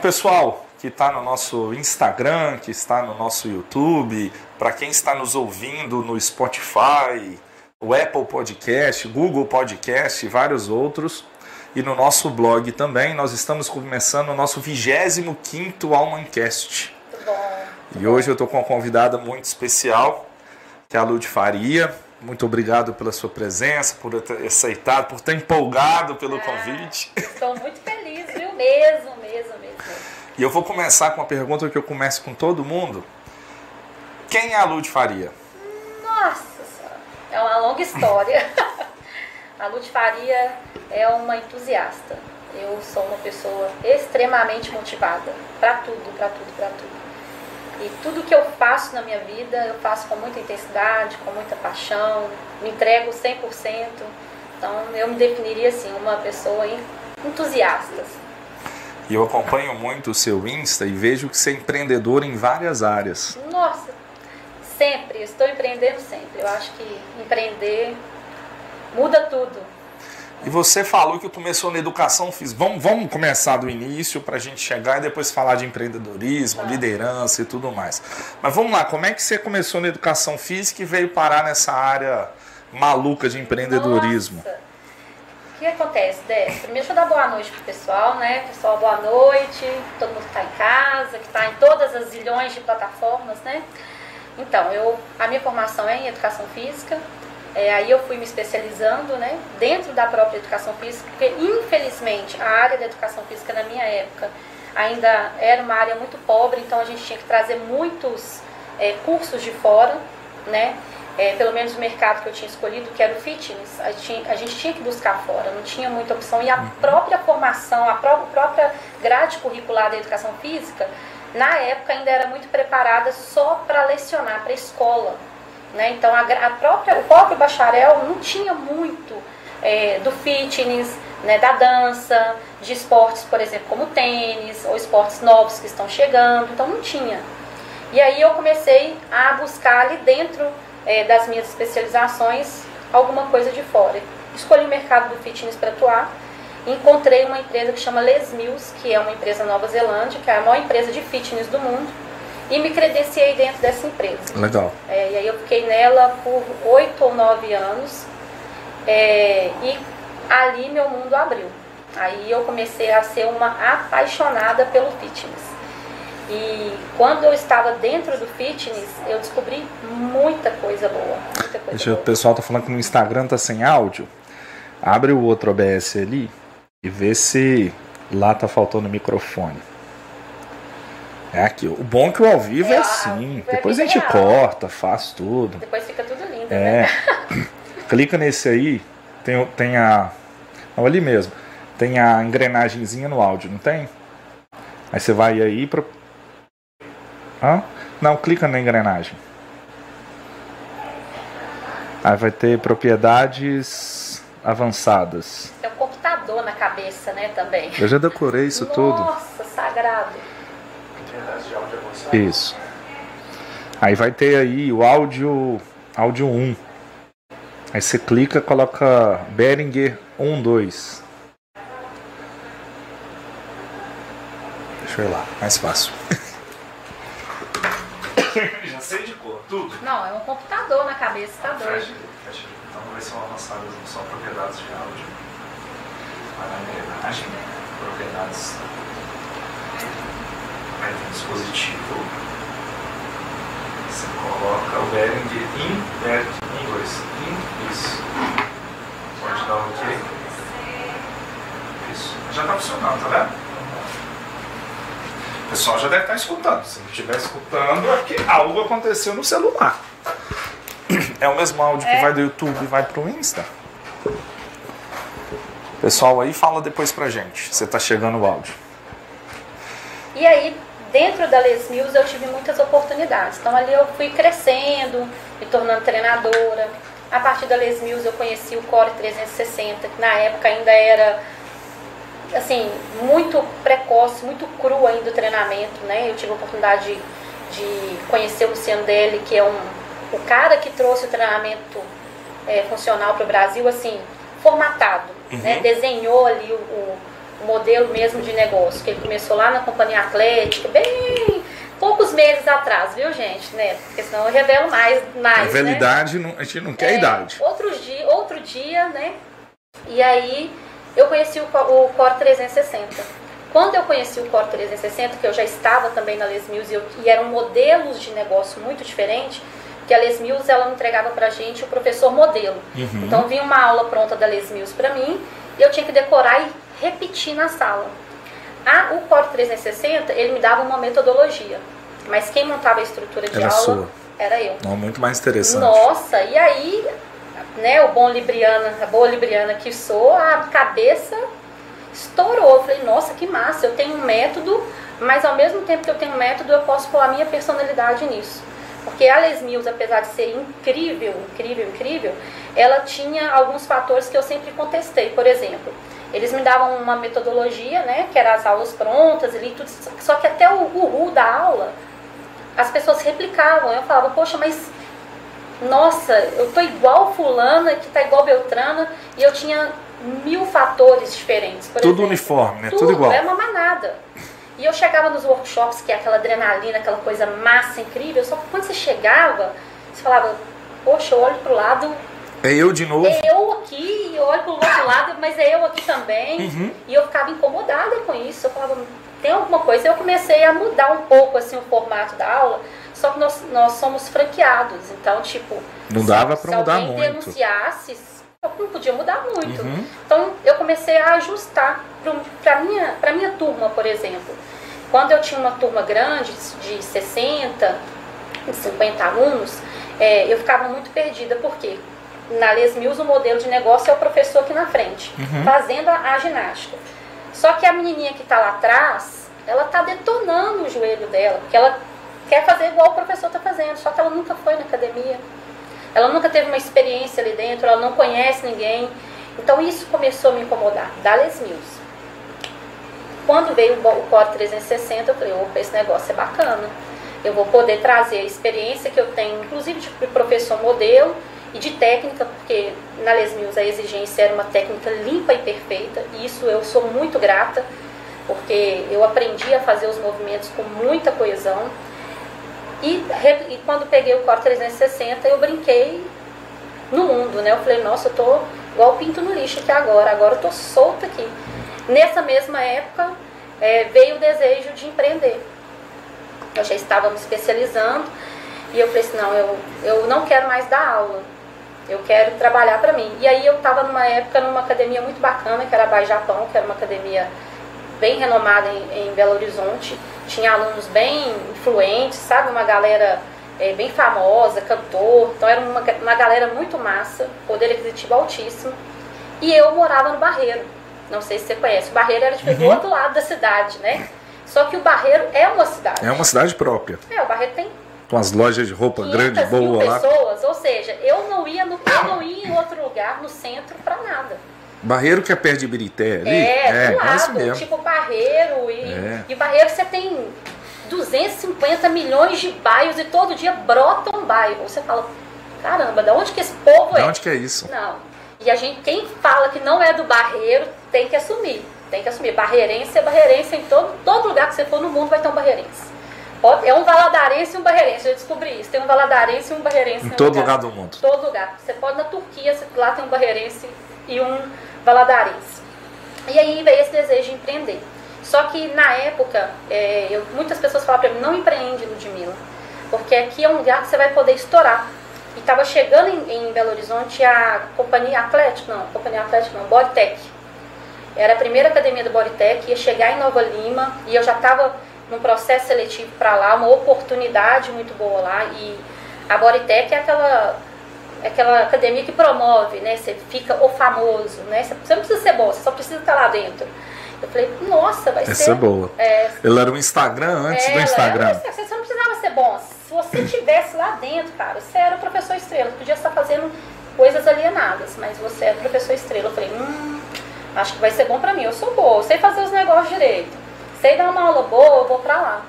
Pessoal que está no nosso Instagram, que está no nosso YouTube, para quem está nos ouvindo no Spotify, o Apple Podcast, Google Podcast e vários outros, e no nosso blog também, nós estamos começando o nosso 25º Almancast. Muito bom. E hoje eu estou com uma convidada muito especial, que é a Lud Faria. Muito obrigado pela sua presença, por ter aceitado, por ter empolgado pelo Ah, convite. Estou muito feliz, viu? Mesmo, mesmo, mesmo. E eu vou começar com uma pergunta que eu começo com todo mundo. Quem é a Lud Faria? Nossa Senhora, é uma longa história. a Lud Faria é uma entusiasta. Eu sou uma pessoa extremamente motivada para tudo, para tudo, para tudo. E tudo que eu faço na minha vida, eu faço com muita intensidade, com muita paixão, me entrego 100%. Então, eu me definiria assim, uma pessoa entusiasta. E eu acompanho muito o seu Insta e vejo que você é empreendedor em várias áreas. Nossa, sempre, estou empreendendo sempre. Eu acho que empreender muda tudo. E você falou que começou na educação física. Vamos, vamos começar do início para a gente chegar e depois falar de empreendedorismo, Tá. liderança e tudo mais. Mas vamos lá, como é que você começou na educação física e veio parar nessa área maluca de empreendedorismo? Nossa. O que acontece, Dé? Primeiro, deixa eu dar boa noite pro pessoal, né? Pessoal, boa noite. Todo mundo que tá em casa, que tá em todas as zilhões de plataformas, né? Então, eu, a minha formação é em educação física. É, aí eu fui me especializando, né? Dentro da própria educação física, porque infelizmente a área da educação física na minha época ainda era uma área muito pobre, então a gente tinha que trazer muitos é, cursos de fora, né? É, pelo menos o mercado que eu tinha escolhido, que era o fitness, a gente, a gente tinha que buscar fora, não tinha muita opção. E a própria formação, a pró- própria grade curricular da educação física, na época ainda era muito preparada só para lecionar, para escola. Né? Então a, a própria, o próprio bacharel não tinha muito é, do fitness, né, da dança, de esportes, por exemplo, como tênis, ou esportes novos que estão chegando, então não tinha. E aí eu comecei a buscar ali dentro eh, das minhas especializações alguma coisa de fora. Escolhi o mercado do fitness para atuar. Encontrei uma empresa que chama Les Mills, que é uma empresa Nova Zelândia, que é a maior empresa de fitness do mundo, e me credenciei dentro dessa empresa. Legal. É, e aí eu fiquei nela por oito ou nove anos é, e ali meu mundo abriu. Aí eu comecei a ser uma apaixonada pelo fitness. E quando eu estava dentro do fitness, eu descobri muita coisa boa. Muita coisa Deixa, o boa. pessoal tá falando que no Instagram tá sem áudio. Abre o outro OBS ali e vê se lá tá faltando microfone. É aqui. O bom é que o ao vivo é, É, assim. é Depois a gente real. corta, faz tudo. Depois fica tudo lindo, É. né? Clica nesse aí, tem, o- tem a. Não, ali mesmo. Tem a engrenagemzinha no áudio, não tem? Aí você vai aí pra. Hã? Não, clica na engrenagem. Aí vai ter propriedades avançadas. Tem um computador na cabeça, né, também. Eu já decorei isso tudo. Nossa, sagrado. Isso. Aí vai ter aí o áudio, áudio 1. Aí você clica, coloca Behringer 1, 2. Deixa eu ir lá, mais fácil. Já sei de cor, tudo. Não, é um computador na cabeça, tá doido. Então vai ser uma avançada, só propriedades de áudio. Na engrenagem, propriedades. Aí tem dispositivo. Você coloca o Behringer in, Behringer em inglês. In, isso. Pode dar o ok. Isso. Já está funcionando, tá vendo? O pessoal já deve estar escutando. Se não estiver escutando, é porque algo aconteceu no celular. É o mesmo áudio que É. vai do YouTube e vai pro Insta? Pessoal aí fala depois pra gente. Você tá chegando o áudio. E aí, dentro da Les Mills, eu tive muitas oportunidades. Então, ali eu fui crescendo, me tornando treinadora. A partir da Les Mills, eu conheci o Core 360, que na época ainda era, assim, muito precoce, muito cru ainda o treinamento, né? Eu tive a oportunidade de, de conhecer o Luciano Dele, que é um, o cara que trouxe o treinamento é, funcional para o Brasil, assim, formatado, né? Desenhou ali o, o, modelo mesmo de negócio, que ele começou lá na Companhia Atlética, bem poucos meses atrás, viu, gente? Né? Porque senão eu revelo mais. mais a né? realidade, não, a gente não quer É, idade. Outro dia, outro dia, né? E aí eu conheci o, o Core 360. Quando eu conheci o Core 360, que eu já estava também na Les Mills e, eu- e eram modelos de negócio muito diferentes, que a Les Mills ela entregava pra gente o professor modelo. Uhum. Então vinha uma aula pronta da Les Mills pra mim e eu tinha que decorar e repetir na sala. A, o Core 360, ele me dava uma metodologia, mas quem montava a estrutura de Era aula sua. era eu. Não, muito mais interessante. Nossa, e aí, né, o bom libriana, a boa libriana que sou, a cabeça estourou. Eu falei, nossa, que massa, eu tenho um método, mas ao mesmo tempo que eu tenho um método, eu posso pôr a minha personalidade nisso. Porque a Les Mills, apesar de ser incrível, incrível, incrível, ela tinha alguns fatores que eu sempre contestei. Por exemplo, eles me davam uma metodologia, né, que eram as aulas prontas ali, tudo, só que até o guru da aula, as pessoas replicavam. Eu falava, poxa, mas nossa, eu tô igual fulana, que tá igual Beltrana, e eu tinha mil fatores diferentes. Por Tudo exemplo. uniforme, né? Tudo, igual. É uma manada. E eu chegava nos workshops, que é aquela adrenalina, aquela coisa massa, incrível, só que quando você chegava, você falava, poxa, eu olho pro lado, É eu de novo. é eu aqui, eu olho pro outro lado, mas é eu aqui também. Uhum. E eu ficava incomodada com isso. Eu falava, tem alguma coisa? Eu comecei a mudar um pouco assim o formato da aula, só que nós, nós somos franqueados. Então, tipo, Não se- dava se pra mudar alguém muito. denunciasse, eu não podia mudar muito. Uhum. Então, eu comecei a ajustar para minha, pra minha turma, por exemplo. Quando eu tinha uma turma grande, de 60, 50 alunos, é, eu ficava muito perdida, porque na Les Mills o modelo de negócio é o professor aqui na frente, Uhum. fazendo a, a ginástica. Só que a menininha que está lá atrás, ela está detonando o joelho dela, porque ela quer fazer igual o professor está fazendo, só que ela nunca foi na academia. Ela nunca teve uma experiência ali dentro, ela não conhece ninguém. Então isso começou a me incomodar, da Les Mills. Quando veio o Core 360, eu falei, opa, esse negócio é bacana. Eu vou poder trazer a experiência que eu tenho, inclusive de professor modelo e de técnica, porque na Les Mills a exigência era uma técnica limpa e perfeita, e isso eu sou muito grata, porque eu aprendi a fazer os movimentos com muita coesão. E, e quando peguei o Core 360, eu brinquei no mundo, né? Eu falei, nossa, eu tô igual pinto no lixo aqui agora, agora eu tô solta aqui. Nessa mesma época, eh, veio o desejo de empreender. Eu já estava me especializando e eu falei assim, não, eu, eu não quero mais dar aula, eu quero trabalhar para mim. E aí eu estava numa época numa academia muito bacana, que era a Bai Japão, que era uma academia bem renomada em, em Belo Horizonte. Tinha alunos bem influentes, sabe? Uma galera eh, bem famosa, cantor. Então era uma, uma galera muito massa, poder aquisitivo altíssimo. E eu morava no Barreiro. Não sei se você conhece. O Barreiro era tipo, do Uhum. outro lado da cidade, né? Só que o Barreiro é uma cidade. É uma cidade própria. É, o Barreiro tem Com as lojas de roupa 500 grande, mil boa lá. pessoas. Ou seja, eu não ia no, eu não ia em outro lugar, no centro, pra nada. Barreiro que é perto de Ibirité ali. É, do é lado, mesmo. tipo Barreiro. E, É. e Barreiro você tem 250 milhões de bairros e todo dia brota um bairro. Você fala, caramba, da onde que esse povo De é? onde que é isso? Não. E a gente, quem fala que não é do Barreiro, tem que assumir. Tem que assumir. Barreirense é barreirense em todo, todo lugar que você for no mundo vai ter um barreirense. É um valadarense e um barreirense, eu descobri isso. Tem um valadarense e um barreirense Em todo lugar do mundo. Todo lugar. Você pode na Turquia, lá tem um barreirense e um valadarense. E aí veio esse desejo de empreender. Só que na época, é, eu- muitas pessoas falavam para mim, não empreende, Ludmilla. Porque aqui é um lugar que você vai poder estourar. E estava chegando em, em Belo Horizonte a Companhia Atlética, não, Companhia Atlética não, Bodytech. Era a primeira academia do Bodytech, ia chegar em Nova Lima e eu já estava num processo seletivo para lá, uma oportunidade muito boa lá. E a Bodytech é aquela, aquela academia que promove, né? Você fica o famoso, né? Você não precisa ser bom, você só precisa estar lá dentro. Eu falei, nossa, vai Essa ser. é boa. É, Ele era um Instagram antes do ela Instagram. era- Você não precisava ser bom. Se você estivesse lá dentro, cara, você era o professor estrela. Podia estar fazendo coisas alienadas, mas você era o professor estrela. Eu falei, hum, acho que vai ser bom pra mim. Eu sou boa, eu sei fazer os negócios direito. Sei dar uma aula boa, eu vou pra lá.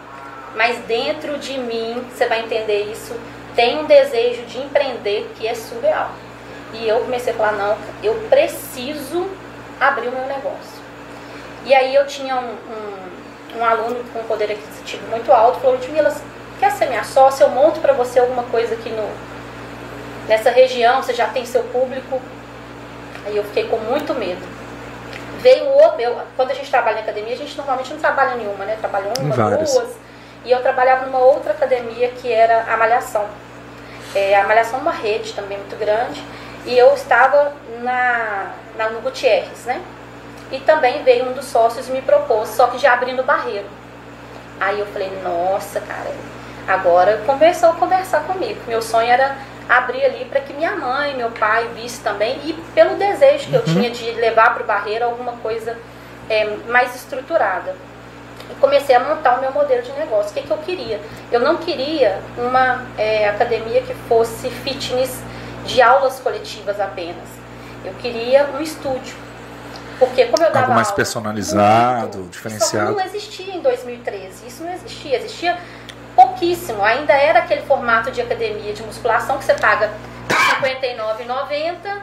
Mas dentro de mim, você vai entender isso, tem um desejo de empreender que é surreal. E eu comecei a falar, não, eu preciso abrir o meu negócio. E aí eu tinha um, um, um aluno com poder aquisitivo muito alto, falou, Ludmila, quer ser minha sócia? Eu monto para você alguma coisa aqui no, nessa região, você já tem seu público. Aí eu fiquei com muito medo. Veio outro, eu, quando a gente trabalha em academia, a gente normalmente não trabalha nenhuma, né? Trabalha uma, duas. E eu trabalhava numa outra academia que era a Malhação. É, a Malhação é uma rede também muito grande. E eu estava na, na, no Gutierrez, né? E também veio um dos sócios e me propôs, só que já abrindo barreiro. Aí eu falei, nossa, cara, agora começou a conversar comigo. Meu sonho era abrir ali para que minha mãe, meu pai visse também e pelo desejo que uhum. eu tinha de levar para o barreiro alguma coisa é, mais estruturada. E comecei a montar o meu modelo de negócio. O que, que eu queria? Eu não queria uma é, academia que fosse fitness de aulas coletivas apenas. Eu queria um estúdio. Porque como eu dava Algo mais personalizado, muito, diferenciado. Isso não existia em 2013. Isso não existia. Existia pouquíssimo. Ainda era aquele formato de academia de musculação que você paga R$ 59,90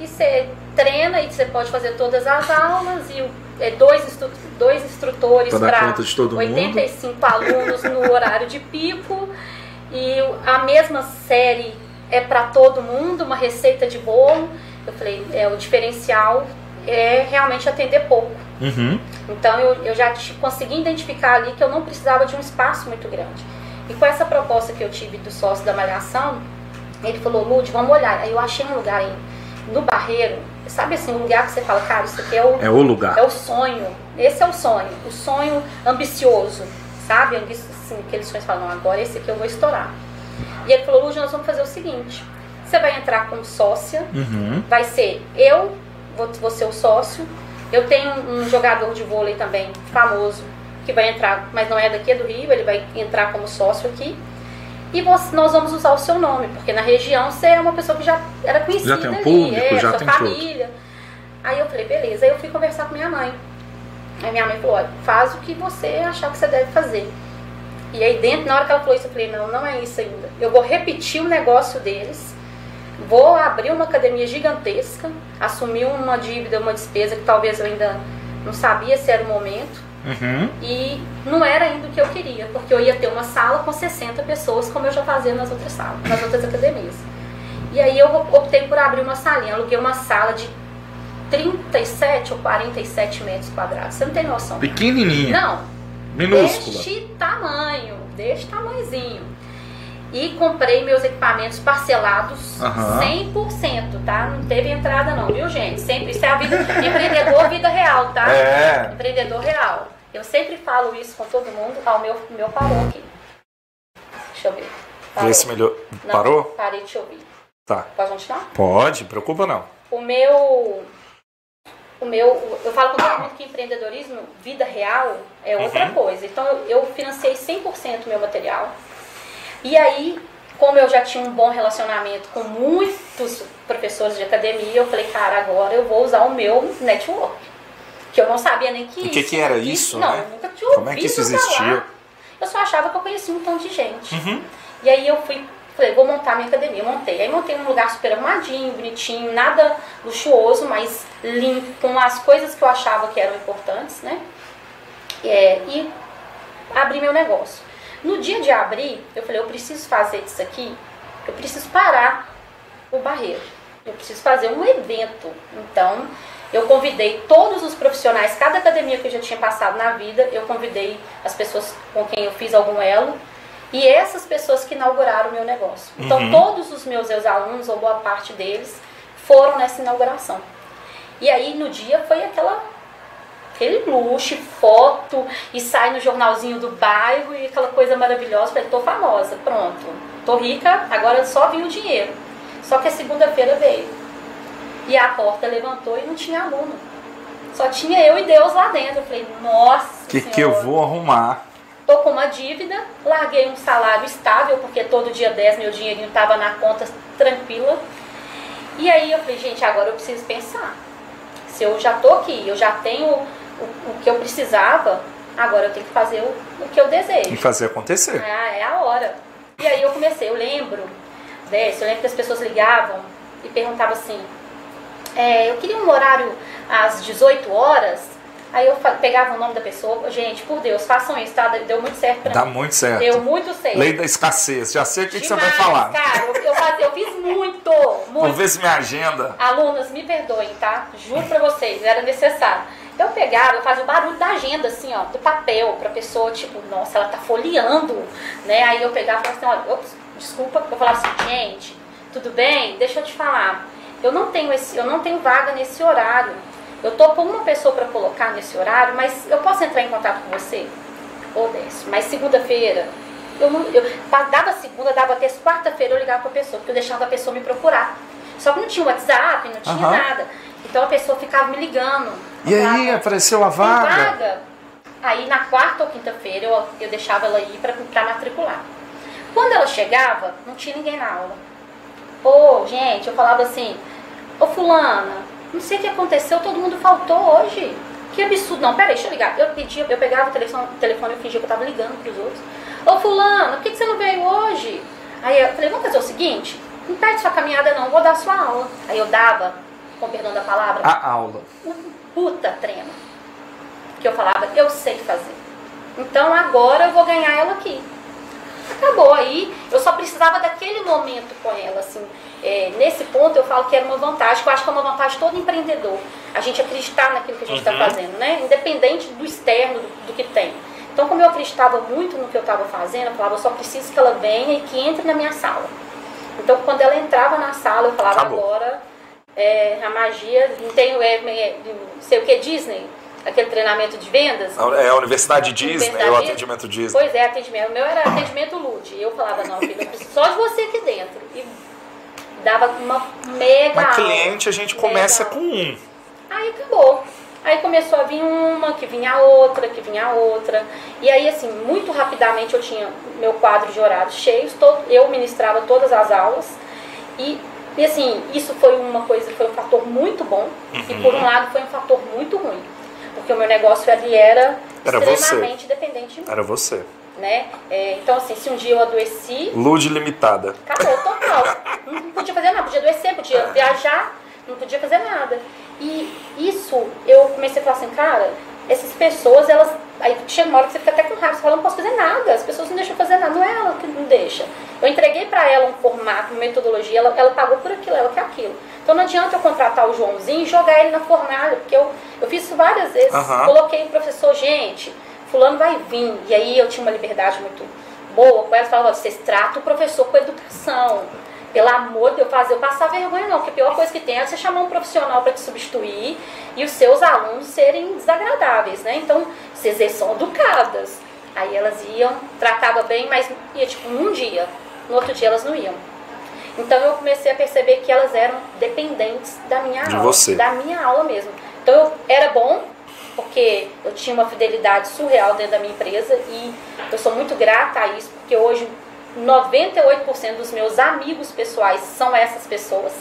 e você treina e você pode fazer todas as aulas e é, dois, instru dois instrutores para 85 mundo. alunos no horário de pico e a mesma série é para todo mundo, uma receita de bolo. Eu falei, é, o diferencial é realmente atender pouco. Uhum. Então eu, eu já consegui identificar ali que eu não precisava de um espaço muito grande. E com essa proposta que eu tive do sócio da Malhação, ele falou, Lud, vamos olhar. Aí eu achei um lugar em, no Barreiro, sabe assim, um lugar que você fala, cara, isso aqui é o, é o lugar. É o sonho. Esse é o sonho. O sonho ambicioso, sabe? Assim, aqueles sonhos falam, não, agora esse aqui eu vou estourar. E ele falou, Lud, nós vamos fazer o seguinte, você vai entrar como sócia, uhum. vai ser eu, vou, vou ser o sócio, eu tenho um jogador de vôlei também famoso, que vai entrar, mas não é daqui, é do Rio, ele vai entrar como sócio aqui. E você, nós vamos usar o seu nome, porque na região você é uma pessoa que já era conhecida já tem um público, ali, é, já sua tem família. Tudo. Aí eu falei, beleza. Aí eu fui conversar com minha mãe. Aí minha mãe falou, olha, faz o que você achar que você deve fazer. E aí dentro, na hora que ela falou isso, eu falei, não, não é isso ainda. Eu vou repetir o negócio deles, vou abrir uma academia gigantesca, assumir uma dívida, uma despesa que talvez eu ainda não sabia se era o momento. Uhum. E não era ainda o que eu queria, porque eu ia ter uma sala com 60 pessoas, como eu já fazia nas outras salas, nas outras academias. E aí eu optei por abrir uma salinha, aluguei uma sala de 37 ou 47 metros quadrados. Você não tem noção. Pequenininha. Não. Minúscula. Deste tamanho, deste tamanhozinho. E comprei meus equipamentos parcelados uhum. 100%, tá? Não teve entrada não, viu, gente? Sempre, isso é a vida, empreendedor, vida real, tá? É. Empreendedor real. Eu sempre falo isso com todo mundo. Ah, o meu, meu parou aqui. Deixa eu ver. Parou. Vê se melhor. Não, Parou? Parei de ouvir. Tá. Pode continuar? Pode, preocupa não. O meu. O meu. Eu falo com todo mundo que empreendedorismo, vida real, é outra Uhum. coisa. Então eu, financei 100% meu material. E aí, como eu já tinha um bom relacionamento com muitos professores de academia, eu falei, cara, agora eu vou usar o meu network. Que eu não sabia nem que O que que era isso, Não, né? eu nunca tinha ouvido Como é que isso falar. existia? Eu só achava que eu conhecia um monte de gente. Uhum. E aí eu fui, falei, vou montar minha academia. Eu montei. Aí montei um lugar super arrumadinho, bonitinho, nada luxuoso, mas limpo, com as coisas que eu achava que eram importantes, né? É, e abri meu negócio. No dia de abrir, eu falei, eu preciso fazer isso aqui, eu preciso parar o barreiro. Eu preciso fazer um evento. Então, eu convidei todos os profissionais, cada academia que eu já tinha passado na vida, eu convidei as pessoas com quem eu fiz algum elo e essas pessoas que inauguraram o meu negócio. Então, Uhum. todos os meus ex-alunos, ou boa parte deles, foram nessa inauguração. E aí, no dia, foi aquela aquele luxo, foto, e sai no jornalzinho do bairro e aquela coisa maravilhosa. Falei, tô famosa, pronto. Tô rica, agora só vim o dinheiro. Só que a segunda-feira veio. E a porta levantou e não tinha aluno. Só tinha eu e Deus lá dentro. Eu falei, nossa. O que, que eu vou arrumar? Tô com uma dívida, larguei um salário estável, porque todo dia 10 meu dinheirinho tava na conta tranquila. E aí eu falei, gente, agora eu preciso pensar. Se eu já tô aqui, eu já tenho o, o que eu precisava, agora eu tenho que fazer o, o que eu desejo. E fazer acontecer. Ah, é a hora. E aí eu comecei, eu lembro desse, eu lembro que as pessoas ligavam e perguntavam assim, é, eu queria um horário às 18 horas, Aí eu pegava o nome da pessoa, gente, por Deus, façam isso, tá? Deu muito certo pra Dá mim. muito certo. Deu muito certo. Lei da escassez. Já sei o que, que você vai falar. Cara, eu, eu, fazia- eu fiz muito, Vou muito. ver se minha agenda. Alunas, me perdoem, tá? Juro pra vocês, era necessário. Eu pegava, eu fazia o barulho da agenda, assim, ó, do papel, pra pessoa, tipo, nossa, ela tá folheando, né? Aí eu pegava e falava assim, olha, ops, desculpa, eu falava assim, gente, tudo bem? Deixa eu te falar. Eu não tenho esse, eu não tenho vaga nesse horário. Eu tô com uma pessoa pra colocar nesse horário, mas eu posso entrar em contato com você? Ô, Décio, mas segunda-feira, eu não, eu dava segunda, dava terça, quarta-feira eu ligava pra pessoa, porque eu deixava a pessoa me procurar. Só que não tinha WhatsApp, não tinha Aham. nada. Então a pessoa ficava me ligando. E aí, apareceu a "Tem vaga? vaga? Aí na quarta ou quinta-feira eu, eu deixava ela ir pra matricular. Quando ela chegava, não tinha ninguém na aula. Ô, gente, eu falava assim, ô fulana, não sei o que aconteceu, todo mundo faltou hoje. Que absurdo. Não, peraí, deixa eu ligar. Eu pedia, eu pegava o telefone, o telefone e fingia que eu tava ligando pros outros. Ô fulana, por que, que você não veio hoje? Aí eu falei, vamos fazer o seguinte, não perde sua caminhada não, vou dar sua aula. Aí eu dava, com perdão da palavra, A aula. um puta trema. Que eu falava, eu sei fazer. Então agora eu vou ganhar ela aqui. Acabou aí, eu só precisava daquele momento com ela, assim. É, nesse ponto eu falo que era uma vantagem, que eu acho que é uma vantagem todo empreendedor. A gente acreditar naquilo que a gente está Uhum. fazendo, né? Independente do externo, do, do que tem. Então, como eu acreditava muito no que eu estava fazendo, eu falava, eu só preciso que ela venha e que entre na minha sala. Então, quando ela entrava na sala, eu falava, Acabou. agora é, a magia, não tem, é, é, sei o que, Disney? Aquele treinamento de vendas? É a Universidade Disney, Universidade o atendimento Disney. Pois é, atendimento. O meu era atendimento Lud. E eu falava, não, filho, eu preciso só de você aqui dentro. E dava uma mega Mas cliente a gente começa com um. Aí acabou. Aí começou a vir uma, que vinha outra, que vinha outra. E aí, assim, muito rapidamente eu tinha meu quadro de horários cheios, todo, eu ministrava todas as aulas. E, e assim, isso foi uma coisa, foi um fator muito bom. E por Uhum. um lado foi um fator muito ruim. Porque o meu negócio ali era, Era você. extremamente dependente de mim. Era você. Né? É, então, assim, se um dia eu adoeci, Lude limitada. Acabou, total. Não podia fazer nada, podia adoecer, podia viajar, não podia fazer nada. E isso, eu comecei a falar assim, cara, essas pessoas, elas. Aí chega uma hora que você fica até com raiva, você fala, não posso fazer nada, as pessoas não deixam fazer nada, não é ela que não deixa. Eu entreguei pra ela um formato, uma metodologia, ela, ela pagou por aquilo, ela quer aquilo. Então não adianta eu contratar o Joãozinho e jogar ele na fornalha, porque eu, eu fiz isso várias vezes. Aham. Coloquei o professor, gente, fulano vai vir. E aí eu tinha uma liberdade muito boa com ela, falava, vocês tratam o professor com educação. Pelo amor de Deus, fazer eu passar vergonha não, porque a pior coisa que tem é você chamar um profissional para te substituir e os seus alunos serem desagradáveis, né? Então, vocês são educadas. Aí elas iam, tratava bem, mas ia tipo um dia, no outro dia elas não iam. Então eu comecei a perceber que elas eram dependentes da minha De aula, você. da minha aula mesmo. Então eu, era bom, porque eu tinha uma fidelidade surreal dentro da minha empresa e eu sou muito grata a isso, porque hoje 98% dos meus amigos pessoais são essas pessoas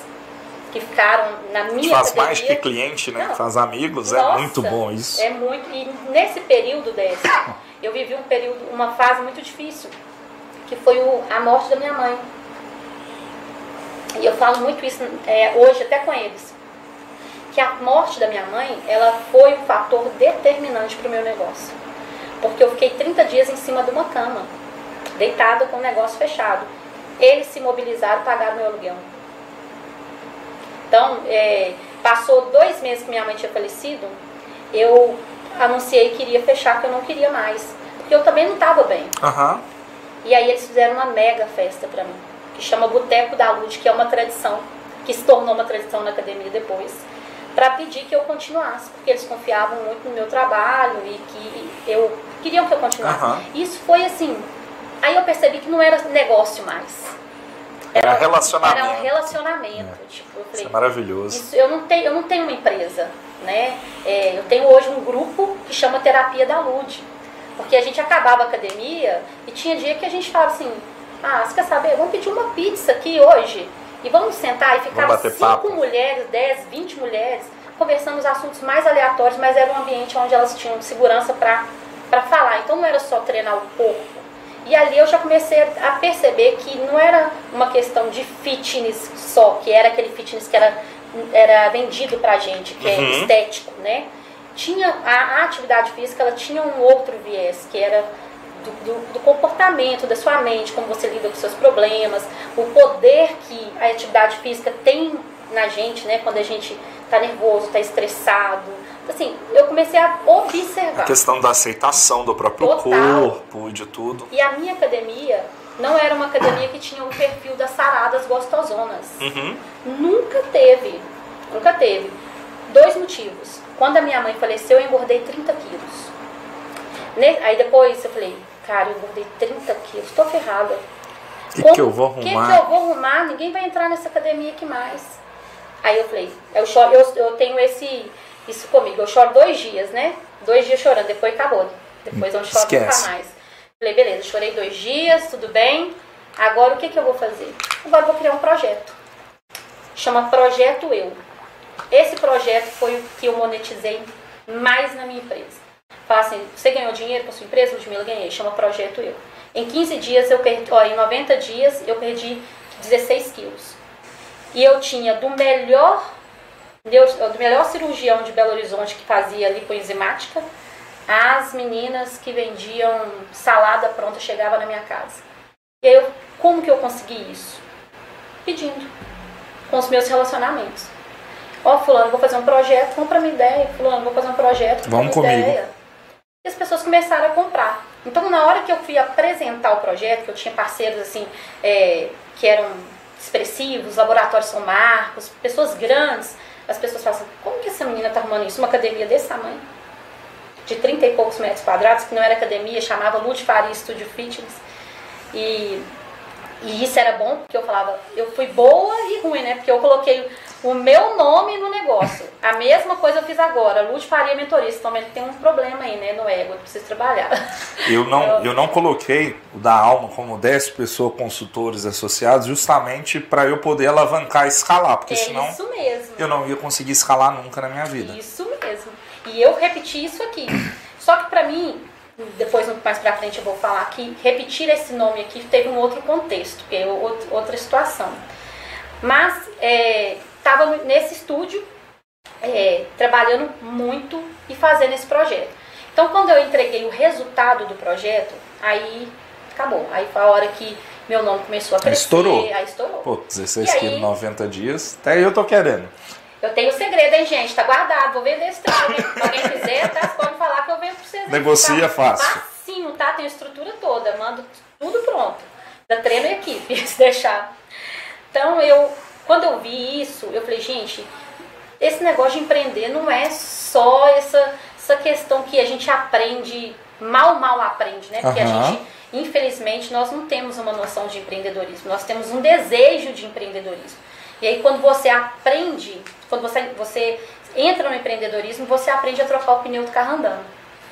que ficaram na minha faz mais academia. que cliente, né? Não. Faz amigos, é Nossa, muito bom isso. É muito. E nesse período desse, eu vivi um período, uma fase muito difícil, que foi o, a morte da minha mãe. E eu falo muito isso é, hoje até com eles. Que a morte da minha mãe, ela foi um fator determinante para o meu negócio. Porque eu fiquei 30 dias em cima de uma cama, deitada com o negócio fechado. Eles se mobilizaram e pagaram meu aluguel. Então, é, passou dois meses que minha mãe tinha falecido, eu anunciei que iria fechar, que eu não queria mais. Porque eu também não estava bem. Aham. E aí eles fizeram uma mega festa pra mim, que chama Boteco da Lute, que é uma tradição, que se tornou uma tradição na academia depois, para pedir que eu continuasse, porque eles confiavam muito no meu trabalho e que eu queriam que eu continuasse. Aham. Isso foi assim. Aí eu percebi que não era negócio mais. Era relacionamento. Era um relacionamento. Tipo, eu Isso falei, é maravilhoso. isso, eu, não tenho, eu não tenho uma empresa, né? É, eu tenho hoje um grupo que chama Terapia da Lude. Porque a gente acabava a academia e tinha dia que a gente falava assim, ah, você quer saber? Vamos pedir uma pizza aqui hoje. E vamos sentar e ficar cinco papo. mulheres, 10, 20 mulheres, conversando os assuntos mais aleatórios, mas era um ambiente onde elas tinham segurança para falar. Então não era só treinar o corpo. E ali eu já comecei a perceber que não era uma questão de fitness só, que era aquele fitness que era, era vendido pra gente, que é Uhum. estético, né? tinha a, a atividade física, ela tinha um outro viés, que era do, do, do, comportamento da sua mente, como você lida com seus problemas, o poder que a atividade física tem na gente, né? Quando a gente está nervoso, está estressado. Assim, eu comecei a observar. A questão da aceitação do próprio Total. corpo e de tudo. E a minha academia não era uma academia que tinha o um perfil das saradas gostosonas. Uhum. Nunca teve. Nunca teve. Dois motivos. Quando a minha mãe faleceu, eu engordei 30 quilos. Aí depois eu falei, cara, eu engordei 30 quilos, tô ferrada. O que, que eu vou arrumar? O que, que eu vou arrumar? Ninguém vai entrar nessa academia aqui mais. Aí eu falei, eu, choro, eu, eu tenho esse, isso comigo. Eu choro dois dias, né? Dois dias chorando, depois acabou. Depois eu não choro Esquece. nunca mais. Falei, beleza, chorei dois dias, tudo bem. Agora o que, que eu vou fazer? Agora eu vou criar um projeto. Chama Projeto Eu. Esse projeto foi o que eu monetizei mais na minha empresa. Fala assim, você ganhou dinheiro com a sua empresa? Ludmilla, ganhei. Chama Projeto Eu. Em 15 dias, eu perdi, ó, em 90 dias, eu perdi 16 quilos. E eu tinha do melhor, do melhor cirurgião de Belo Horizonte que fazia lipoenzimática, as meninas que vendiam salada pronta chegavam na minha casa. E aí, eu, como que eu consegui isso? Pedindo. Com os meus relacionamentos. Ó, oh, fulano, vou fazer um projeto, compra minha ideia. Fulano, vou fazer um projeto, Vamos comigo. ideia. E as pessoas começaram a comprar. Então, na hora que eu fui apresentar o projeto, que eu tinha parceiros assim, é, que eram expressivos, laboratórios São Marcos, pessoas grandes, as pessoas falam assim, como que essa menina está arrumando isso? Uma academia desse tamanho? De 30 e poucos metros quadrados, que não era academia, chamava Lute Faria Studio Fitness. E e isso era bom, porque eu falava, eu fui boa e ruim, né? Porque eu coloquei o meu nome no negócio. A mesma coisa eu fiz agora. Lute Faria Mentorista. Então ele tem um problema aí, né? No ego, eu preciso trabalhar. Eu não, eu... eu não coloquei o da alma como 10 pessoas consultores associados justamente para eu poder alavancar e escalar. Porque é senão isso mesmo. eu não ia conseguir escalar nunca na minha vida. Isso mesmo. E eu repeti isso aqui. Só que para mim, depois mais para frente eu vou falar que repetir esse nome aqui teve um outro contexto, que é outra situação. Mas estava nesse estúdio é, trabalhando muito e fazendo esse projeto. Então quando eu entreguei o resultado do projeto, aí acabou. Aí foi a hora que meu nome começou a crescer. Estourou. Aí estourou. Pô, 16 quilos em 90 dias, até eu tô querendo. Eu tenho segredo, hein, gente? Tá guardado. Vou vender esse trem. Se alguém quiser, tá? Pode falar que eu vendo pra vocês. Negocia tá? fácil. Facinho, tá? Tem a estrutura toda. Mando tudo pronto. Da treino e equipe, se deixar. Então, eu... Quando eu vi isso, eu falei, gente, esse negócio de empreender não é só essa, essa questão que a gente aprende, mal, mal aprende, né? Porque uhum. a gente, infelizmente, nós não temos uma noção de empreendedorismo. Nós temos um desejo de empreendedorismo. E aí, quando você aprende quando você, você entra no empreendedorismo, você aprende a trocar o pneu do carro andando.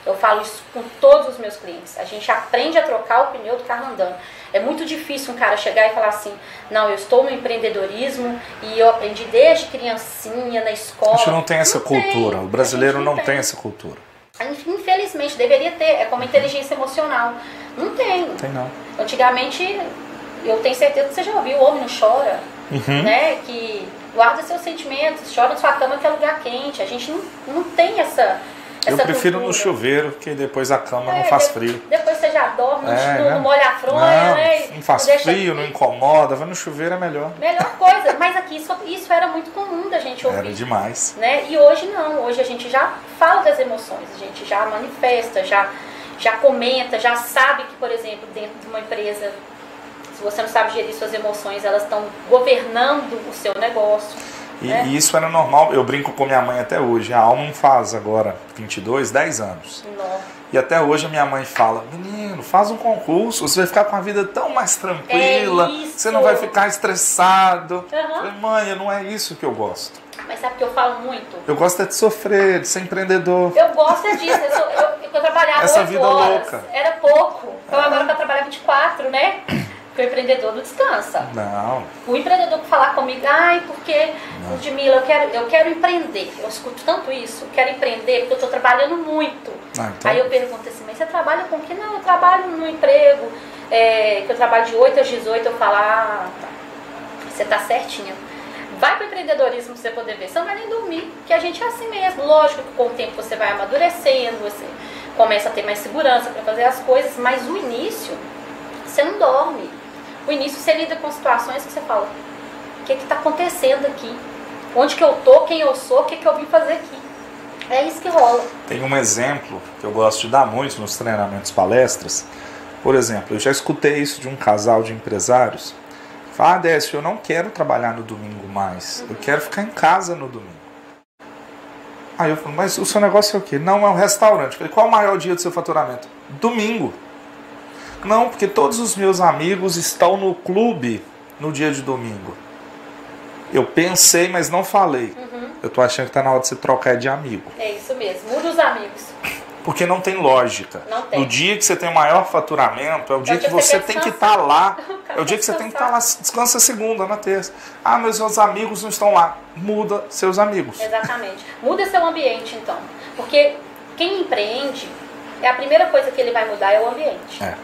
Eu falo isso com todos os meus clientes. A gente aprende a trocar o pneu do carro andando. É muito difícil um cara chegar e falar assim: não, eu estou no empreendedorismo e eu aprendi desde criancinha na escola. A gente não tem essa não cultura. Tem. O brasileiro não, não tem. tem. essa cultura. Infelizmente, deveria ter. É como inteligência emocional. Não tem. Tem, não. Antigamente, eu tenho certeza que você já ouviu: o homem não chora. Uhum. Né? Que guarda seus sentimentos, chora na sua cama que é lugar quente. A gente não, não tem essa. Eu prefiro cultura. no chuveiro, porque depois a cama é, não faz frio. Depois você já dorme, é, não, né? molha a fronha, não, né? Não faz frio, não incomoda, vai no chuveiro é melhor. Melhor coisa, mas aqui isso, isso era muito comum da gente ouvir. Era demais. Né? E hoje não, hoje a gente já fala das emoções, a gente já manifesta, já, já comenta, já sabe que, por exemplo, dentro de uma empresa se você não sabe gerir suas emoções, elas estão governando o seu negócio. E, né? e, isso era normal, eu brinco com minha mãe até hoje. A Alma faz agora 22, 10 anos. Nossa. E até hoje a minha mãe fala: Menino, faz um concurso, você vai ficar com a vida tão mais tranquila, é você não vai ficar estressado. Uhum. Eu falei, mãe, não é isso que eu gosto. Mas sabe que eu falo muito? Eu gosto é de sofrer, de ser empreendedor. Eu gosto é disso. Eu, sou, eu, eu trabalhava Essa vida horas, louca. Era pouco. Então é. agora eu trabalho 24, né? Porque o empreendedor não descansa. Não. O empreendedor que falar comigo, ai, porque, Ludmilla, eu quero, eu quero empreender. Eu escuto tanto isso, quero empreender porque eu estou trabalhando muito. Ah, então... Aí eu pergunto assim, mas você trabalha com o que? Não, eu trabalho no emprego, é, que eu trabalho de 8 às 18, eu falo, ah, tá. você está certinho. Vai para o empreendedorismo para você poder ver. Você não vai nem dormir, que a gente é assim mesmo. Lógico que com o tempo você vai amadurecendo, você começa a ter mais segurança para fazer as coisas, mas o início, você não dorme. O início você lida com situações que você fala, o que está acontecendo aqui? Onde que eu tô, quem eu sou, o que, que eu vim fazer aqui? É isso que rola. Tem um exemplo que eu gosto de dar muito nos treinamentos palestras. Por exemplo, eu já escutei isso de um casal de empresários. Fala, ah, Décio, eu não quero trabalhar no domingo mais. Eu quero ficar em casa no domingo. Aí eu falo, mas o seu negócio é o quê? Não, é um restaurante. Falei, qual é o maior dia do seu faturamento? Domingo. Não, porque todos os meus amigos estão no clube no dia de domingo. Eu pensei, mas não falei. Uhum. Eu tô achando que tá na hora de você trocar de amigo. É isso mesmo, muda os amigos. Porque não tem lógica. Não tem. No dia que você tem o maior faturamento, é o dia, que você tem que estar tá lá. É o dia que você tem que estar tá lá. Descansa segunda, na terça. Ah, meus, meus amigos não estão lá. Muda seus amigos. Exatamente. Muda seu ambiente, então. Porque quem empreende, é a primeira coisa que ele vai mudar é o ambiente. É.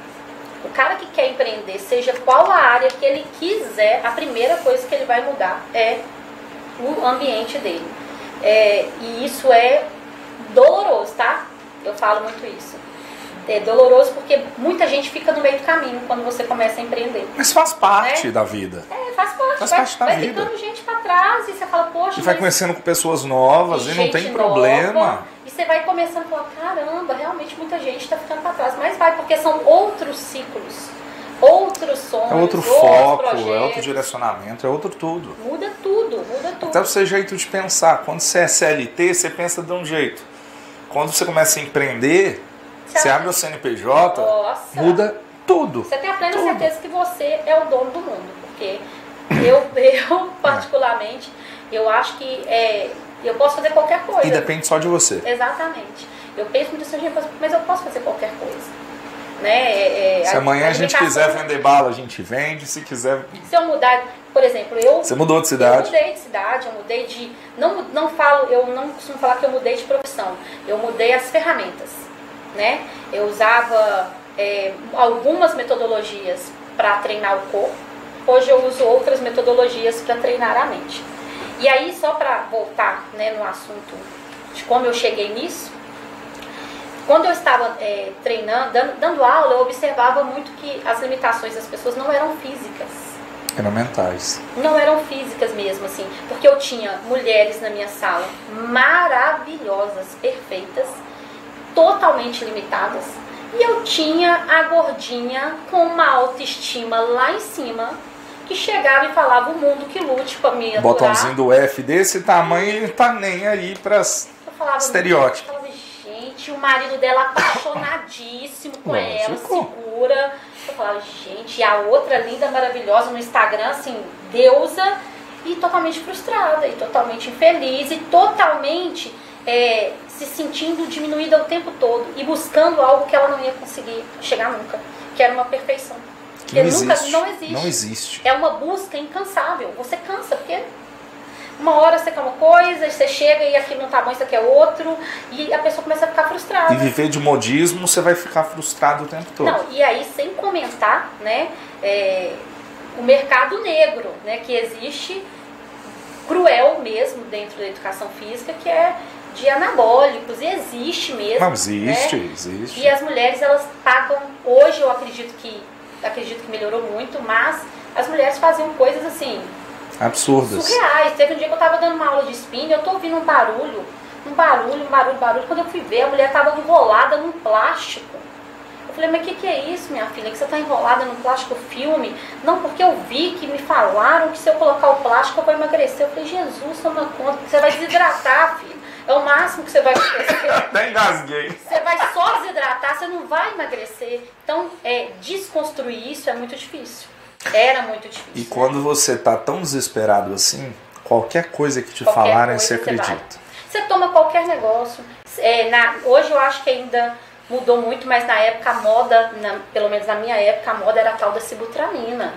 O cara que quer empreender, seja qual a área que ele quiser, a primeira coisa que ele vai mudar é o ambiente dele. É, e isso é doloroso, tá? Eu falo muito isso. É doloroso porque muita gente fica no meio do caminho quando você começa a empreender. Mas faz parte né? da vida. É, faz parte. Faz vai, parte da vai vida. ficando gente pra trás e você fala, poxa. E vai conhecendo com pessoas novas e, e não tem problema. Nova, e você vai começando a falar, caramba, realmente muita gente está ficando para trás. Mas vai, porque são outros ciclos, outros sonhos, é outro foco, é outro direcionamento, é outro tudo. Muda tudo, muda tudo. Até o seu jeito de pensar. Quando você é CLT, você pensa de um jeito. Quando você começa a empreender, você, você abre o CNPJ, Nossa. muda tudo. Você tem a plena tudo. certeza que você é o dono do mundo. Porque eu, eu particularmente, eu acho que é, eu posso fazer qualquer coisa. E depende só de você. Exatamente. Eu penso muito assim, mas eu posso fazer qualquer coisa. Né? É, é se a, amanhã a, a gente quiser vender bala, a gente vende. Se quiser. Se eu mudar, por exemplo, eu. Você mudou de cidade? Eu mudei de cidade, eu mudei de. Não, não falo, eu não costumo falar que eu mudei de profissão. Eu mudei as ferramentas. Né? Eu usava é, algumas metodologias para treinar o corpo. Hoje eu uso outras metodologias para treinar a mente. E aí, só para voltar né, no assunto de como eu cheguei nisso, quando eu estava é, treinando, dando, dando, aula, eu observava muito que as limitações das pessoas não eram físicas. Eram mentais. Não eram físicas mesmo, assim. Porque eu tinha mulheres na minha sala maravilhosas, perfeitas, totalmente limitadas. E eu tinha a gordinha com uma autoestima lá em cima, que chegava e falava o mundo que lute para me aturar. Botãozinho do F desse tamanho e tá nem aí para estereótipos. Eu falava, gente, o marido dela apaixonadíssimo com Lógico. ela, segura. Eu falava, gente, e a outra linda, maravilhosa no Instagram, assim, deusa, e totalmente frustrada, e totalmente infeliz, e totalmente é, se sentindo diminuída o tempo todo, e buscando algo que ela não ia conseguir chegar nunca, que era uma perfeição. Porque não nunca existe. não existe. Não existe. É uma busca incansável. Você cansa, porque uma hora você quer uma coisa, você chega e aquilo não tá bom, isso aqui é outro, e a pessoa começa a ficar frustrada. E viver de modismo, você vai ficar frustrado o tempo todo. Não, e aí sem comentar, né, é, o mercado negro, né, que existe cruel mesmo dentro da educação física, que é de anabólicos, e existe mesmo. Não, existe, né? existe. E as mulheres, elas pagam, hoje eu acredito que acredito que melhorou muito, mas as mulheres faziam coisas assim. Absurdas. Surreais. Teve um dia que eu estava dando uma aula de spin, eu tô ouvindo um barulho, um barulho, um barulho, um barulho. Quando eu fui ver, a mulher estava enrolada num plástico. Eu falei, mas o que, que é isso, minha filha? Que você está enrolada num plástico filme? Não, porque eu vi que me falaram que se eu colocar o plástico eu vou emagrecer. Eu falei, Jesus, toma conta, você vai desidratar, filho. É o máximo que você vai. Até engasguei. Você vai só desidratar, você não vai emagrecer. Então, é, desconstruir isso é muito difícil. Era muito difícil. E quando você tá tão desesperado assim, qualquer coisa que te Qualquer falarem, você você acredita. Você toma qualquer negócio. É, na, hoje eu acho que ainda mudou muito, mas na época a moda, na- pelo menos na minha época, a moda era a tal da sibutramina.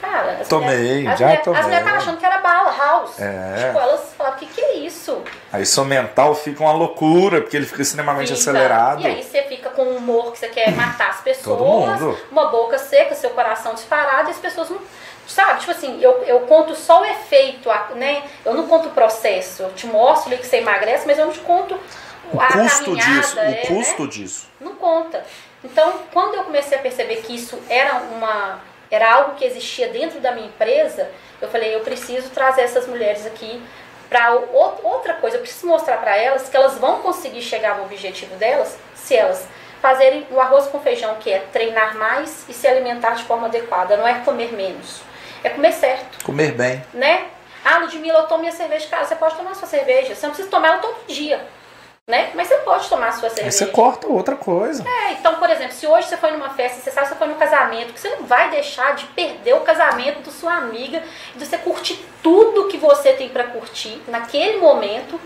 Cara, as Tomei, mulheres, as já mulheres, tomei. As mulheres estavam achando que era bala, house. É. Tipo, elas falavam, o que, que é isso? Aí seu mental fica uma loucura, porque ele fica extremamente Fica. acelerado. E aí você fica com um humor que você quer matar as pessoas, Todo mundo. uma boca seca, seu coração disparado, e as pessoas não. Sabe, tipo assim, eu, eu conto só o efeito, né? Eu não conto o processo. Eu te mostro ali que você emagrece, mas eu não te conto O a custo caminhada, disso, é, o né? custo disso. Não conta. Então, quando eu comecei a perceber que isso era uma era algo que existia dentro da minha empresa, eu falei, eu preciso trazer essas mulheres aqui para outra coisa, eu preciso mostrar para elas que elas vão conseguir chegar no objetivo delas se elas fazerem o arroz com feijão, que é treinar mais e se alimentar de forma adequada, não é comer menos, é comer certo Comer bem. né? Ah, Ludmilla, eu tomo minha cerveja de casa. Você pode tomar sua cerveja. Você não precisa tomar ela todo dia, né? Mas você pode tomar a sua Aí cerveja. você corta outra coisa. É, então, por exemplo, se hoje você foi numa festa, você sabe que você foi num casamento, que você não vai deixar de perder o casamento da sua amiga, de você curtir tudo que você tem pra curtir naquele momento,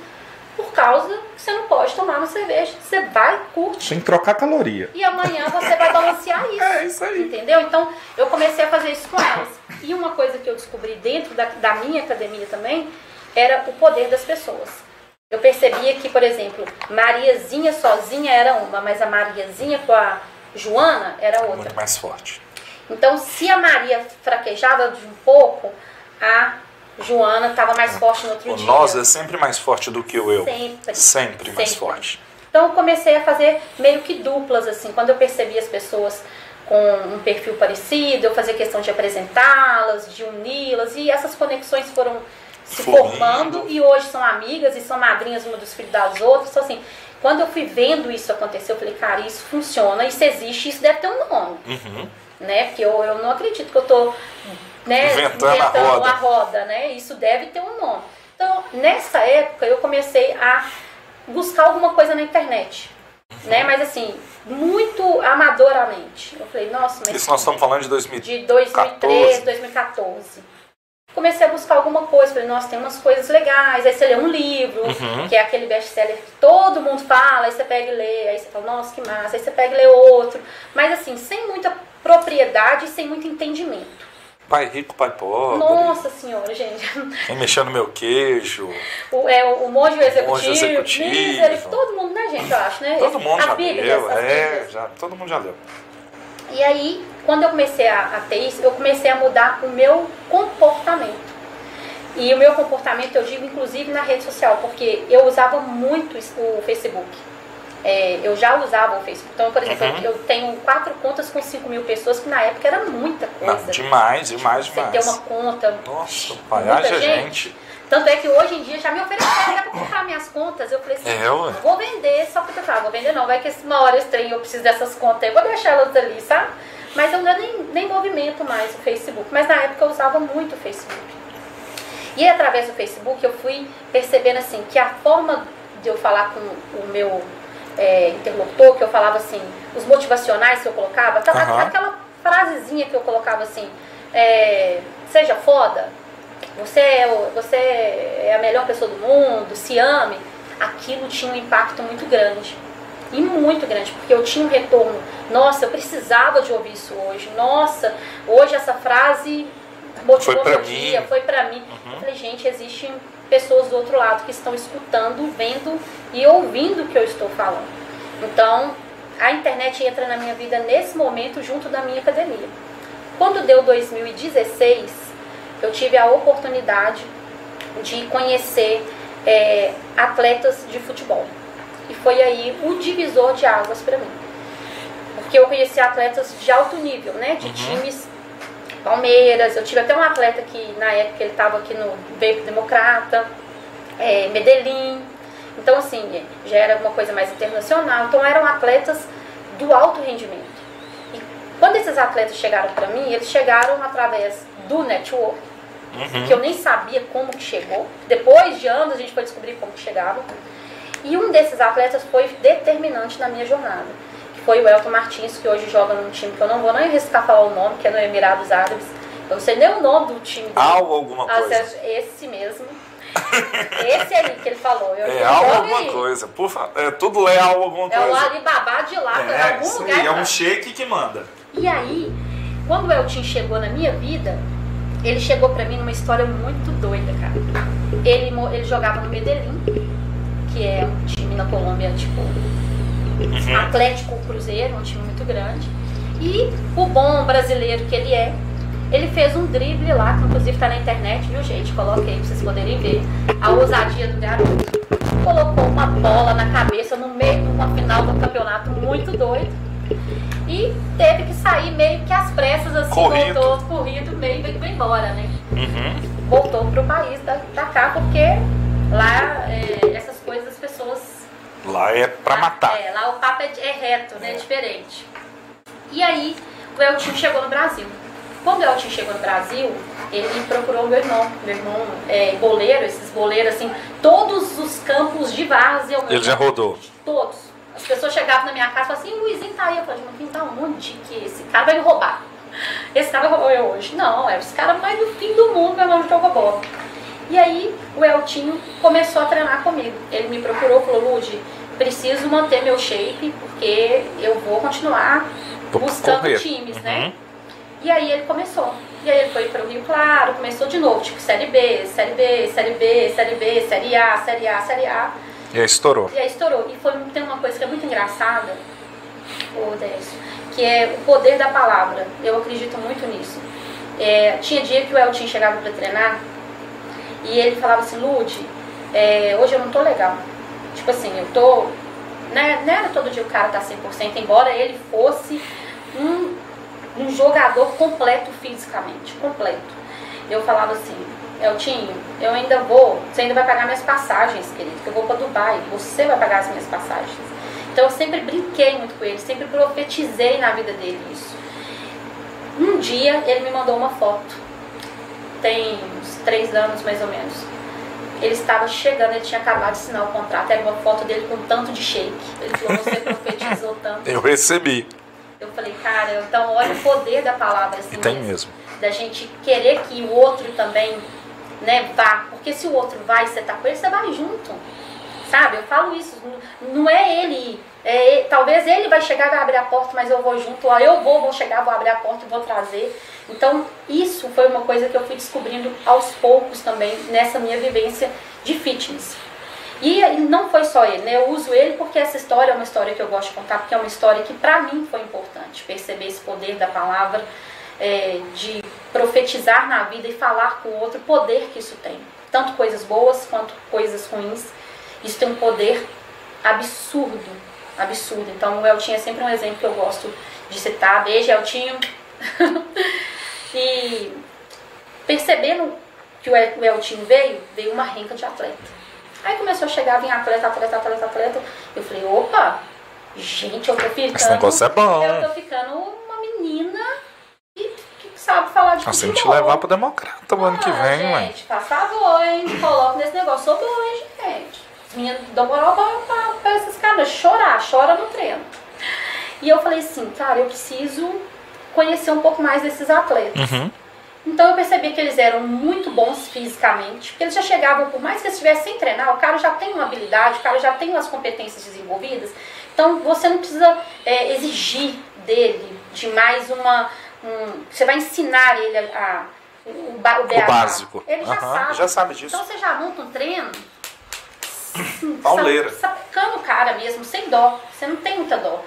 por causa que você não pode tomar uma cerveja. Você vai curtir. Tem que trocar caloria. E amanhã você vai balancear isso. É isso aí. Entendeu? Então eu comecei a fazer isso com elas. E uma coisa que eu descobri dentro da, da minha academia também era o poder das pessoas. Eu percebia que, por exemplo, Mariazinha sozinha era uma, mas a Mariazinha com a Joana era outra. Muito mais forte. Então, se a Maria fraquejava de um pouco, a Joana estava mais forte no outro O dia. nós é sempre mais forte do que o eu. Sempre. Sempre mais Sempre. forte. Então eu comecei a fazer meio que duplas, assim, quando eu percebi as pessoas com um perfil parecido, eu fazia questão de apresentá-las, de uni-las, e essas conexões foram se formando e hoje são amigas e são madrinhas uma dos filhos das outras. Então, assim, quando eu fui vendo isso acontecer, eu falei, cara, isso funciona, isso existe, isso deve ter um nome, Uhum. né? Porque eu, eu não acredito que eu tô né, Inventando a roda. a roda, né? Isso deve ter um nome. Então, nessa época, eu comecei a buscar alguma coisa na internet, Uhum. né? Mas assim, muito amadoramente. Eu falei, nossa, mas Isso nós estamos falando de 2000. de 2013, 2014. Comecei a buscar alguma coisa, falei, nossa, tem umas coisas legais. Aí você lê um livro, Uhum. que é aquele best-seller que todo mundo fala, aí você pega e lê, aí você fala, nossa, que massa. Aí você pega e lê outro. Mas assim, sem muita propriedade e sem muito entendimento. Pai rico, pai pobre. Nossa senhora, gente. Quem mexeu no meu queijo. O, é, o, o monge executivo, Monge executivo. todo mundo, né, gente, eu acho, né? Todo mundo As já Bíblias, leu. É, já, todo mundo já leu. E aí, quando eu comecei a, a ter isso, eu comecei a mudar o meu comportamento. E o meu comportamento, eu digo, inclusive na rede social, porque eu usava muito o Facebook. É, eu já usava o Facebook. Então, por exemplo, Uhum. eu tenho quatro contas com 5 mil pessoas, que na época era muita Não, coisa. demais, demais, Você ter demais. uma conta. Nossa, pai, muita haja gente. Tanto é que hoje em dia já me ofereceram pra comprar minhas contas. Eu falei assim, É, ué. vou vender, só porque eu falei, ah, vou vender não, vai que uma hora trem eu preciso dessas contas aí, vou deixar elas ali, sabe? Mas eu nem, nem movimento mais o Facebook. Mas na época eu usava muito o Facebook. E através do Facebook eu fui percebendo assim que a forma de eu falar com o meu é, interlocutor, que eu falava assim, os motivacionais que eu colocava, Aham. aquela frasezinha que eu colocava assim, é, seja foda, você é, você é a melhor pessoa do mundo, se ame, aquilo tinha um impacto muito grande. E muito grande, porque eu tinha um retorno. Nossa, eu precisava de ouvir isso hoje. Nossa, hoje essa frase motivou Foi meu mim. dia, foi pra mim. Eu falei, gente, existem pessoas do outro lado que estão escutando, vendo e ouvindo o que eu estou falando. Então, a internet entra na minha vida nesse momento junto da minha academia. Quando deu 2016, eu tive a oportunidade de conhecer é, atletas de futebol. E foi aí o divisor de águas para mim. Porque eu conheci atletas de alto nível, né? De times Palmeiras. Eu tive até um atleta que na época ele estava aqui no veio Democrata, é, Medellín. Então assim, já era uma coisa mais internacional. Então eram atletas do alto rendimento. E quando esses atletas chegaram para mim, eles chegaram através do network, Uhum. que eu nem sabia como que chegou. Depois de anos a gente foi descobrir como que chegava. E um desses atletas foi determinante na minha jornada, que foi o Elton Martins, que hoje joga num time que eu não vou nem arriscar falar o nome, que é no Emirados Árabes. Eu não sei nem o nome do time. Al alguma Ah, coisa. esse mesmo. esse aí que ele falou. Eu, É eu al jogo alguma aí. coisa. Por fa- é, tudo é al alguma É o coisa. Alibaba de lá, é, É, algum lugar. aí, é um shake que manda. E aí, quando o Elton chegou na minha vida, ele chegou pra mim numa história muito doida, cara. Ele, ele jogava no Medellín, que é um time na Colômbia, tipo, uhum. Atlético Cruzeiro, um time muito grande. E o bom brasileiro que ele é, ele fez um drible lá, que inclusive tá na internet, viu gente? Coloquei pra vocês poderem ver a ousadia do garoto. Colocou uma bola na cabeça no meio de uma final do campeonato muito doido. E teve que sair meio que às pressas, assim, corrido. voltou corrido, meio que foi embora, né? Uhum. Voltou pro país da, da cá, porque lá é, essas coisas as pessoas. Lá é pra matar. É, lá o papo é, é reto, né? É. Diferente. E aí o Eltinho chegou no Brasil. Quando o Elton chegou no Brasil, ele procurou meu irmão. Meu irmão é boleiro, esses boleiros, assim, todos os campos de várzea. Ele já rodou? Todos. As pessoas chegavam na minha casa e falavam assim, Luizinho tá aí. Eu falei, mas tá onde que esse cara vai me roubar? Esse cara vai roubar eu hoje. Não, é esse cara mais do fim do mundo, meu nome joga bola. E aí o Eltinho começou a treinar comigo. Ele me procurou falou, Lud, preciso manter meu shape, porque eu vou continuar buscando correr. times, né? uhum. né? E aí ele começou. E aí ele foi para o Rio Claro, começou de novo, tipo Série B, Série B, Série B, Série B, Série A, Série A, Série A. E aí estourou. E aí estourou. E foi, tem uma coisa que é muito engraçada, o Décio, que é o poder da palavra. Eu acredito muito nisso. É, tinha dia que o Elton chegava para treinar e ele falava assim, Lude, é, hoje eu não tô legal. Tipo assim, eu tô. Né, não era todo dia o cara tá 100%, embora ele fosse um um jogador completo fisicamente, completo. Eu falava assim, Eltinho, eu ainda vou, você ainda vai pagar minhas passagens, querido, que eu vou para Dubai, você vai pagar as minhas passagens. Então eu sempre brinquei muito com ele, sempre profetizei na vida dele isso. Um dia ele me mandou uma foto, tem uns três anos mais ou menos. Ele estava chegando, ele tinha acabado de assinar o contrato, era uma foto dele com tanto de shake. Ele falou, você profetizou tanto. Eu recebi. Eu falei, cara, então olha o poder da palavra assim. E tem mesmo. Da gente querer que o outro também né, vá. Porque se o outro vai e você tá com ele, você vai junto. Sabe? Eu falo isso. Não é ele ir. É, talvez ele vai chegar e vai abrir a porta, mas eu vou junto. Ó, eu vou, vou chegar, vou abrir a porta e vou trazer. Então, isso foi uma coisa que eu fui descobrindo aos poucos também nessa minha vivência de fitness. E não foi só ele, né? Eu uso ele porque essa história é uma história que eu gosto de contar, porque é uma história que para mim foi importante, perceber esse poder da palavra, é, de profetizar na vida e falar com o outro, poder que isso tem. Tanto coisas boas quanto coisas ruins. Isso tem um poder absurdo, absurdo. Então o Eltinho é sempre um exemplo que eu gosto de citar. Beijo, Eltinho. e percebendo que o Eltinho veio, veio uma rinca de atleta. Aí começou a chegar, vinha atleta, atleta, atleta, atleta. Eu falei, opa, gente, eu tô ficando. Esse negócio é bom. Eu tô ficando uma menina que, que sabe falar de Assim, te levar pro democrata o ano que vem, gente, mãe. Gente, por favor, hein? Coloca nesse negócio. Sou boa, hein, gente? Minha dou moral pra, esses caras. Chorar, chora no treino. E eu falei assim, cara, eu preciso conhecer um pouco mais desses atletas. Uhum. Então eu percebi que eles eram muito bons fisicamente, porque eles já chegavam, por mais que eles estivessem sem treinar, o cara já tem uma habilidade, o cara já tem as competências desenvolvidas. Então você não precisa é, exigir dele de mais uma. Um, você vai ensinar ele a, a o, o, o, básico. Ele já uhum, sabe. Já sabe disso. Então você já monta um treino. Pauleira. Sapecando o cara mesmo, sem dó. Você não tem muita dó.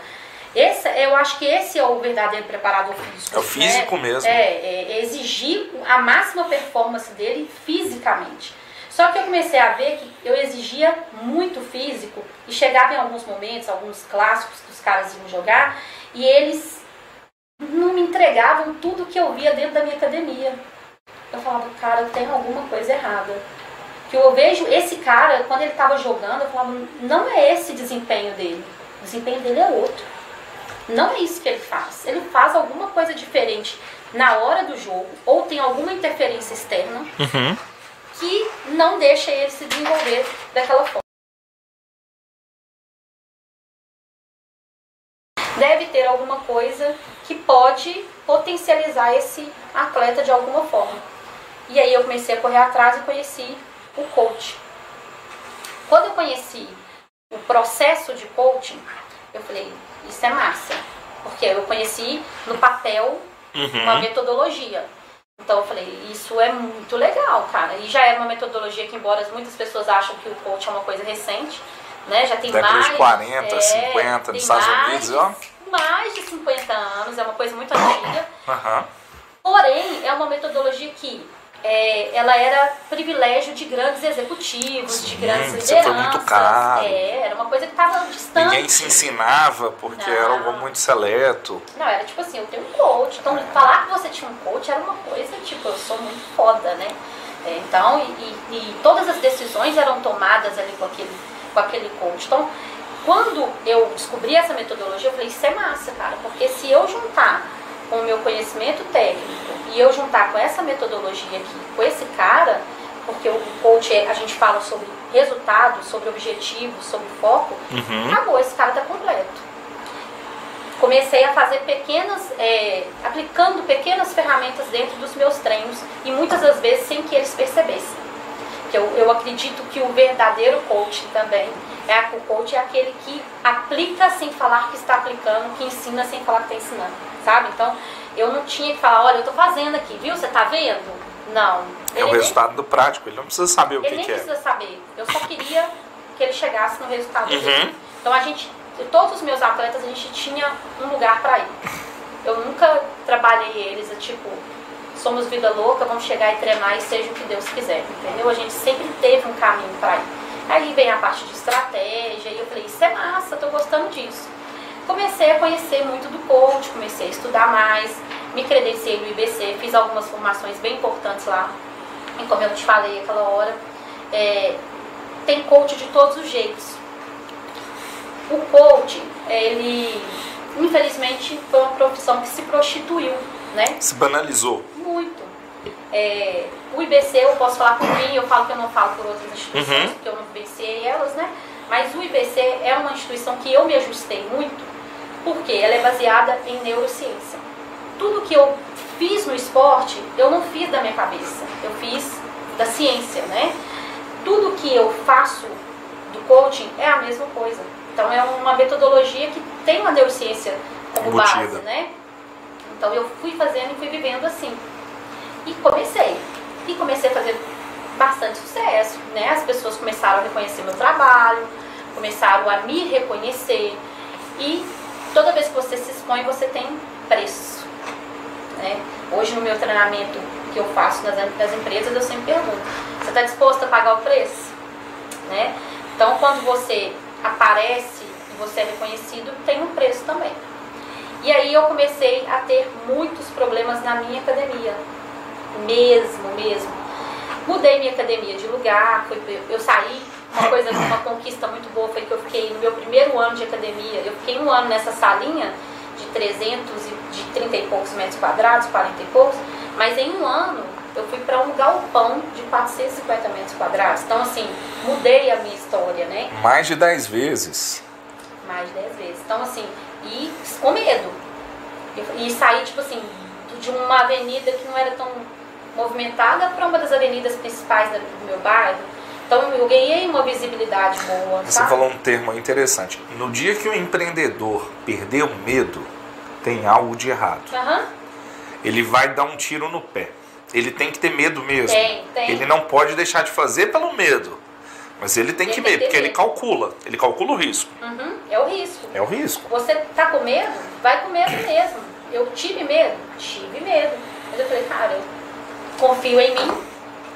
Esse, eu acho que esse é o verdadeiro preparador físico. É o físico né? mesmo. É, é, exigir a máxima performance dele fisicamente. Só que eu comecei a ver que eu exigia muito físico e chegava em alguns momentos, alguns clássicos que os caras iam jogar, e eles não me entregavam tudo que eu via dentro da minha academia. Eu falava, cara, tem alguma coisa errada. Que eu vejo esse cara, quando ele estava jogando, eu falava, não é esse desempenho dele. O desempenho dele é outro. Não é isso que ele faz. Ele faz alguma coisa diferente na hora do jogo, ou tem alguma interferência externa uhum. que não deixa ele se desenvolver daquela forma. Deve ter alguma coisa que pode potencializar esse atleta de alguma forma. E aí eu comecei a correr atrás e conheci o coach. Quando eu conheci o processo de coaching, eu falei, isso é massa. Porque eu conheci no papel uhum. uma metodologia. Então eu falei, isso é muito legal, cara. E já era uma metodologia que, embora muitas pessoas acham que o coach é uma coisa recente, né? Já tem Década mais de 40, é, 50 tem nos Estados mais Unidos, ó. Mais de 50 anos, é uma coisa muito antiga. Aham. Porém, é uma metodologia que é, ela era privilégio de grandes executivos, de Sim, grandes você lideranças. foi muito caro. É, era uma coisa que estava distante. Ninguém se ensinava porque Não. era algo muito seleto. Não, era tipo assim, eu tenho um coach. Então, falar que você tinha um coach era uma coisa, tipo, eu sou muito foda, né? É, Então, e, e- e todas as decisões eram tomadas ali com aquele, com aquele coach. Então, quando eu descobri essa metodologia, eu falei, isso é massa, cara, porque se eu juntar com o meu conhecimento técnico e eu juntar com essa metodologia aqui, com esse cara, porque o coach, a gente fala sobre resultado, sobre objetivo, sobre foco, Uhum. acabou, esse cara tá completo comecei a fazer pequenas, é, aplicando pequenas ferramentas dentro dos meus treinos e muitas das vezes sem que eles percebessem. Que eu, eu acredito que o verdadeiro coach também é a- o coach é aquele que aplica sem falar que está aplicando, que ensina sem falar que está ensinando, sabe? Então eu não tinha que falar, olha, eu estou fazendo aqui, viu? Você está vendo? Não. É o Ele nem- resultado do prático, ele não precisa saber o ele que, nem que é. precisa saber. Eu só queria que ele chegasse no resultado Uhum. dele. Então a gente, todos os meus atletas, a gente tinha um lugar para ir. Eu nunca trabalhei eles, é tipo, somos vida louca, vamos chegar e treinar e seja o que Deus quiser, entendeu? A gente sempre teve um caminho para ir. Aí vem a parte de estratégia e eu falei, isso é massa, tô gostando disso. Comecei a conhecer muito do coach, comecei a estudar mais, me credenciei no IBC, fiz algumas formações bem importantes lá. E como eu te falei aquela hora, é, tem coach de todos os jeitos. O coach, ele, infelizmente, foi uma profissão que se prostituiu, né? Se banalizou. Muito. É, o IBC, eu posso falar por mim, eu falo que eu não falo por outras instituições, Uhum. porque eu não vivenciei elas, né? Mas o IBC é uma instituição que eu me ajustei muito, porque ela é baseada em neurociência. Tudo que eu fiz no esporte, eu não fiz da minha cabeça, eu fiz da ciência, né? Tudo que eu faço do coaching é a mesma coisa. Então é uma metodologia que tem uma neurociência como base, Embutida. né? Então eu fui fazendo e fui vivendo assim. E comecei. E comecei a fazer bastante sucesso, né? As pessoas começaram a reconhecer meu trabalho, começaram a me reconhecer. E toda vez que você se expõe, você tem preço. Né? Hoje no meu treinamento que eu faço nas, nas empresas, eu sempre pergunto, você está disposto a pagar o preço? Né? Então quando você aparece e você é reconhecido, tem um preço também. E aí eu comecei a ter muitos problemas na minha academia. Mesmo, mesmo. Mudei minha academia de lugar, foi, eu saí, uma coisa, uma conquista muito boa foi que eu fiquei no meu primeiro ano de academia, eu fiquei um ano nessa salinha de 300 e de 30 e poucos metros quadrados, 40 e poucos, mas em um ano eu fui para um galpão de 450 metros quadrados. Então assim, mudei a minha história, né? Mais de 10 vezes. mais de 10 vezes. Então, assim, e com medo. E, e sair, tipo assim, de uma avenida que não era tão movimentada para uma das avenidas principais do meu bairro. Então, eu ganhei uma visibilidade boa, Você sabe? falou um termo interessante. No dia que o empreendedor perder o medo, tem algo de errado. Aham, Ele vai dar um tiro no pé. Ele tem que ter medo mesmo. Tem, tem. Ele não pode deixar de fazer pelo medo. Mas ele tem Ele que tem medo, porque ele medo. calcula. Ele calcula o risco. uhum, é o risco. É o risco. Você tá com medo? Vai com medo mesmo. Eu tive medo? Tive medo. Mas eu falei, cara, eu confio em mim,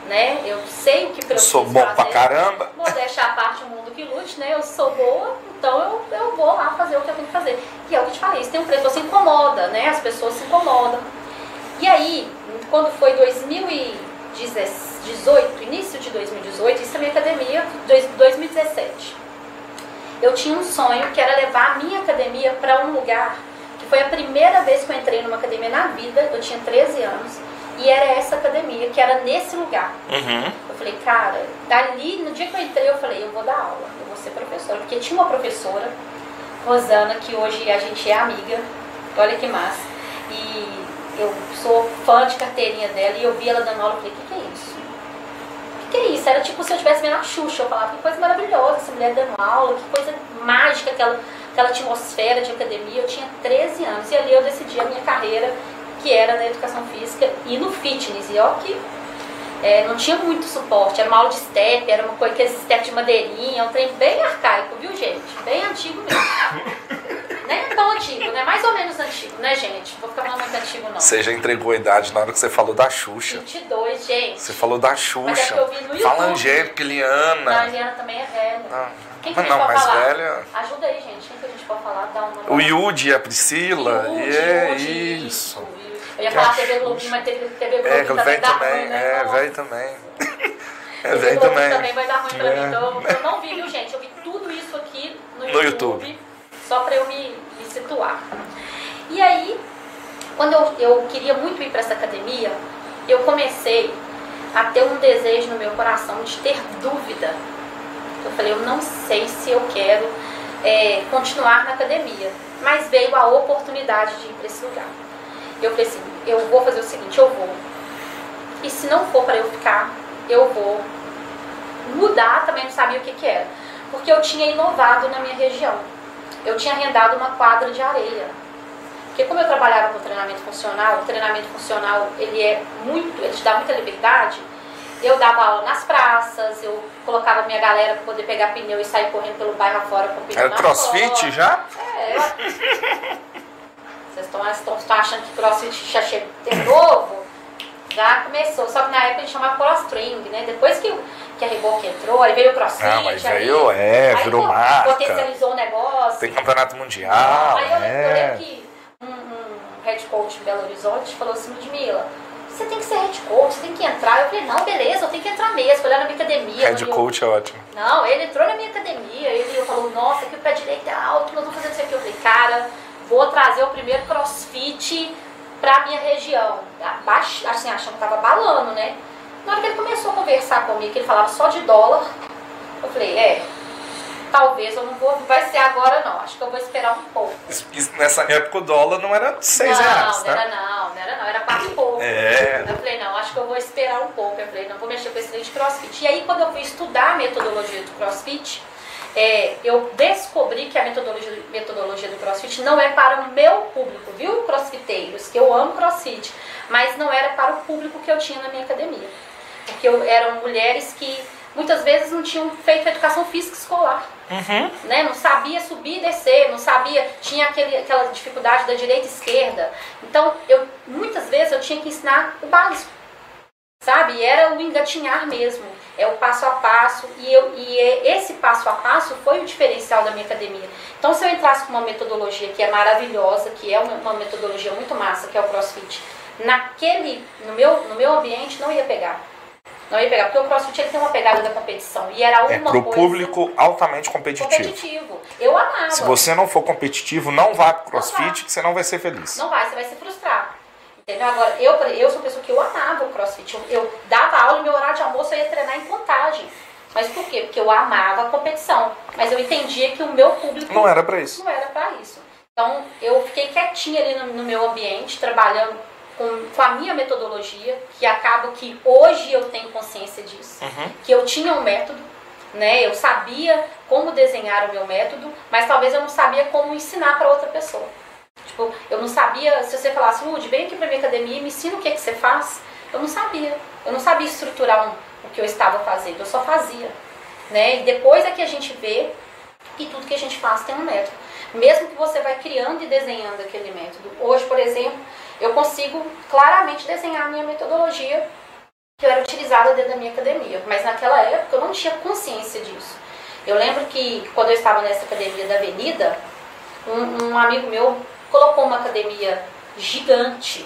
né? Eu sei o que Eu preciso sou bom pra fazer. caramba. Modéstia à parte, o mundo que lute, né? Eu sou boa, então eu, eu vou lá fazer o que eu tenho que fazer. E é o que eu te falei, isso tem um preço, você incomoda, né? As pessoas se incomodam. E aí, quando foi 2018, início de 2018, isso é minha academia, dois- 2017. Eu tinha um sonho que era levar a minha academia para um lugar que foi a primeira vez que eu entrei numa academia na vida, eu tinha 13 anos, e era essa academia, que era nesse lugar. Uhum. Eu falei, cara, dali, no dia que eu entrei, eu falei, eu vou dar aula, eu vou ser professora. Porque tinha uma professora, Rosana, que hoje a gente é amiga, olha que massa. E eu sou fã de carteirinha dela e eu vi ela dando aula, eu falei, o que, que é isso? O que, que é isso? Era tipo se eu estivesse vendo a Xuxa, eu falava, que coisa maravilhosa essa mulher dando aula, que coisa mágica, aquela, aquela atmosfera de academia. Eu tinha 13 anos e ali eu decidi a minha carreira, que era na educação física e no fitness. E ó que é, não tinha muito suporte, era uma aula de step, era uma coisa, aqueles step de madeirinha, um trem bem arcaico, viu gente? Bem antigo mesmo. Nem é tão antigo, né? Mais ou menos antigo, né, gente? Vou ficar falando muito antigo, não. Você já entregou a idade na hora que você falou da Xuxa. 22, gente. Você falou da é Xuxa. YouTube. Fala Angélica, Não, a. Eliana também é velha. Ah, Quem que mas a gente não, pode mais falar? velha. Ajuda aí, gente. Quem que a gente pode falar? Dá uma O Yudi, a Priscila. Yudi, é Yudi, isso. Eu ia falar TV Globo, mas TV, TV Globo É, também velho dá também. ruim, né? É, velho também. É, Globo também. também vai dar ruim pra É. mim. Então, eu não vi, viu, gente? Eu vi tudo isso aqui no, No YouTube. Só pra eu me, me situar. E aí, quando eu, eu queria muito ir para essa academia, eu comecei a ter um desejo no meu coração de ter dúvida. Eu falei, eu não sei se eu quero é, continuar na academia. Mas veio a oportunidade de ir para esse lugar. Eu falei assim, eu vou fazer o seguinte, eu vou. E se não for para eu ficar, eu vou mudar, também não sabia o que, que era. Porque eu tinha inovado na minha região. Eu tinha arrendado uma quadra de areia. Porque como eu trabalhava com treinamento funcional, o treinamento funcional ele é muito, ele te dá muita liberdade. Eu dava aula nas praças, eu colocava minha galera para poder pegar pneu e sair correndo pelo bairro afora com pneu Era crossfit costa. já? É, eu... Vocês estão, achando que crossfit já chegou de novo? Já começou, só que na época a gente chamava cross-training, né? Depois que, que a Reebok entrou, aí veio o crossfit. Ah, mas aí- veio, é, aí virou marca. Potencializou o negócio. Tem campeonato mundial. Aí eu, lembro- eu é. lembro que um, um head coach em Belo Horizonte falou assim, Ludmilla, você tem que ser head coach, você tem que entrar. Eu falei, não, beleza, eu tenho que entrar mesmo. Foi lá na minha academia. Head coach é ótimo. Não, ele entrou na minha academia, ele falou, nossa, que o pé direito é alto, nós vamos fazer isso aqui. Eu falei, cara, vou trazer o primeiro crossfit pra minha região. Abaixo, assim, achando que tava balando, né? Na hora que ele começou a conversar comigo, que ele falava só de dólar, eu falei, é, talvez eu não vou, não vai ser agora não, acho que eu vou esperar um pouco. Isso- nessa época o dólar não era 6 não, reais, não né? era não, não era não, era quatro e pouco. É. Eu falei, não, acho que eu vou esperar um pouco. Eu falei, não vou mexer com esse de crossfit. E aí, quando eu fui estudar a metodologia do crossfit, é, eu descobri que a metodologia, metodologia do crossfit não é para o meu público, viu, crossfiteiros? Que eu amo crossfit, mas não era para o público que eu tinha na minha academia. Porque eu, eram mulheres que muitas vezes não tinham feito educação física escolar Uhum. né? Não sabia subir e descer, não sabia, tinha aquele, aquela dificuldade da direita e esquerda. Então, eu muitas vezes eu tinha que ensinar o básico, sabe? E era o engatinhar mesmo, é o passo a passo. E, eu, e é- esse passo a passo foi o diferencial da minha academia. Então, se eu entrasse com uma metodologia que é maravilhosa, que é uma, uma metodologia muito massa, que é o CrossFit, naquele, no meu, no meu ambiente, não ia pegar. Não ia pegar, porque o CrossFit ele tem uma pegada da competição. E era uma É pro coisa público altamente competitivo. competitivo. Eu amava. Se você não for competitivo, não vá pro crossfit que você não vai ser feliz. Não vai, você vai se frustrar. Entendeu? Agora, eu, eu sou uma pessoa que eu amava o crossfit. Eu, eu dava aula e meu horário de almoço eu ia treinar em contagem. Mas por quê? Porque eu amava a competição. Mas eu entendia que o meu público Não era pra isso. não era pra isso. Então, eu fiquei quietinha ali no, no meu ambiente, trabalhando com, com a minha metodologia, que acaba que hoje eu tenho consciência disso. Uhum. Que eu tinha um método, né? Eu sabia como desenhar o meu método, mas talvez eu não sabia como ensinar para outra pessoa. Tipo, eu não sabia, se você falasse, Lud, vem aqui pra minha academia e me ensina o que, que você faz. Eu não sabia. Eu não sabia estruturar um- o que eu estava fazendo, eu só fazia. Né? E depois é que a gente vê que tudo que a gente faz tem um método. Mesmo que você vai criando e desenhando aquele método. Hoje, por exemplo, eu consigo claramente desenhar a minha metodologia que era utilizada dentro da minha academia. Mas naquela época eu não tinha consciência disso. Eu lembro que quando eu estava nessa academia da Avenida, um, um amigo meu colocou uma academia gigante,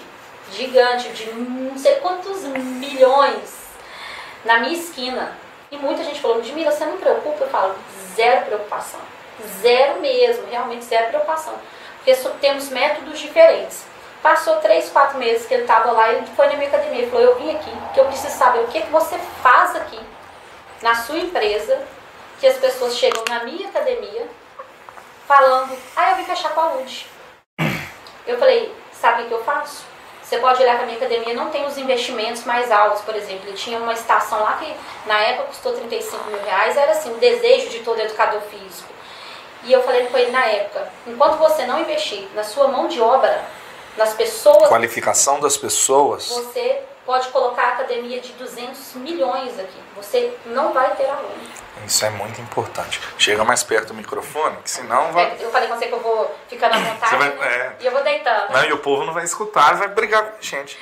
gigante, de não sei quantos milhões na minha esquina. E muita gente falou, Ludmilla, você não preocupa? Eu falo, zero preocupação. Zero mesmo, realmente zero preocupação. Porque temos métodos diferentes. Passou três, quatro meses que ele estava lá, ele foi na minha academia e falou, eu vim aqui, que eu preciso saber o que, que você faz aqui, na sua empresa, que as pessoas chegam na minha academia falando, ah, eu vim fechar com a Lud. Eu falei, sabe o que eu faço? Você pode olhar que a minha academia não tem os investimentos mais altos, por exemplo. Ele tinha uma estação lá que na época custou 35 mil reais, era assim, um desejo de todo educador físico. E eu falei com ele na época, enquanto você não investir na sua mão de obra, nas pessoas. Qualificação das pessoas. Você pode colocar a academia de 200 milhões aqui. Você não vai ter aluno. Isso é muito importante. Chega mais perto do microfone, que senão vai. É, eu falei com você que eu vou ficando à vontade vai, né? é. e eu vou deitando. Não, e o povo não vai escutar, vai brigar com a gente.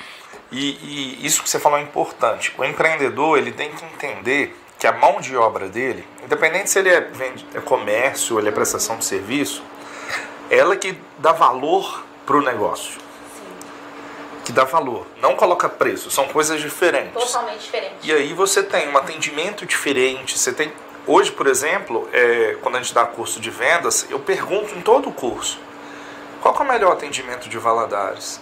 E, e isso que você falou é importante. O empreendedor ele tem que entender que a mão de obra dele, independente se ele é, vende, é comércio, ele é prestação de serviço, ela que dá valor para o negócio. Que dá valor. Não coloca preço, são coisas diferentes. Totalmente diferente. E aí você tem um atendimento diferente. Você tem. Hoje, por exemplo, é, quando a gente dá curso de vendas, eu pergunto em todo o curso: qual é o melhor atendimento de Valadares?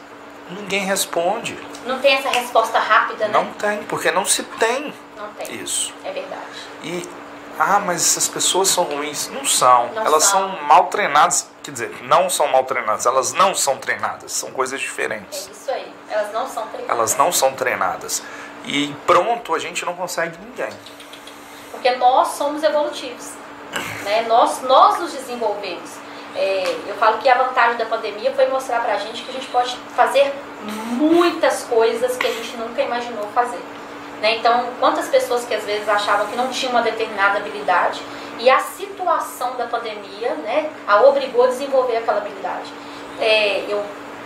Ninguém responde. Não tem essa resposta rápida, né? Não tem, porque não se tem, Não tem. isso. É verdade. E, ah, mas essas pessoas são ruins. Não são. Não elas são. são. mal treinadas. Quer dizer, não são mal treinadas, elas não são treinadas. São coisas É diferentes. isso aí. Elas não são treinadas. Elas não são treinadas. E pronto, a gente não consegue ninguém. Porque nós somos evolutivos. Né? Nós, nós nos desenvolvemos. É, eu falo que a vantagem da pandemia foi mostrar pra gente que a gente pode fazer muitas coisas que a gente nunca imaginou fazer. Né? Então, quantas pessoas que às vezes achavam que não tinham uma determinada habilidade e a situação da pandemia né, a obrigou a desenvolver aquela habilidade. É, eu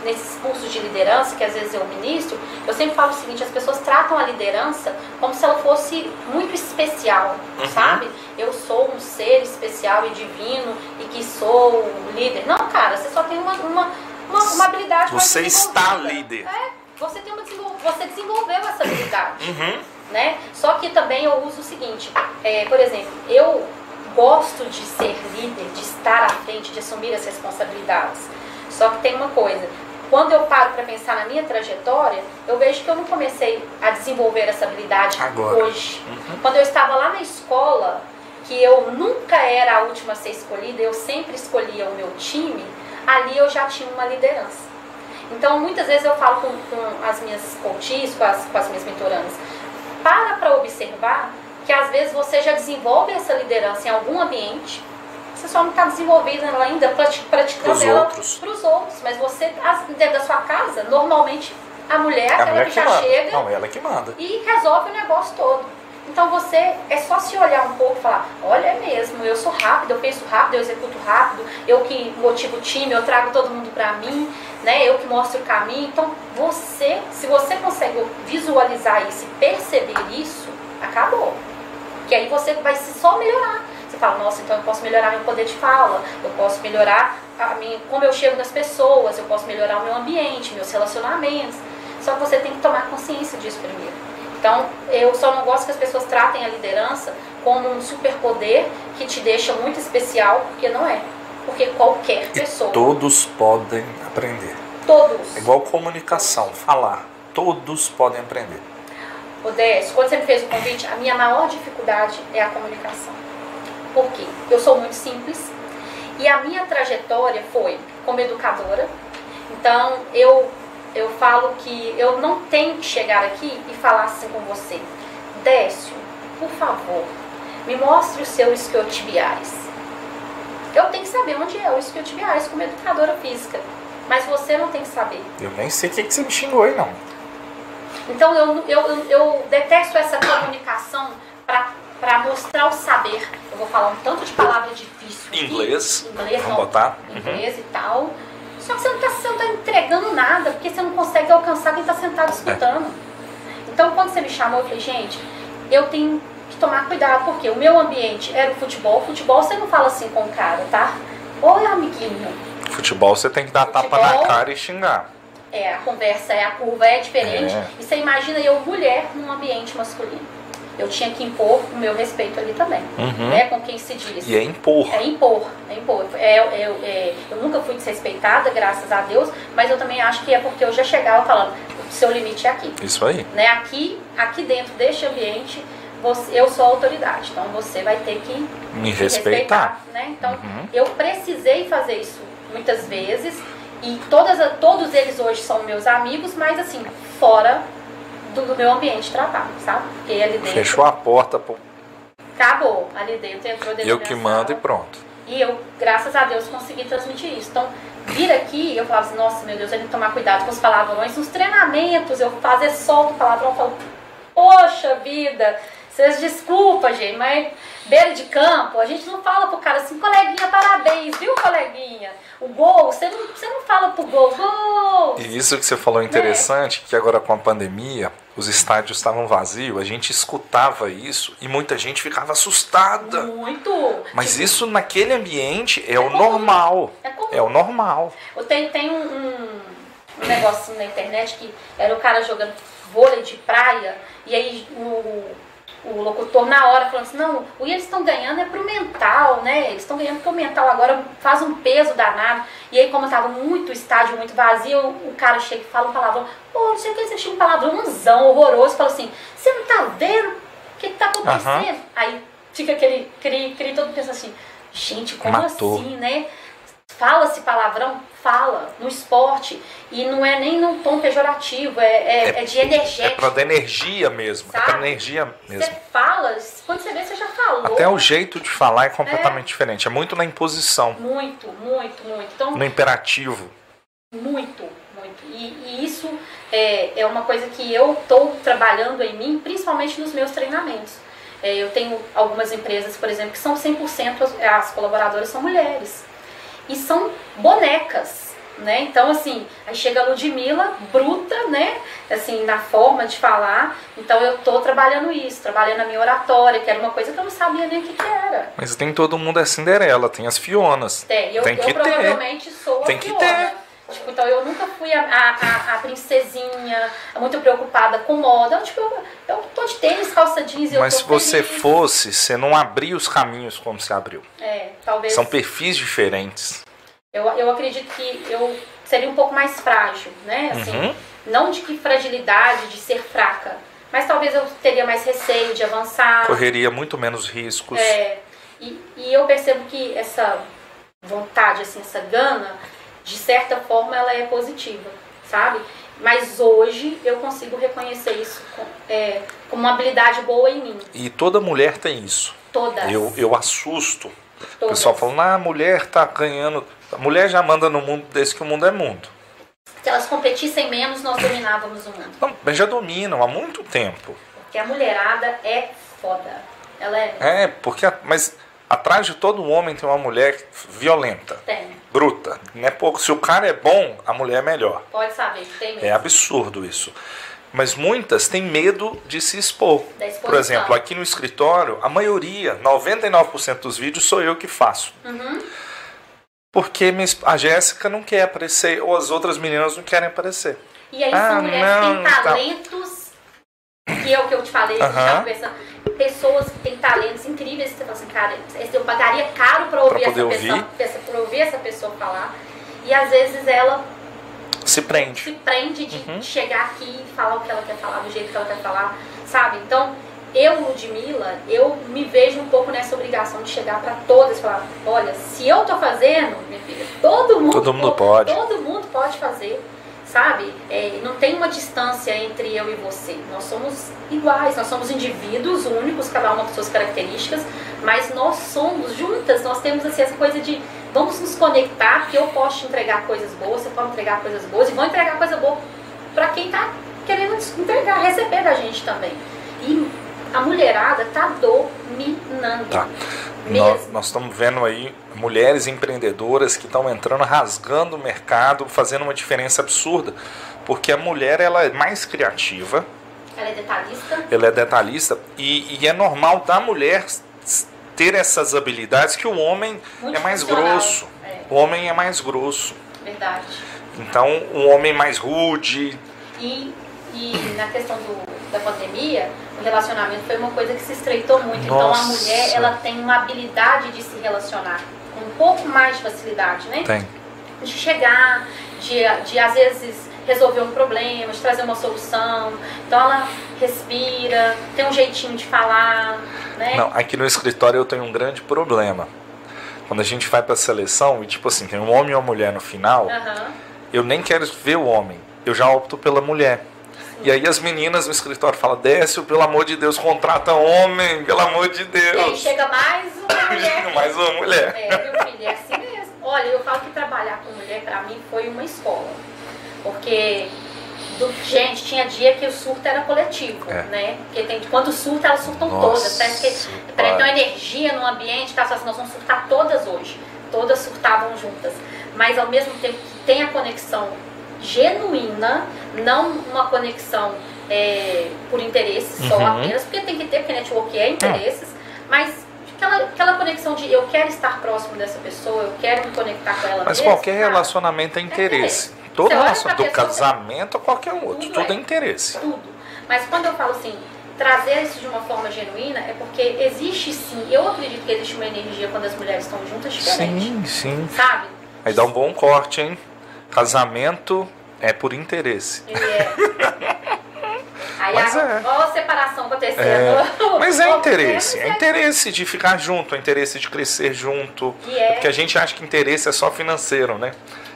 nesses cursos de liderança, que às vezes eu ministro, eu sempre falo o seguinte, as pessoas tratam a liderança como se ela fosse muito especial, Uhum. sabe? Eu sou um ser especial e divino e que sou líder. Não, cara, você só tem uma, uma, uma, uma habilidade Você está líder. É, você, tem uma você desenvolveu essa habilidade Uhum. né? Só que também eu uso o seguinte, é, por exemplo, eu gosto de ser líder, de estar à frente, de assumir as responsabilidades. Só que tem uma coisa, quando eu paro para pensar na minha trajetória, eu vejo que eu não comecei a desenvolver essa habilidade Agora. hoje. Uhum. Quando eu estava lá na escola, que eu nunca era a última a ser escolhida, eu sempre escolhia o meu time, ali eu já tinha uma liderança. Então, muitas vezes eu falo com, com as minhas coaches, com as, com as minhas mentorandas, para para observar que às vezes você já desenvolve essa liderança em algum ambiente, você só não está desenvolvendo ela ainda, prati- praticando ela para os outros. Mas você, dentro da sua casa, normalmente a mulher, É a aquela mulher que já manda. chega Não, ela que manda. e resolve o negócio todo. Então você é só se olhar um pouco e falar, olha é mesmo, eu sou rápido, eu penso rápido, eu executo rápido, eu que motivo o time, eu trago todo mundo pra mim, né? Eu que mostro o caminho. Então você, se você consegue visualizar isso e perceber isso, acabou. Que aí você vai se só melhorar. Você fala, nossa, então eu posso melhorar meu poder de fala, eu posso melhorar a minha, como eu chego nas pessoas, eu posso melhorar o meu ambiente, meus relacionamentos. Só que você tem que tomar consciência disso primeiro. Então, eu só não gosto que as pessoas tratem a liderança como um superpoder que te deixa muito especial, porque não é. Porque qualquer pessoa, E todos podem aprender. todos, É igual comunicação, falar. Todos podem aprender. Odécio, quando você me fez o convite, a minha maior dificuldade é a comunicação. Por quê? Eu sou muito simples e a minha trajetória foi como educadora. Então, eu, eu falo que eu não tenho que chegar aqui e falar assim com você. Décio, por favor, me mostre o seu isquiotibiais. Eu tenho que saber onde é o isquiotibiais como educadora física. Mas você não tem que saber. Eu nem sei o que, que você me xingou aí, não. Então eu, eu, eu, eu detesto essa comunicação para mostrar o saber. Eu vou falar um tanto de palavra difícil. aqui. Inglês. Inglês, Vamos não. botar? Uhum. Inglês e tal. Só que você não está entregando nada, porque você não consegue alcançar quem está sentado escutando. Então quando você me chamou, eu falei, gente, eu tenho que tomar cuidado, porque o meu ambiente era o futebol. Futebol você não fala assim com o cara, tá? Oi, amiguinho. Futebol você tem que dar tapa Futebol. na cara e xingar. É, a conversa é, a curva é diferente. É. E você imagina eu, mulher, num ambiente masculino. Eu tinha que impor o meu respeito ali também. Uhum. Né, com quem se diz. E é impor. É impor, é impor. É, é, é, eu nunca fui desrespeitada, graças a Deus, mas eu também acho que é porque eu já chegava falando, o seu limite é aqui. Isso aí. Né? Aqui, aqui dentro deste ambiente, você, eu sou a autoridade, então você vai ter que Me me respeitar. né? Então, Uhum. eu precisei fazer isso muitas vezes e todas, todos eles hoje são meus amigos, mas assim, fora do, do meu ambiente de trabalho, sabe? Porque ali dentro Fechou a porta, pô. acabou, ali dentro entrou dentro Eu que mando e pronto. E eu, graças a Deus, consegui transmitir isso. Então, vir aqui, eu falava assim, nossa, meu Deus, eu tenho que tomar cuidado com os palavrões. Nos treinamentos, eu fazer solto o palavrão, eu falo, poxa vida, vocês desculpa, gente, mas beira de campo, a gente não fala pro cara assim, coleguinha, parabéns, viu, coleguinha? O gol, você não, você não fala pro gol, gol. E isso que você falou interessante, é. que agora com a pandemia, os estádios estavam vazios, a gente escutava isso e muita gente ficava assustada. Muito. Mas tipo, isso naquele ambiente é, é o normal. É, é, o normal. Tem, tem um, um, um negocinho na internet que era o cara jogando vôlei de praia e aí o o locutor na hora falando assim, não, o que eles estão ganhando é pro mental, né? Eles estão ganhando porque o mental agora faz um peso danado. E aí, como estava muito estádio, muito vazio, o cara chega e fala um palavrão, pô, não sei o que, você chega um palavrãozão horroroso, fala assim, você não tá vendo? O que, que tá acontecendo? Uhum. Aí fica aquele cri, cri, todo pensa assim, gente, como Matou. assim, né? Fala-se palavrão? Fala. No esporte. E não é nem num tom pejorativo, é, é, é, é de energia. É pra dar energia mesmo. Sabe? É pra energia mesmo. Você fala, quando você vê, você já falou. Até o jeito de falar é completamente é. diferente. É muito na imposição. Muito, muito, muito. Então, no imperativo. Muito, muito. E, e isso é, é uma coisa que eu estou trabalhando em mim, principalmente nos meus treinamentos. É, eu tenho algumas empresas, por exemplo, que são 100% as, as colaboradoras são mulheres e são bonecas. Né? Então, assim, aí chega a Ludmilla, bruta, né? Assim, na forma de falar. Então, eu tô trabalhando isso, trabalhando a minha oratória, que era uma coisa que eu não sabia nem o que, que era. Mas tem todo mundo é Cinderela, tem as Fionas. Tem, eu, tem eu provavelmente sou a tem Fiona. Que ter. Tipo, então eu nunca fui a, a, a, princesinha, muito preocupada com moda. Eu, tipo, eu, eu tô de tênis, calça jeans e Mas se você fosse, você não abria os caminhos como você abriu. É, talvez. São perfis diferentes. Eu, eu acredito que eu seria um pouco mais frágil, né? Assim, uhum. Não de que fragilidade, de ser fraca, mas talvez eu teria mais receio de avançar. Correria muito menos riscos. É, e, e eu percebo que essa vontade, assim, essa gana, de certa forma, ela é positiva, sabe? Mas hoje eu consigo reconhecer isso é, como uma habilidade boa em mim. E toda mulher tem isso. Todas. Eu, eu assusto. Todas. O pessoal falando, ah, a mulher tá ganhando a mulher já manda no mundo desde que o mundo é mundo. Se elas competissem menos, nós dominávamos o mundo. Não, mas já dominam há muito tempo. Porque a mulherada é foda. Ela é. É, porque. Mas atrás de todo homem tem uma mulher violenta. Tem. Bruta. Não é pouco. Se o cara é bom, a mulher é melhor. Pode saber que tem mesmo. É absurdo isso. Mas muitas têm medo de se expor. Por exemplo, aqui no escritório, a maioria, 99% dos vídeos sou eu que faço. Uhum porque a Jéssica não quer aparecer ou as outras meninas não querem aparecer. E aí ah, são mulheres não, que têm talentos, que é o que eu te falei, uh -huh. pensando, pessoas que têm talentos incríveis, você fala assim, cara, eu pagaria caro para ouvir, essa ouvir. Pessoa, ouvir essa pessoa falar. E às vezes ela se prende. Se prende de uhum. chegar aqui e falar o que ela quer falar, do jeito que ela quer falar, sabe? Então, eu, Ludmilla, eu me vejo um pouco nessa obrigação de chegar para todas e falar, olha, se eu tô fazendo, minha filha, todo mundo, todo mundo pode. Todo mundo pode fazer, sabe? É, não tem uma distância entre eu e você. Nós somos iguais, nós somos indivíduos únicos, cada uma com suas características, mas nós somos juntas, nós temos assim, essa coisa de vamos nos conectar, que eu posso te entregar coisas boas, você pode entregar coisas boas, e vou entregar coisa boa para quem tá querendo entregar, receber da gente também. E a mulherada está dominando. Tá. Nós, nós, estamos vendo aí mulheres empreendedoras que estão entrando, rasgando o mercado, fazendo uma diferença absurda. Porque a mulher ela é mais criativa. Ela é detalhista. Ela é detalhista. E, e é normal da mulher ter essas habilidades que o homem Muito é mais grosso. É. O homem é mais grosso. Verdade. Então, um homem mais rude. E, e na questão do, da pandemia, o relacionamento foi uma coisa que se estreitou muito. Nossa. Então a mulher ela tem uma habilidade de se relacionar com um pouco mais de facilidade, né? Tem. De chegar, de, de às vezes resolver um problema, de trazer uma solução. Então ela respira, tem um jeitinho de falar, né? Não, aqui no escritório eu tenho um grande problema. Quando a gente vai para a seleção e tipo assim, tem um homem e uma mulher no final, uhum. eu nem quero ver o homem, eu já opto pela mulher. E aí as meninas no escritório falam, Décio, pelo amor de Deus, contrata homem, pelo amor de Deus. E aí chega mais uma mulher. mais uma mulher. É, meu filho, é assim mesmo. Olha, eu falo que trabalhar com mulher para mim foi uma escola. Porque do, gente, tinha dia que o surto era coletivo, É. né? Porque tem, quando surta, elas surtam Nossa, todas. Parece que parece uma energia no ambiente, tá? Só assim, nós vamos surtar todas hoje. Todas surtavam juntas. Mas ao mesmo tempo que tem a conexão genuína, não uma conexão é, por interesse só Uhum. apenas, porque tem que ter, porque network é interesses, mas aquela, aquela conexão de eu quero estar próximo dessa pessoa, eu quero me conectar com ela Mas mesmo, qualquer cara, relacionamento é interesse. Todo Você olha relacionamento, do casamento a qualquer outro, tudo tudo é é. interesse. tudo. Mas quando eu falo assim, trazer isso de uma forma genuína, é porque existe sim, eu acredito que existe uma energia quando as mulheres estão juntas diferente. Sim, sim. Sabe? Aí dá um bom corte, hein? Casamento é por interesse. É. Aí Mas a, é. ó a separação acontecendo. É, Mas é interesse, é é interesse de ficar junto, é interesse de crescer junto. E é. Porque a gente acha que interesse é só financeiro, né?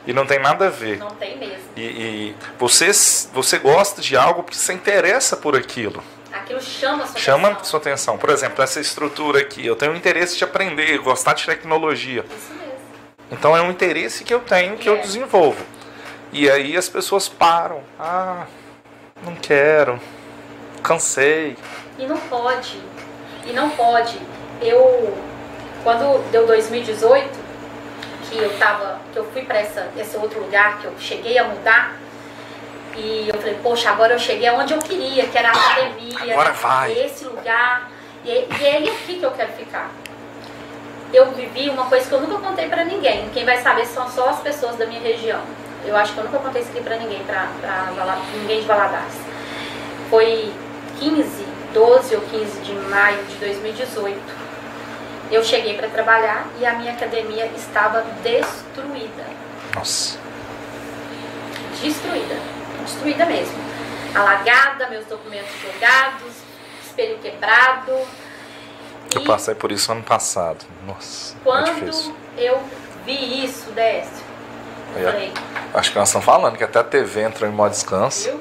E não tem nada a ver. Não tem mesmo. E, e você, você gosta de algo porque você interessa por aquilo. Aquilo chama a sua Chama a atenção. sua atenção. Por exemplo, essa estrutura aqui. Eu tenho interesse de aprender, gostar de tecnologia. Isso. Então é um interesse que eu tenho, que eu É. desenvolvo. E aí as pessoas param. Ah, não quero. Cansei. E não pode. E não pode. Eu, quando deu 2018, que eu tava, que eu fui para esse outro lugar, que eu cheguei a mudar, e eu falei, poxa, agora eu cheguei aonde eu queria, que era a academia, Agora né? vai. esse lugar, e, é- e é aqui que eu quero ficar. Eu vivi uma coisa que eu nunca contei pra ninguém. Quem vai saber são só as pessoas da minha região. Eu acho que eu nunca contei isso aqui pra ninguém, pra, pra Vala- ninguém de Valadares. Foi 15, 12 ou 15 de maio de 2018. Eu cheguei para trabalhar e a minha academia estava destruída. Nossa. Destruída. Destruída mesmo. Alagada, meus documentos jogados, espelho quebrado. Eu E passei por isso ano passado. Nossa, é quando difícil. eu vi isso, Décio, eu É. falei, Acho que nós estamos falando que até a TV entrou em modo descanso. viu?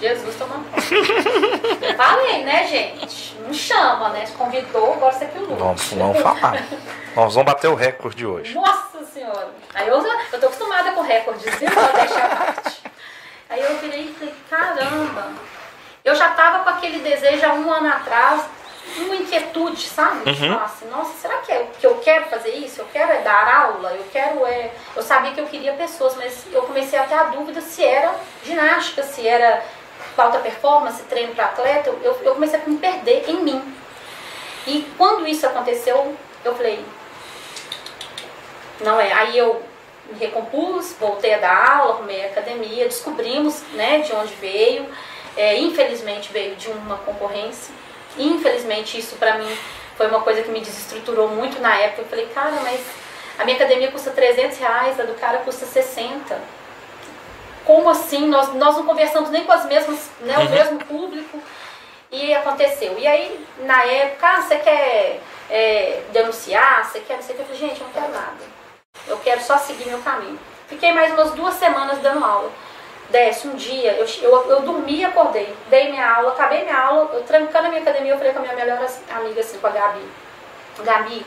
Jesus tomando conta. Eu falei, né, gente? Não chama, né? Convidou, agora você que o Vamos, vamos falar. Nós vamos bater o recorde hoje. Nossa senhora! Aí eu, eu tô acostumada com recordes, viu? Deixa a parte. Aí eu virei e falei, caramba! Eu já tava com aquele desejo há um ano atrás, uma inquietude, sabe? Uhum. falar assim, nossa, será que, é, que eu quero fazer isso? Eu quero é dar aula? Eu quero é. Eu sabia que eu queria pessoas, mas eu comecei a ter a dúvida se era ginástica, se era alta performance, treino para atleta. Eu, eu comecei a me perder em mim. E quando isso aconteceu, eu falei, não é. Aí eu me recompus, voltei a dar aula, arrumei a academia, descobrimos né, de onde veio. É, infelizmente veio de uma concorrência. Infelizmente isso pra mim foi uma coisa que me desestruturou muito na época. Eu falei, cara, mas a minha academia custa 300 reais, a do cara custa 60. Como assim? Nós, nós não conversamos nem com as mesmas, né, o Uhum. mesmo público. E aconteceu. E aí, na época, ah, você quer é, denunciar, você quer não sei o que. Eu falei, gente, eu não quero nada. Eu quero só seguir meu caminho. Fiquei mais umas duas semanas dando aula. Desce, um dia, eu, eu, eu dormi e acordei. Dei minha aula, acabei minha aula, eu trancando a minha academia, eu falei com a minha melhor amiga, assim, com a Gabi. Gabi,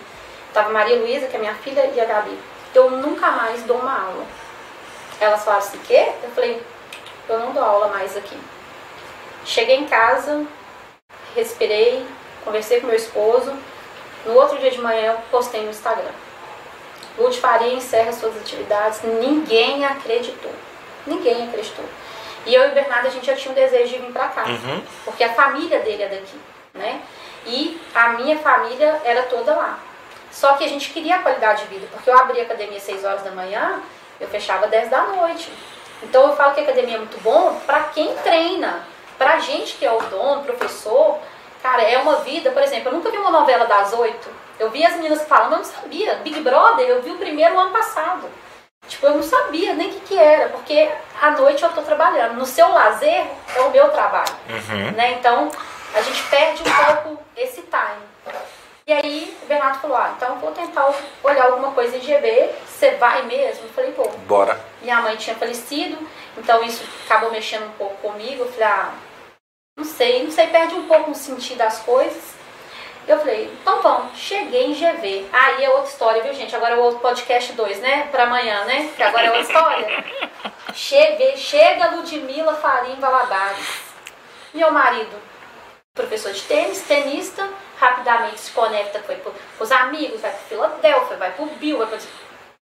tava Maria Luísa, que é minha filha, e a Gabi. Eu nunca mais dou uma aula. Elas falaram assim, quê? Eu falei, eu não dou aula mais aqui. Cheguei em casa, respirei, conversei com meu esposo. No outro dia de manhã eu postei no Instagram. Lud Faria encerra suas atividades. Ninguém acreditou. Ninguém acreditou. E eu e o Bernardo, a gente já tinha um desejo de vir pra cá. Uhum. Porque a família dele é daqui, né? E a minha família era toda lá. Só que a gente queria a qualidade de vida. Porque eu abria a academia às 6 horas da manhã, eu fechava às 10 da noite. Então eu falo que a academia é muito bom pra quem treina. Pra gente que é o dono, professor, cara, é uma vida. Por exemplo, eu nunca vi uma novela das oito. Eu vi as meninas falando, eu não sabia. Big Brother, eu vi o primeiro ano passado. Tipo, eu não sabia nem o que, que era, porque à noite eu tô trabalhando. No seu lazer é o meu trabalho. Uhum. Né? Então, a gente perde um pouco esse time. E aí, o Bernardo falou, ah, então eu vou tentar olhar alguma coisa em GB, você vai mesmo? Eu falei, vou. Bora. Minha mãe tinha falecido, então isso acabou mexendo um pouco comigo. Eu falei, ah, não sei, não sei, perde um pouco o sentido das coisas. Eu falei, então vamos, cheguei em GV. Aí é outra história, viu, gente? Agora é o podcast 2, né? Pra amanhã, né? Que agora é outra história. Cheguei, chega Ludmilla Faria em Valadares. Meu marido, professor de tênis, tenista, rapidamente se conecta, foi para os amigos, vai para Filadélfia, vai para o Bill, vai para...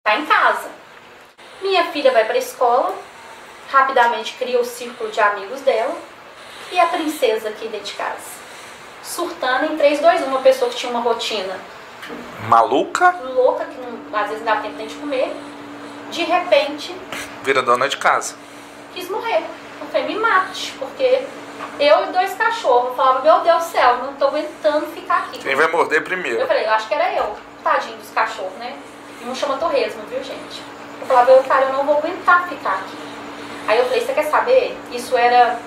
Tá em casa. Minha filha vai para a escola, rapidamente cria o círculo de amigos dela, e a princesa aqui dentro de casa surtando em 3, 2, 1. Uma pessoa que tinha uma rotina maluca, louca, que não, às vezes não dá tempo nem de comer, de repente. Vira dona de casa. Quis morrer. Eu falei, me mate, porque eu e dois cachorros. Eu falava, meu Deus do céu, não tô aguentando ficar aqui. Quem vai morder primeiro? Eu falei, eu acho que era eu. Tadinho dos cachorros, né? E um chama torresmo, viu, gente? Eu falava, eu, cara, eu não vou aguentar ficar aqui. Aí eu falei, você quer saber? Isso era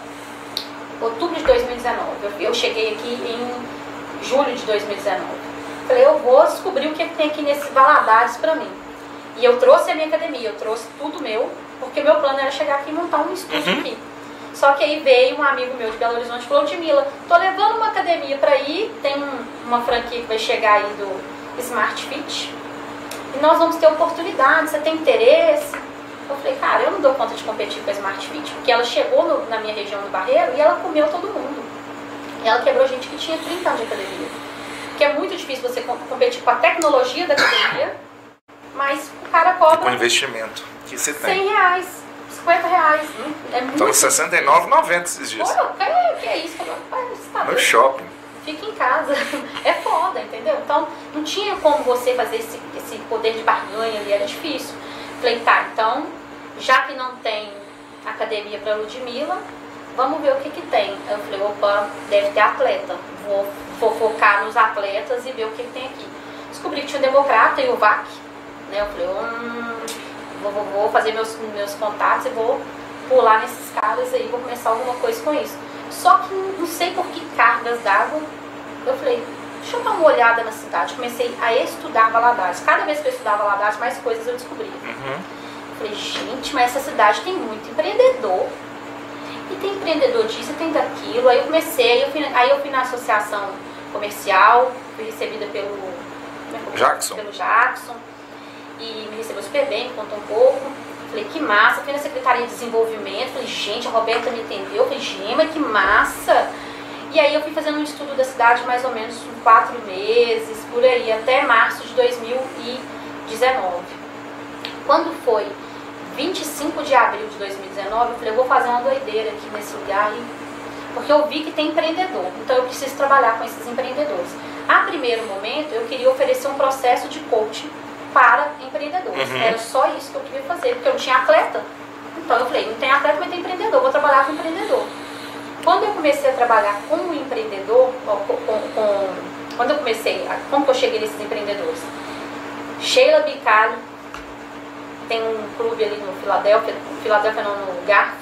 outubro de 2019. Eu, cheguei aqui em julho de 2019. Falei, eu vou descobrir o que tem aqui nesse Valadares para mim. E eu trouxe a minha academia, eu trouxe tudo meu, porque meu plano era chegar aqui e montar um estúdio uhum. aqui. Só que aí veio um amigo meu de Belo Horizonte e falou, Mila, tô levando uma academia para ir, tem uma franquia que vai chegar aí do Smart Fit. E nós vamos ter oportunidade, você tem interesse? Eu falei, cara, eu não dou conta de competir com a Smart Fit, porque ela chegou no, na minha região do Barreiro e ela comeu todo mundo. E ela quebrou gente que tinha 30 anos de academia. Porque é muito difícil você competir com a tecnologia da academia, mas o cara cobra. Com o investimento que você tem. 100 reais, 50 reais. É muito então, R$69,90 esses dias. Pô, que, que é isso? Tá no shopping. Fica em casa. É foda, entendeu? Então, não tinha como você fazer esse, esse poder de barganha ali, era difícil. Falei, tá, então já que não tem academia para Ludmilla, vamos ver o que, que tem. Eu falei, opa, deve ter atleta. Vou, vou focar nos atletas e ver o que, que tem aqui. Descobri que tinha o Democrata e o VAC. Né? Eu falei, hum, vou, vou, vou fazer meus, meus contatos e vou pular nesses caras aí, vou começar alguma coisa com isso. Só que não sei por que cargas d'água. Eu falei, deixa eu dar uma olhada na cidade. Comecei a estudar Valadares. Cada vez que eu estudava Valadares, mais coisas eu descobria. Uhum. Falei, gente, mas essa cidade tem muito empreendedor. E tem empreendedor disso, tem daquilo. Aí eu comecei, aí eu fui, aí eu fui na associação comercial, fui recebida pelo é Jackson. Pelo Jackson. E me recebeu super bem, me contou um pouco. Falei, que massa. Fui na Secretaria de Desenvolvimento. Falei, gente, a Roberta me entendeu. Falei, Gema, que massa. E aí eu fui fazendo um estudo da cidade mais ou menos quatro meses, por aí, até março de 2019. Quando foi 25 de abril de 2019, eu falei, eu vou fazer uma doideira aqui nesse lugar, porque eu vi que tem empreendedor, então eu preciso trabalhar com esses empreendedores. A primeiro momento, eu queria oferecer um processo de coaching para empreendedores. Uhum. Era só isso que eu queria fazer, porque eu não tinha atleta. Então eu falei, não tem atleta, mas tem empreendedor, vou trabalhar com empreendedor. Quando eu comecei a trabalhar com um empreendedor, com, com, com, quando eu comecei, como que eu cheguei nesses empreendedores? Sheila Bicalho, tem um clube ali no Filadélfia, Filadélfia não, no Garf,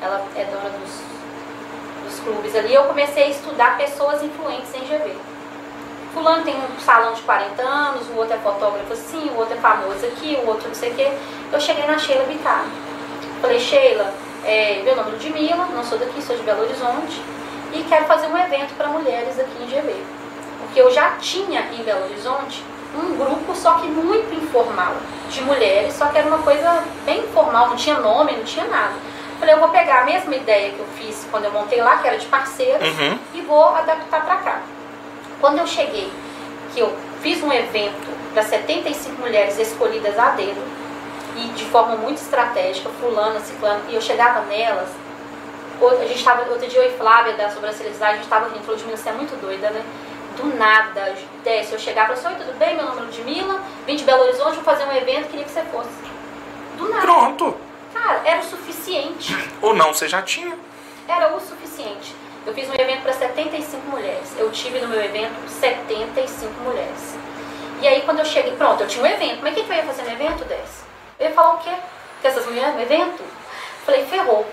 ela é dona dos, dos clubes ali. Eu comecei a estudar pessoas influentes em GV. Fulano tem um salão de 40 anos, o outro é fotógrafo assim, o outro é famoso aqui, o outro não sei o quê. Eu cheguei na Sheila Bicardo. Falei, Sheila, é, meu nome é Ludmilla, não sou daqui, sou de Belo Horizonte e quero fazer um evento para mulheres aqui em GV. Porque eu já tinha em Belo Horizonte um grupo, só que muito informal, de mulheres, só que era uma coisa bem informal, não tinha nome, não tinha nada. Falei, eu vou pegar a mesma ideia que eu fiz quando eu montei lá, que era de parceiros, uhum. e vou adaptar para cá. Quando eu cheguei, que eu fiz um evento para 75 mulheres escolhidas a dedo, e de forma muito estratégica, fulana, ciclana, e eu chegava nelas, a gente estava, outro dia eu e Flávia da sobrancelha a gente estava rindo, falou de mim, você é muito doida, né? Do nada, desce, eu chegava e falava assim, oi, tudo bem? Meu nome é Ludmilla, vim de Belo Horizonte, vou fazer um evento, queria que você fosse. Do nada. Pronto. Cara, era o suficiente. Ou não, você já tinha. Era o suficiente. Eu fiz um evento para 75 mulheres. Eu tive no meu evento 75 mulheres. E aí quando eu cheguei, pronto, eu tinha um evento. Mas o que, que eu ia fazer no evento, Dez? Eu ia falar o quê? Que essas mulheres no evento? Falei, ferrou.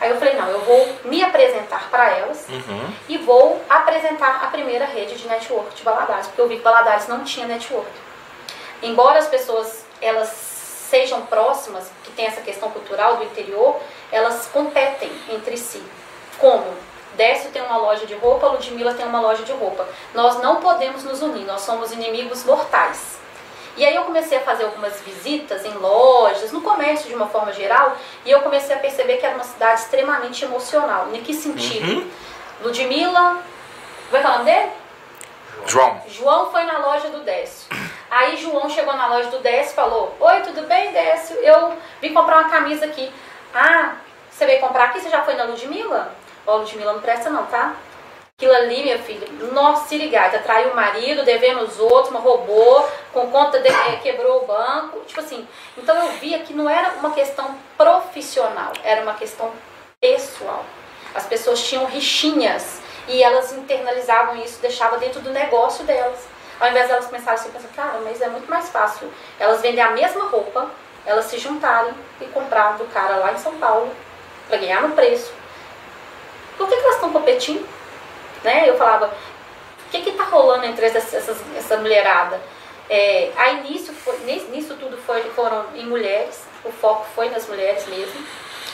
Aí eu falei, não, eu vou me apresentar para elas uhum. e vou apresentar a primeira rede de network de Valadares, porque eu vi que Valadares não tinha network. Embora as pessoas elas sejam próximas, que tem essa questão cultural do interior, elas competem entre si. Como? Décio tem uma loja de roupa, Ludmilla tem uma loja de roupa. Nós não podemos nos unir, nós somos inimigos mortais. E aí eu comecei a fazer algumas visitas em lojas, no comércio de uma forma geral, e eu comecei a perceber que era uma cidade extremamente emocional. Em que sentido? Uhum. Ludmilla, como é que é o nome dele? João. João foi na loja do Décio. Aí João chegou na loja do Décio e falou: Oi, tudo bem, Décio? Eu vim comprar uma camisa aqui. Ah, você veio comprar aqui? Você já foi na Ludmilla? Ó, Ludmilla não presta não, tá? Aquilo ali, minha filha, nossa, se ligar, traiu o marido, devendo os outros, roubou, com conta de, é, quebrou o banco. Tipo assim, então eu via que não era uma questão profissional, era uma questão pessoal. As pessoas tinham rixinhas e elas internalizavam isso, deixavam dentro do negócio delas. Ao invés de elas começarem a pensar, cara, mas é muito mais fácil elas vendem a mesma roupa, elas se juntarem e comprar do cara lá em São Paulo para ganhar no preço. Por que, que elas estão competindo? Né? Eu falava, o que está rolando entre essas, essas, essa mulherada? É, a início, foi, nisso tudo foi, foram em mulheres, o foco foi nas mulheres mesmo,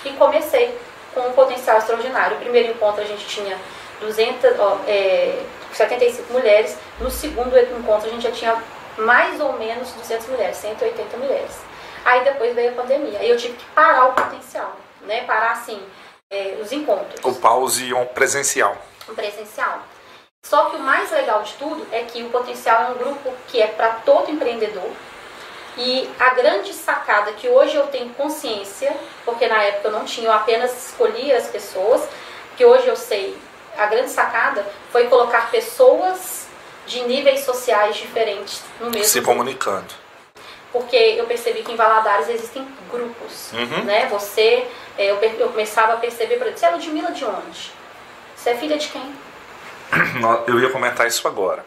e comecei com um potencial extraordinário. O primeiro encontro a gente tinha 200, ó, é, 75 mulheres, no segundo encontro a gente já tinha mais ou menos 200 mulheres, 180 mulheres. Aí depois veio a pandemia, aí eu tive que parar o potencial, né? Parar assim, é, os encontros. O pause presencial presencial. Só que o mais legal de tudo é que o Potencial é um grupo que é para todo empreendedor. E a grande sacada que hoje eu tenho consciência, porque na época eu não tinha, eu apenas escolhia as pessoas, que hoje eu sei, a grande sacada foi colocar pessoas de níveis sociais diferentes no mesmo se comunicando. Porque eu percebi que em Valadares existem grupos, uhum. né? Você, é, eu, eu começava a perceber, por exemplo, você é Ludmilla de onde? Você é filha de quem? Eu ia comentar isso agora.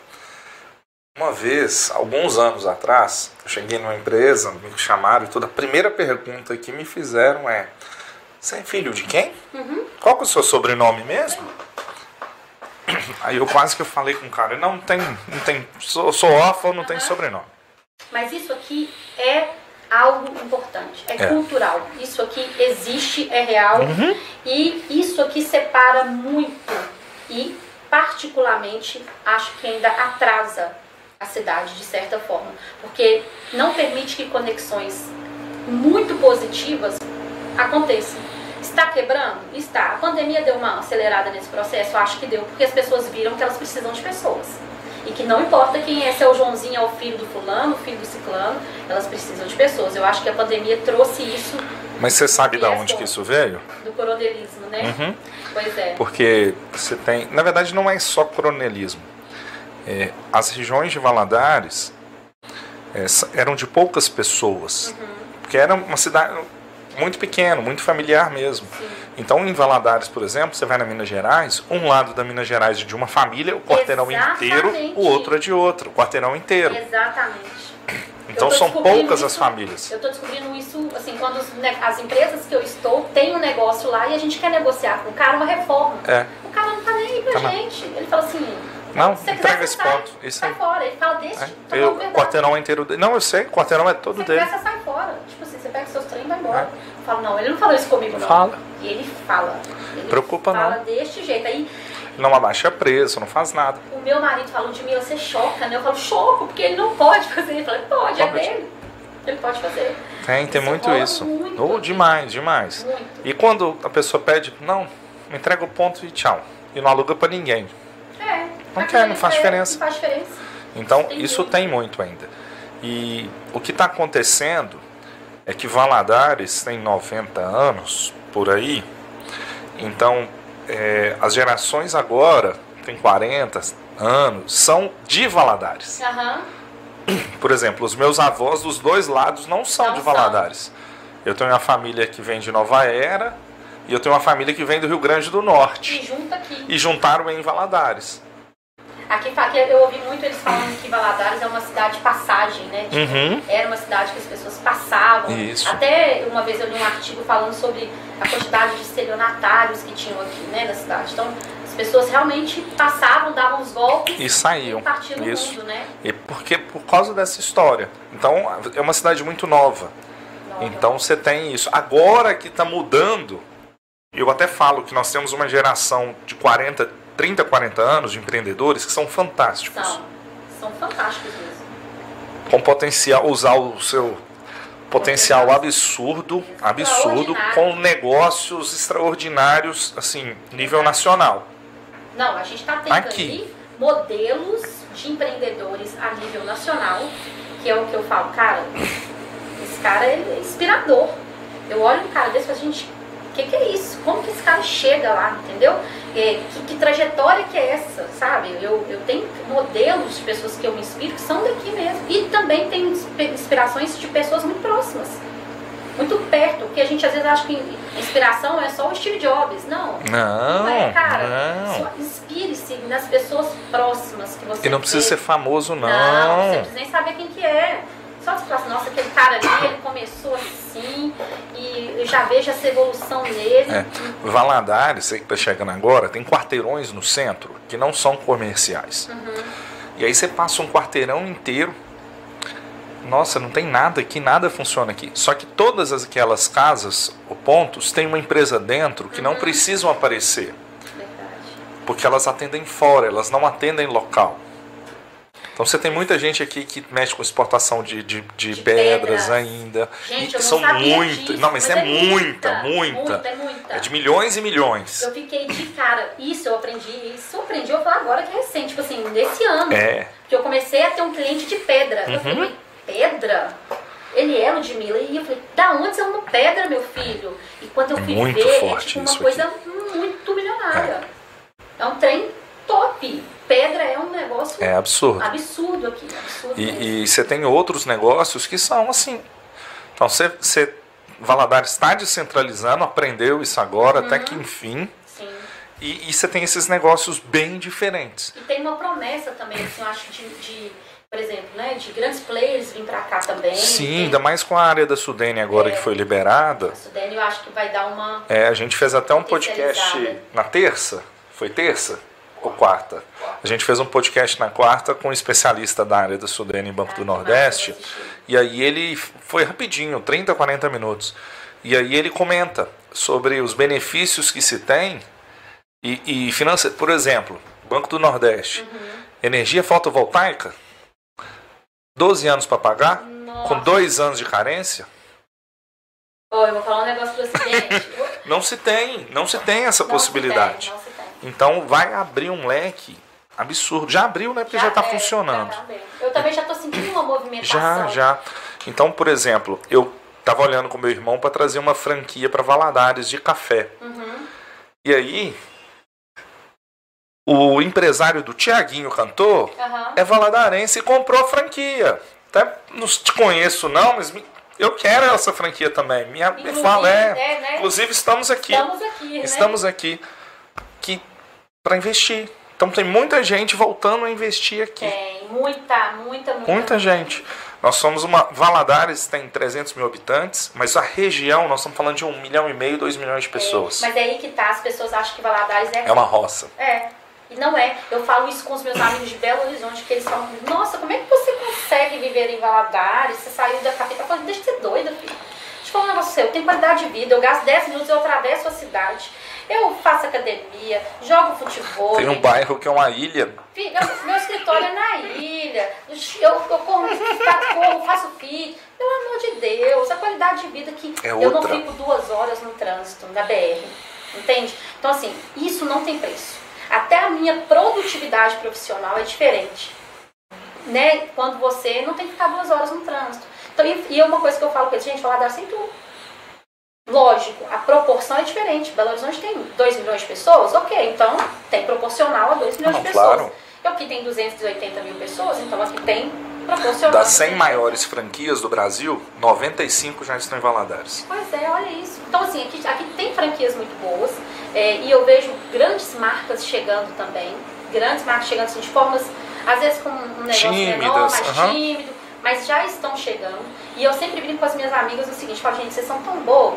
Uma vez, alguns anos atrás, eu cheguei numa empresa, me chamaram e toda a primeira pergunta que me fizeram é: Você é filho de quem? Uhum. Qual que é o seu sobrenome mesmo? Aí eu quase que falei com o cara: Não tem, não tem, sou, sou órfão, não uhum. tem sobrenome. Mas isso aqui é algo importante, é, é, cultural. Isso aqui existe, é real uhum. e isso aqui separa muito e particularmente acho que ainda atrasa a cidade de certa forma, porque não permite que conexões muito positivas aconteçam. Está quebrando? Está. A pandemia deu uma acelerada nesse processo? Acho que deu, porque as pessoas viram que elas precisam de pessoas. E que não importa quem é, se é o Joãozinho, é o filho do fulano, o filho do ciclano, elas precisam de pessoas. Eu acho que a pandemia trouxe isso. Mas você sabe de onde que isso veio? Do coronelismo, né? Uhum. Pois é. Porque você tem. Na verdade, não é só coronelismo. É, as regiões de Valadares é, eram de poucas pessoas. Uhum. Porque era uma cidade muito pequena, muito familiar mesmo. Sim. Então, em Valadares, por exemplo, você vai na Minas Gerais, um lado da Minas Gerais é de uma família, o quarteirão Exatamente. inteiro, o outro é de outro, o quarteirão inteiro. Exatamente. Então são poucas isso, as famílias. Eu estou descobrindo isso, assim, quando os, né, as empresas que eu estou têm um negócio lá e a gente quer negociar com o cara uma reforma. É. O cara não está nem aí pra tá gente. Ele fala assim. Não, entrega esse sai, ponto. Isso sai fora. Ele fala, deixa. É. Tá eu, o quarteirão inteiro dele. Não, eu sei, o quarteirão é todo você dele. Você sai fora. Tipo assim, você pega seus trem e vai embora. É. Falo, não, ele não falou isso comigo, não. Fala. E ele fala. Ele Preocupa fala não. Fala deste jeito. Aí não abaixa preço, não faz nada. O meu marido falou de mim, você choca, né? Eu falo, choco, porque ele não pode fazer. Ele fala, pode, é dele. Ele pode fazer. Tem, tem isso muito isso. Muito oh, demais, demais. Muito. E quando a pessoa pede, não, entrega o ponto e tchau. E não aluga para ninguém. É. Não quer, não faz diferença. Não faz diferença. Então, tem isso muito. tem muito ainda. E o que está acontecendo é que Valadares tem 90 anos, por aí. Então, é, as gerações agora, tem 40 anos, são de Valadares. Uhum. Por exemplo, os meus avós dos dois lados não são não de Valadares. São. Eu tenho uma família que vem de Nova Era e eu tenho uma família que vem do Rio Grande do Norte. E junta aqui. E juntaram em Valadares. Aqui, aqui eu ouvi muito eles falando que Valadares é uma cidade de passagem, né? Tipo, uhum. Era uma cidade que as pessoas passavam. Isso. Até uma vez eu li um artigo falando sobre a quantidade de estelionatários que tinham aqui, né, na cidade. Então, as pessoas realmente passavam, davam os golpes e saíam. E partiam Isso. mundo, né? E porque por causa dessa história. Então, é uma cidade muito nova. nova. Então, você tem isso. Agora que está mudando Eu até falo que nós temos uma geração de 40, 30, 40 anos de empreendedores que são fantásticos. São, são fantásticos mesmo. Com potencial, usar o seu potencial absurdo, absurdo, com negócios extraordinários, assim, nível nacional. Não, a gente está tendo Aqui. modelos de empreendedores a nível nacional, que é o que eu falo, cara, esse cara é inspirador. Eu olho um cara desse e falo, gente, o que, que é isso? Como que esse cara chega lá, entendeu? É, que, que trajetória que é essa, sabe? Eu, eu tenho modelos de pessoas que eu me inspiro que são daqui mesmo. E também tenho inspi- inspirações de pessoas muito próximas. Muito perto, porque a gente às vezes acha que inspiração é só o Steve Jobs. Não, Não, não é, cara. Inspire-se nas pessoas próximas que você E não precisa vê. ser famoso, não. Não, você precisa nem saber quem que é. Só falar assim, nossa, aquele cara ali, ele começou assim, e eu já vejo essa evolução nele. É. Valadares, você que está chegando agora, tem quarteirões no centro que não são comerciais. Uhum. E aí você passa um quarteirão inteiro. Nossa, não tem nada aqui, nada funciona aqui. Só que todas as- aquelas casas ou pontos têm uma empresa dentro que não Uhum. precisam aparecer, Verdade. porque elas atendem fora, elas não atendem local. Então você tem muita gente aqui que mexe com exportação de, de, de De pedras, pedras. ainda. Gente, E eu não são muitas. disso, Não, mas, é, muita, muita. Muita, é muita. É de milhões e milhões. Eu fiquei de cara. Isso eu aprendi, isso eu aprendi, eu vou falar agora que é recente, tipo assim, desse ano. É. Que eu comecei a ter um cliente de pedra. Eu Uhum. falei, pedra? Ele é Ludmilla. E eu falei, da onde você uma pedra, meu filho? E quando eu fui Muito ver, é forte tipo uma coisa muito milionária. É. um trem top. Pedra é um negócio É absurdo. absurdo aqui. Absurdo. E, e você tem outros negócios que são assim. Então você, você Valadares está descentralizando, aprendeu isso agora, até Uhum. que enfim. Sim. E, e você tem esses negócios bem diferentes. E tem uma promessa também, assim, eu acho, de, de, por exemplo, né, de grandes players vir pra cá também. Sim, Tem- ainda mais com a área da Sudene agora É. que foi liberada. A Sudene eu acho que vai dar uma. É, a gente fez até um podcast na terça. Foi terça? Ou quarta? A gente fez um podcast na quarta com um especialista da área da Sudene em Banco do Nordeste. E aí ele foi rapidinho, 30, 40 minutos. E aí ele comenta sobre os benefícios que se tem e, e financeiro. Por exemplo, Banco do Nordeste. Uhum. Energia fotovoltaica, 12 anos para pagar, Nossa. com dois anos de carência. Ó, eu vou falar um negócio do acidente. Não se tem, não se tem essa Não possibilidade. se tem. Então vai abrir um leque absurdo. Já abriu, né? Porque já está é, funcionando. já eu também já tô sentindo uma movimentação. Já, já. Então, por exemplo, eu estava olhando com meu irmão para trazer uma franquia para Valadares de café. Uhum. E aí, o empresário do Tiaguinho Cantor Aham. é valadarense e comprou a franquia. Até não te conheço não, mas me- eu quero essa franquia também. Me, me fala, é. é, né? Inclusive estamos aqui. Estamos aqui, né? Estamos aqui que para investir. Então tem muita gente voltando a investir aqui. Tem muita, muita, muita. Muita gente. Nós somos uma. Valadares tem 300 mil habitantes, mas a região, nós estamos falando de um milhão e meio, dois milhões de pessoas. É, mas é aí que tá, as pessoas acham que Valadares é É uma roça. É. E não é. Eu falo isso com os meus amigos de Belo Horizonte, que eles falam, nossa, como é que você consegue viver em Valadares? Você saiu da capital. Eu falo, deixa de ser doida, filho. Deixa eu falar um negócio seu, eu tenho qualidade de vida, eu gasto 10 minutos, eu atravesso a cidade, eu faço academia, jogo futebol. Tem um bairro que é uma ilha. Fica- Meu escritório é na ilha. Eu, eu corro, corro, faço fit. Pelo amor de Deus, a qualidade de vida que É eu não fico duas horas no trânsito, na BR. Entende? Então, assim, isso não tem preço. Até a minha produtividade profissional é diferente. Né? Quando você não tem que ficar duas horas no trânsito. Então, e, e uma coisa que eu falo com eles, gente, falar dar sem tudo. Lógico, a proporção é diferente. Belo Horizonte tem 2 milhões de pessoas, ok, então tem proporcional a 2 milhões Não, de pessoas. claro. E aqui tem 280 mil pessoas, então aqui tem proporcional. Das 100 maiores franquias do Brasil, 95 já estão em Valadares. Pois é, olha isso. Então, assim, aqui, aqui tem franquias muito boas é, e eu vejo grandes marcas chegando também. Grandes marcas chegando assim, de formas, às vezes com um negócio menor, Tímidas, mais aham. tímido, mas já estão chegando. E eu sempre brinco com as minhas amigas o seguinte: falo, gente, vocês são tão boas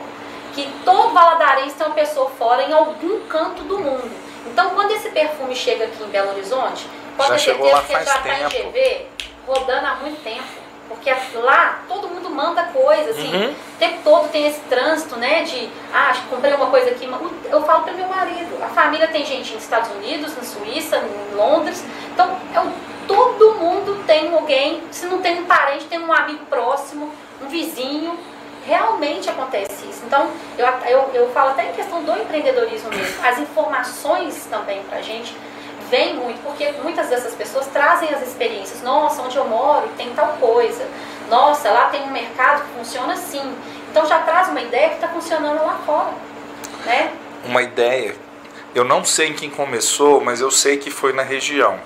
que todo valadarense tem uma pessoa fora em algum canto do mundo. Então, quando esse perfume chega aqui em Belo Horizonte, pode Já ter certeza que ele já está em. GV rodando há muito tempo. Porque lá todo mundo manda coisa, assim, Uhum. o tempo todo tem esse trânsito, né? De, ah, comprei uma coisa aqui. Eu falo para meu marido, a família tem gente nos Estados Unidos, na Suíça, em Londres. Então, é todo mundo tem alguém, se não tem um parente, tem um amigo próximo, um vizinho. Realmente acontece isso. Então, eu, eu, eu falo até em questão do empreendedorismo mesmo. As informações também pra gente vem muito, porque muitas dessas pessoas trazem as experiências. Nossa, onde eu moro tem tal coisa. Nossa, lá tem um mercado que funciona assim. Então já traz uma ideia que está funcionando lá fora. Né? Uma ideia. Eu não sei em quem começou, mas eu sei que foi na região.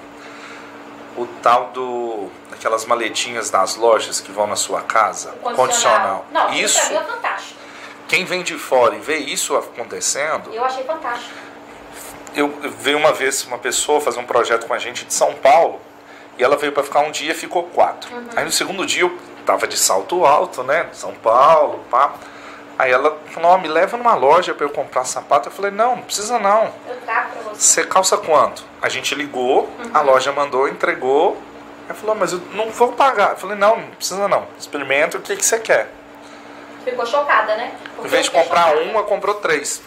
O tal do. Aquelas maletinhas das lojas que vão na sua casa. O condicional. Não, isso pra mim é fantástico. Quem vem de fora e vê isso acontecendo, Eu achei fantástico. eu veio uma vez uma pessoa fazer um projeto com a gente de São Paulo e ela veio para ficar um dia e ficou quatro. Uhum. Aí no segundo dia eu tava de salto alto, né? São Paulo, pá. Aí ela falou, me leva numa loja para eu comprar sapato. Eu falei, não, não precisa não. Eu trago pra você. Você calça quanto? A gente ligou, a loja mandou, entregou. Ela falou, mas eu não vou pagar. Eu falei, não, não precisa não. Experimenta o que, que você quer. Ficou chocada, né? Porque Em vez de comprar chocada. uma, comprou três.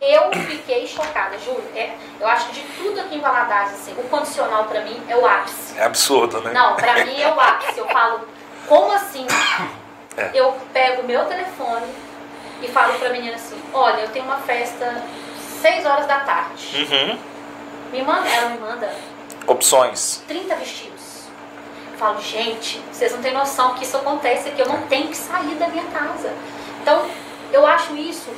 Eu fiquei chocada, juro. É, eu acho que de tudo aqui em Valadares, assim, o condicional pra mim é o ápice. É absurdo, né? Não, pra mim é o ápice. Eu falo, como assim? É. Eu pego o meu telefone e falo pra menina assim, olha, eu tenho uma festa 6 horas da tarde. Uhum. Me manda, ela me manda Opções. 30 vestidos. Eu falo, gente, vocês não têm noção que isso acontece, que eu não tenho que sair da minha casa. Então, eu acho isso.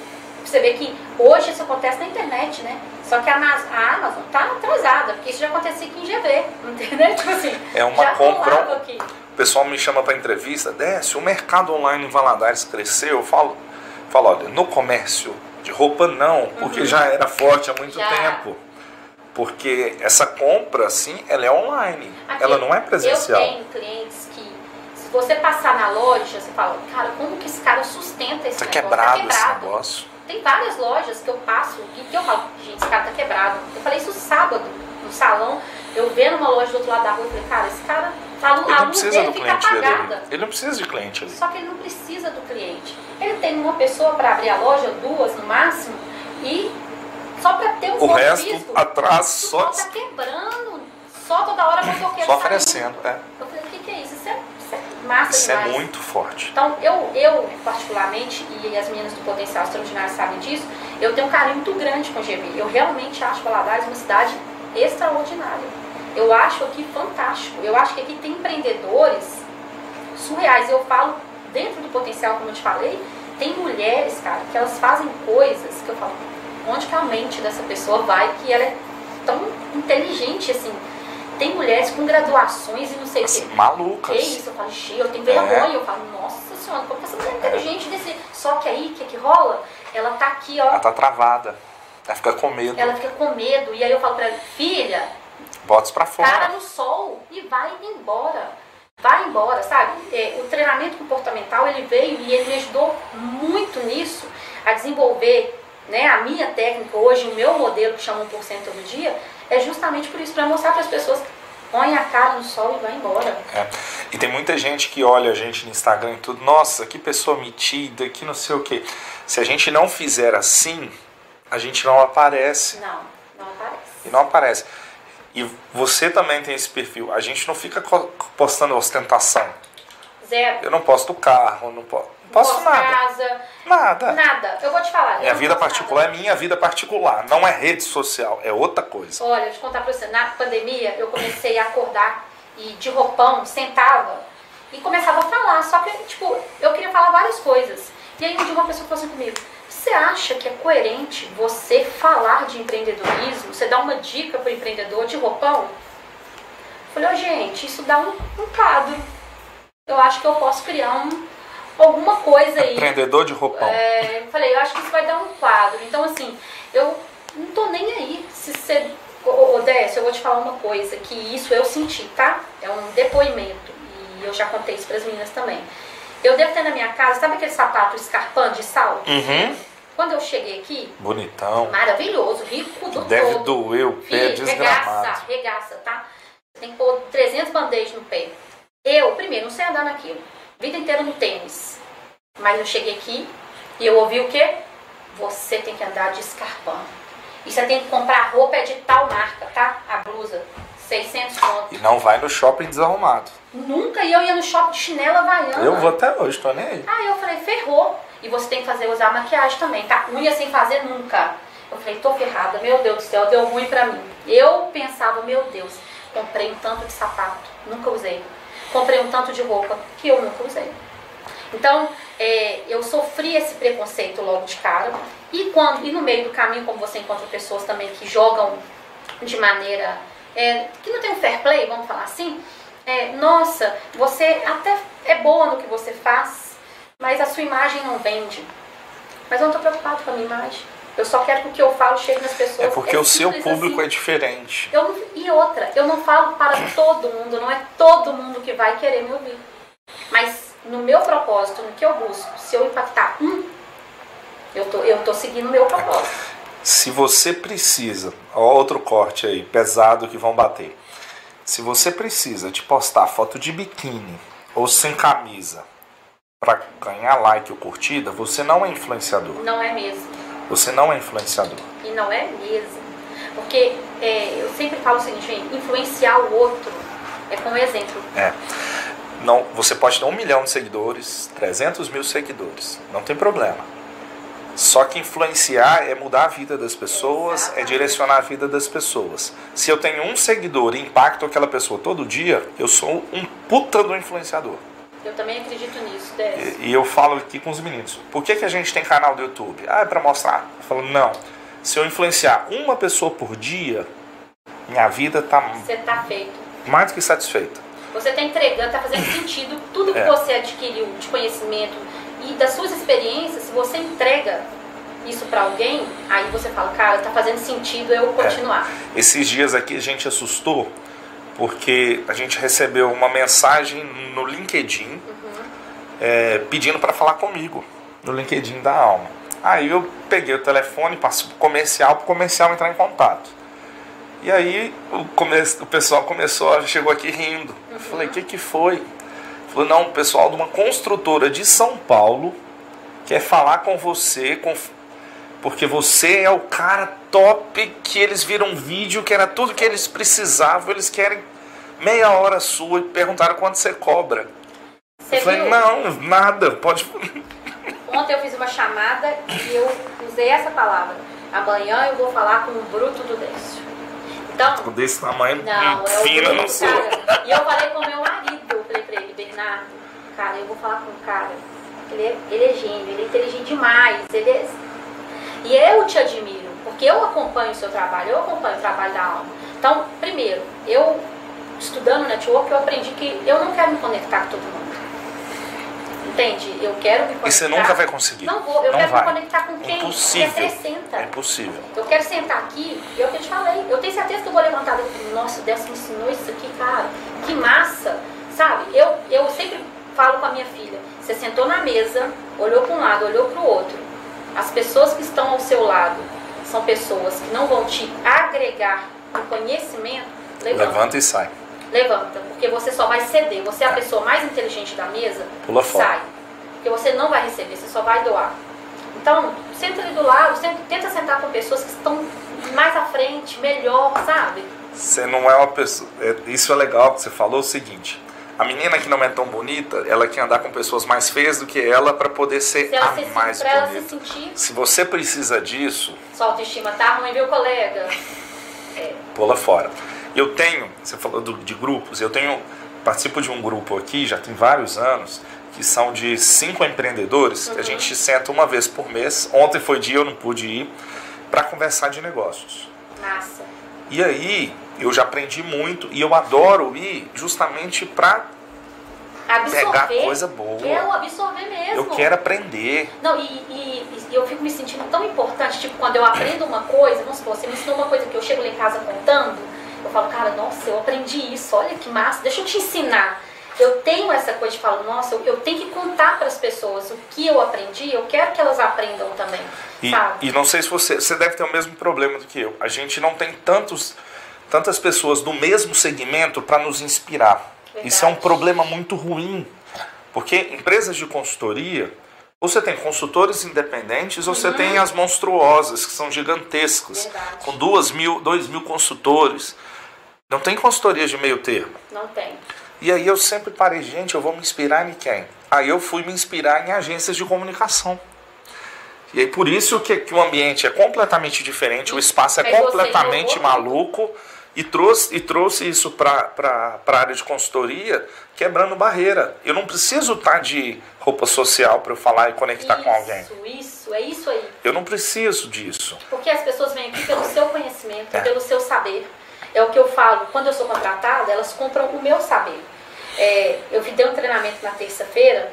Você vê que hoje isso acontece na internet, né? Só que a Amaz- a Amazon tá atrasada, porque isso já acontecia aqui em GV, entendeu? Tipo assim, É uma compra-. O pessoal me chama para entrevista, desce, o mercado online em Valadares cresceu. Eu falo, falo, olha, no comércio de roupa não, porque já era forte há muito Uhum. Já. tempo. Porque essa compra, assim, ela é online. Aqui, ela não é presencial. Eu tenho clientes que, se você passar na loja, você fala, cara, como que esse cara sustenta esse Tá negócio? quebrado tá esse quebrado. negócio. Tem várias lojas que eu passo e que eu falo, gente, esse cara tá quebrado. Eu falei isso sábado, no salão, eu vendo uma loja do outro lado da rua, eu falei, cara, esse cara, a lu- Ele não precisa do cliente apagada. Ele não precisa de cliente ali. Só que ele não precisa do cliente. Ele tem uma pessoa para abrir a loja, duas no máximo, e só para ter um O resto, físico, atrás, o só, pau tá quebrando, só toda hora motoqueiro só saindo. oferecendo. É. Eu falei, o que, que é isso? Isso é, isso é massa Isso é demais. muito forte. Então, eu, eu, particularmente, e as meninas do Potencial Extraordinário sabem disso, eu tenho um carinho muito grande com o GV. Eu realmente acho Valadares uma cidade extraordinária. Eu acho aqui fantástico. Eu acho que aqui tem empreendedores surreais. Eu falo, dentro do Potencial, como eu te falei, tem mulheres, cara, que elas fazem coisas que eu falo, onde que a mente dessa pessoa vai, que ela é tão inteligente, assim. Tem mulheres com graduações e não sei o Assim, quê. malucas. Que isso, eu falo, cheio, eu tenho É. vergonha. Eu falo, nossa senhora, como que essa mulher é inteligente desse. Só que aí, o que, que rola? Ela tá aqui, ó. Ela tá travada. Ela fica com medo. Ela fica com medo. E aí eu falo pra ela, filha, Bota pra fora. cara no sol e vai embora. Vai embora, sabe? É, o treinamento comportamental, ele veio e ele me ajudou muito nisso, a desenvolver né, a minha técnica hoje, o meu modelo que chama 1% todo dia, é justamente por isso, para mostrar para as pessoas, põe a cara no sol e vai embora. É. E tem muita gente que olha a gente no Instagram e tudo, nossa, que pessoa metida, que não sei o que. Se a gente não fizer assim, a gente não aparece. Não, não aparece. E não aparece. E você também tem esse perfil. A gente não fica postando ostentação. Zero. Eu não posto carro, não, po não Posso nada. casa, Nada. nada. Eu vou te falar. Minha não vida particular é nada. minha vida particular. Não é rede social, é outra coisa. Olha, deixa eu contar pra você. Na pandemia, eu comecei a acordar e de roupão, sentava e começava a falar. Só que, tipo, eu queria falar várias coisas. E aí um dia uma pessoa falou assim comigo, você acha que é coerente você falar de empreendedorismo? Você dá uma dica pro empreendedor de roupão? Eu falei, ô gente, isso dá um, um quadro. Eu acho que eu posso criar um, alguma coisa aí. Empreendedor de roupão. É, eu falei, eu acho que isso vai dar um quadro. Então, assim, eu não tô nem aí. Se você. Ô, Décio, eu vou te falar uma coisa, que isso eu senti, tá? É um depoimento. E eu já contei isso pras meninas também. Eu devo ter na minha casa, sabe aquele sapato escarpão de sal? Uhum. Quando eu cheguei aqui, Bonitão. maravilhoso, rico do Deve todo. doer o pé Filho, desgramado. regaça, regaça, tá? Você tem que pôr 300 band-aids no pé. Eu, primeiro, não sei andar naquilo. Vida inteira no tênis. Mas eu cheguei aqui e eu ouvi o quê? Você tem que andar de escarpão. E você tem que comprar roupa é de tal marca, tá? A blusa. 600 conto. E não vai no shopping desarrumado. Nunca eu ia no shopping de chinela havaiana. Eu vou até hoje, tô nem aí. Aí eu falei, ferrou. E você tem que fazer usar maquiagem também, tá? Unha sem fazer nunca. Eu falei, tô ferrada, meu Deus do céu, deu ruim pra mim. Eu pensava, meu Deus, comprei um tanto de sapato, nunca usei. Comprei um tanto de roupa que eu nunca usei. Então, é, eu sofri esse preconceito logo de cara. E, quando, e no meio do caminho, como você encontra pessoas também que jogam de maneira. É, que não tem um fair play, vamos falar assim. É, nossa, você até é boa no que você faz, mas a sua imagem não vende. Mas eu não estou preocupado com a minha imagem. Eu só quero que o que eu falo chegue nas pessoas. É porque o seu público assim. é diferente. Eu não, e outra, eu não falo para todo mundo, não é todo mundo que vai querer me ouvir. Mas no meu propósito, no que eu busco, se eu impactar um, eu tô, eu tô seguindo o meu propósito. Se você precisa, ó, outro corte aí, pesado que vão bater. Se você precisa de postar foto de biquíni ou sem camisa para ganhar like ou curtida, você não é influenciador. Não é mesmo. Você não é influenciador. E não é mesmo. Porque é, eu sempre falo o seguinte, influenciar o outro é como exemplo. É. Não, você pode ter um milhão de seguidores, 300 mil seguidores, não tem problema. Só que influenciar é mudar a vida das pessoas, é direcionar a vida das pessoas. Se eu tenho um seguidor e impacto aquela pessoa todo dia, eu sou um puta do influenciador. Eu também acredito nisso, Dez. E, e eu falo aqui com os meninos. Por que, que a gente tem canal do YouTube? Ah, é pra mostrar. Eu falo, não. Se eu influenciar uma pessoa por dia, minha vida tá Você tá feito. mais do que satisfeita. Você está entregando, está fazendo sentido tudo que É. você adquiriu de conhecimento e das suas experiências. Se você entrega isso para alguém, aí você fala, cara, tá fazendo sentido eu continuar. Esses dias aqui a gente assustou porque a gente recebeu uma mensagem no LinkedIn é, pedindo para falar comigo no LinkedIn da Alma. Aí eu peguei o telefone, passei pro comercial, pro comercial entrar em contato. E aí o, come- o pessoal começou, chegou aqui rindo. Eu falei, o que, que foi? Falou, não, o pessoal de uma construtora de São Paulo quer falar com você, com, porque você é o cara top que eles viram um vídeo que era tudo que eles precisavam, eles querem meia hora sua e perguntaram quanto você cobra. Você eu falei, viu? não, nada, pode. Ontem eu fiz uma chamada e eu usei essa palavra. Amanhã eu vou falar com o bruto do Décio. Então, Desse tamanho, Não, é o fina Bruno, não sou. cara. E eu falei com o meu marido, eu falei pra ele, Bernardo, cara, eu vou falar com o cara. Ele é, ele é gênio, ele é inteligente demais. Ele é... E eu te admiro, porque eu acompanho o seu trabalho, eu acompanho o trabalho da alma. Então, primeiro, eu, estudando network, eu aprendi que eu não quero me conectar com todo mundo. Entende? Eu quero me conectar. E você nunca vai conseguir. Não vou, eu Não quero vai. me conectar com quem Impossível. me acrescenta. É impossível. Eu quero sentar aqui, e é o que eu te falei. Eu tenho certeza que eu vou levantar daqui. Nossa, Décio me ensinou isso aqui, cara. Que massa. Sabe? Eu, eu sempre falo com a minha filha. Você sentou na mesa, olhou para um lado, olhou para o outro. As pessoas que estão ao seu lado são pessoas que não vão te agregar no conhecimento. Levanta. Levanta e sai. Levanta. Porque você só vai ceder. Você é a É. pessoa mais inteligente da mesa. Pula fora. Sai. Porque você não vai receber, você só vai doar. Então, senta ali do lado, sempre tenta sentar com pessoas que estão mais à frente, melhor, sabe? Você não é uma pessoa. é- isso é legal que você falou o seguinte. A menina que não é tão bonita, ela quer andar com pessoas mais feias do que ela para poder ser Se a se, mais pra ela se bonita. sentir, Se você precisa disso, sua autoestima tá ruim, viu, colega? É, pula fora. Eu tenho, você falou do- de grupos, eu tenho, participo de um grupo aqui, já tem vários anos, que são de cinco empreendedores, que a gente senta uma vez por mês. Ontem foi dia, eu não pude ir, para conversar de negócios. massa. E aí, eu já aprendi muito e eu adoro ir justamente para pegar coisa boa. Quero absorver mesmo. Eu quero aprender. Não, e, e- e eu fico me sentindo tão importante, tipo, quando eu aprendo uma coisa, vamos supor, você me ensinou uma coisa que eu chego lá em casa contando, eu falo, cara, nossa, eu aprendi isso, olha que massa, deixa eu te ensinar. Eu tenho essa coisa de falar, nossa, eu, eu tenho que contar para as pessoas o que eu aprendi, eu quero que elas aprendam também, E, sabe? e não sei se você. Você deve ter o mesmo problema do que eu. A gente não tem tantos, tantas pessoas do mesmo segmento para nos inspirar. Verdade. Isso é um problema muito ruim. Porque empresas de consultoria, ou você tem consultores independentes, ou você tem as monstruosas, que são gigantescas, Uhum. Verdade. com duas mil, dois mil consultores. Não tem consultoria de meio termo. Não tem. E aí eu sempre parei, gente, eu vou me inspirar em quem? Aí eu fui me inspirar em agências de comunicação. E aí por isso que, que o ambiente é completamente diferente, o espaço é completamente maluco e trouxe, e trouxe isso para a área de consultoria, quebrando barreira. Eu não preciso estar de roupa social para eu falar e conectar com alguém. Isso, isso, é isso aí. Eu não preciso disso. Porque as pessoas vêm aqui pelo seu conhecimento, É. pelo seu saber. É o que eu falo, quando eu sou contratada, elas compram o meu saber. É, eu dei um treinamento na terça-feira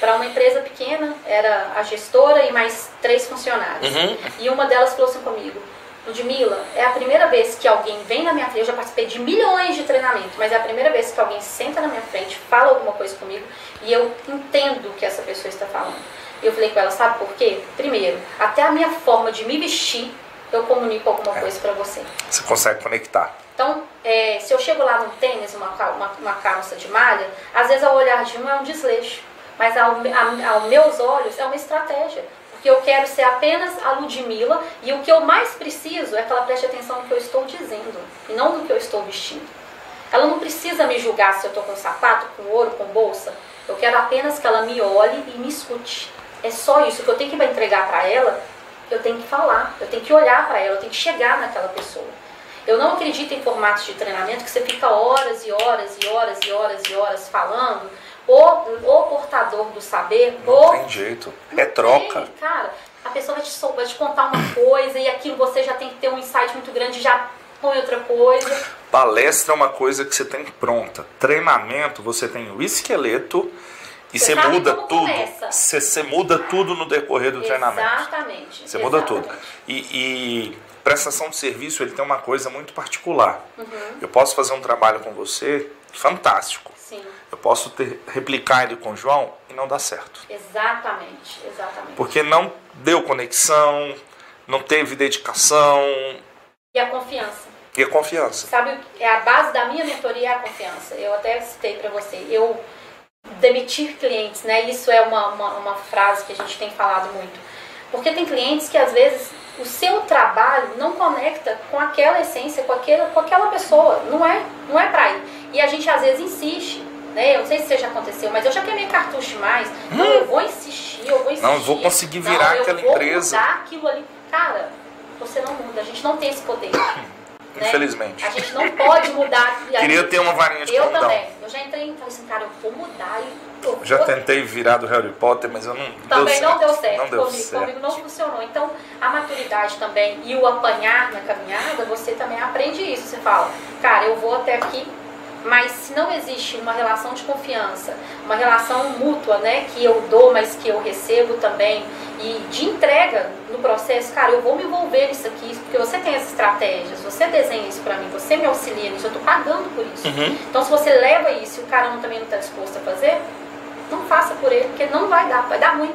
para uma empresa pequena, era a gestora e mais três funcionários. Uhum. E uma delas falou assim comigo, Ludmilla, é a primeira vez que alguém vem na minha frente, eu já participei de milhões de treinamentos, mas é a primeira vez que alguém senta na minha frente, fala alguma coisa comigo e eu entendo o que essa pessoa está falando. Eu falei com ela, sabe por quê? Primeiro, até a minha forma de me vestir, eu comunico alguma É. coisa para você. Você consegue conectar. Então, é, se eu chego lá num tênis, uma, uma, uma calça de malha, às vezes ao olhar de um é um desleixo, mas ao, a- aos meus olhos é uma estratégia. Porque eu quero ser apenas a Ludmilla e o que eu mais preciso é que ela preste atenção no que eu estou dizendo e não no que eu estou vestindo. Ela não precisa me julgar se eu estou com sapato, com ouro, com bolsa. Eu quero apenas que ela me olhe e me escute. É só isso. Que eu tenho que entregar para ela, eu tenho que falar, eu tenho que olhar para ela, eu tenho que chegar naquela pessoa. Eu não acredito em formatos de treinamento que você fica horas e horas e horas e horas e horas falando, ou o portador do saber, Não ou tem jeito. não É troca. tem, cara, a pessoa vai te, vai te contar uma coisa e aquilo você já tem que ter um insight muito grande, já põe outra coisa. Palestra é uma coisa que você tem pronta. Treinamento, você tem o esqueleto e Você muda tudo. Você, você muda tudo no decorrer do treinamento. Exatamente. Você muda tudo. exatamente. E, e prestação de serviço, ele tem uma coisa muito particular. Uhum. Eu posso fazer um trabalho com você fantástico. Sim, Eu posso ter, replicar ele com o João e não dá certo. exatamente, exatamente. Porque não deu conexão, não teve dedicação E a confiança. e a confiança. Sabe, é a base da minha mentoria é a confiança. Eu até citei para você. Eu demitir clientes, né? Isso é uma, uma, uma frase que a gente tem falado muito. Porque tem clientes que às vezes o seu trabalho não conecta com aquela essência, com aquela, com aquela pessoa. Não é, não é pra ir. E a gente às vezes insiste. Né? Eu não sei se isso já aconteceu, mas eu já queimei cartucho demais. Não, eu vou insistir, eu vou insistir. Hum. Não, vou conseguir virar Não, eu aquela vou empresa. Aquilo ali. Cara, você não muda. A gente não tem esse poder. né? Infelizmente. A gente não pode mudar. Queria gente- ter uma varinha de Eu condão. também. Eu já entrei e falei assim, cara, eu vou mudar. E eu Já vou- tentei virar do Harry Potter, mas eu não Também deu não deu certo. certo. Não deu comigo, certo. comigo não funcionou. Então, a maturidade também e o apanhar na caminhada, você também aprende isso. Você fala, cara, eu vou até aqui, mas se não existe uma relação de confiança, uma relação mútua, né, que eu dou, mas que eu recebo também, e de entrega no processo, cara, eu vou me envolver nisso aqui, porque você tem as estratégias, você desenha isso pra mim, você me auxilia nisso, eu tô pagando por isso. Uhum. Então, se você leva isso e o cara não, também não está disposto a fazer, não faça por ele, porque não vai dar, vai dar ruim.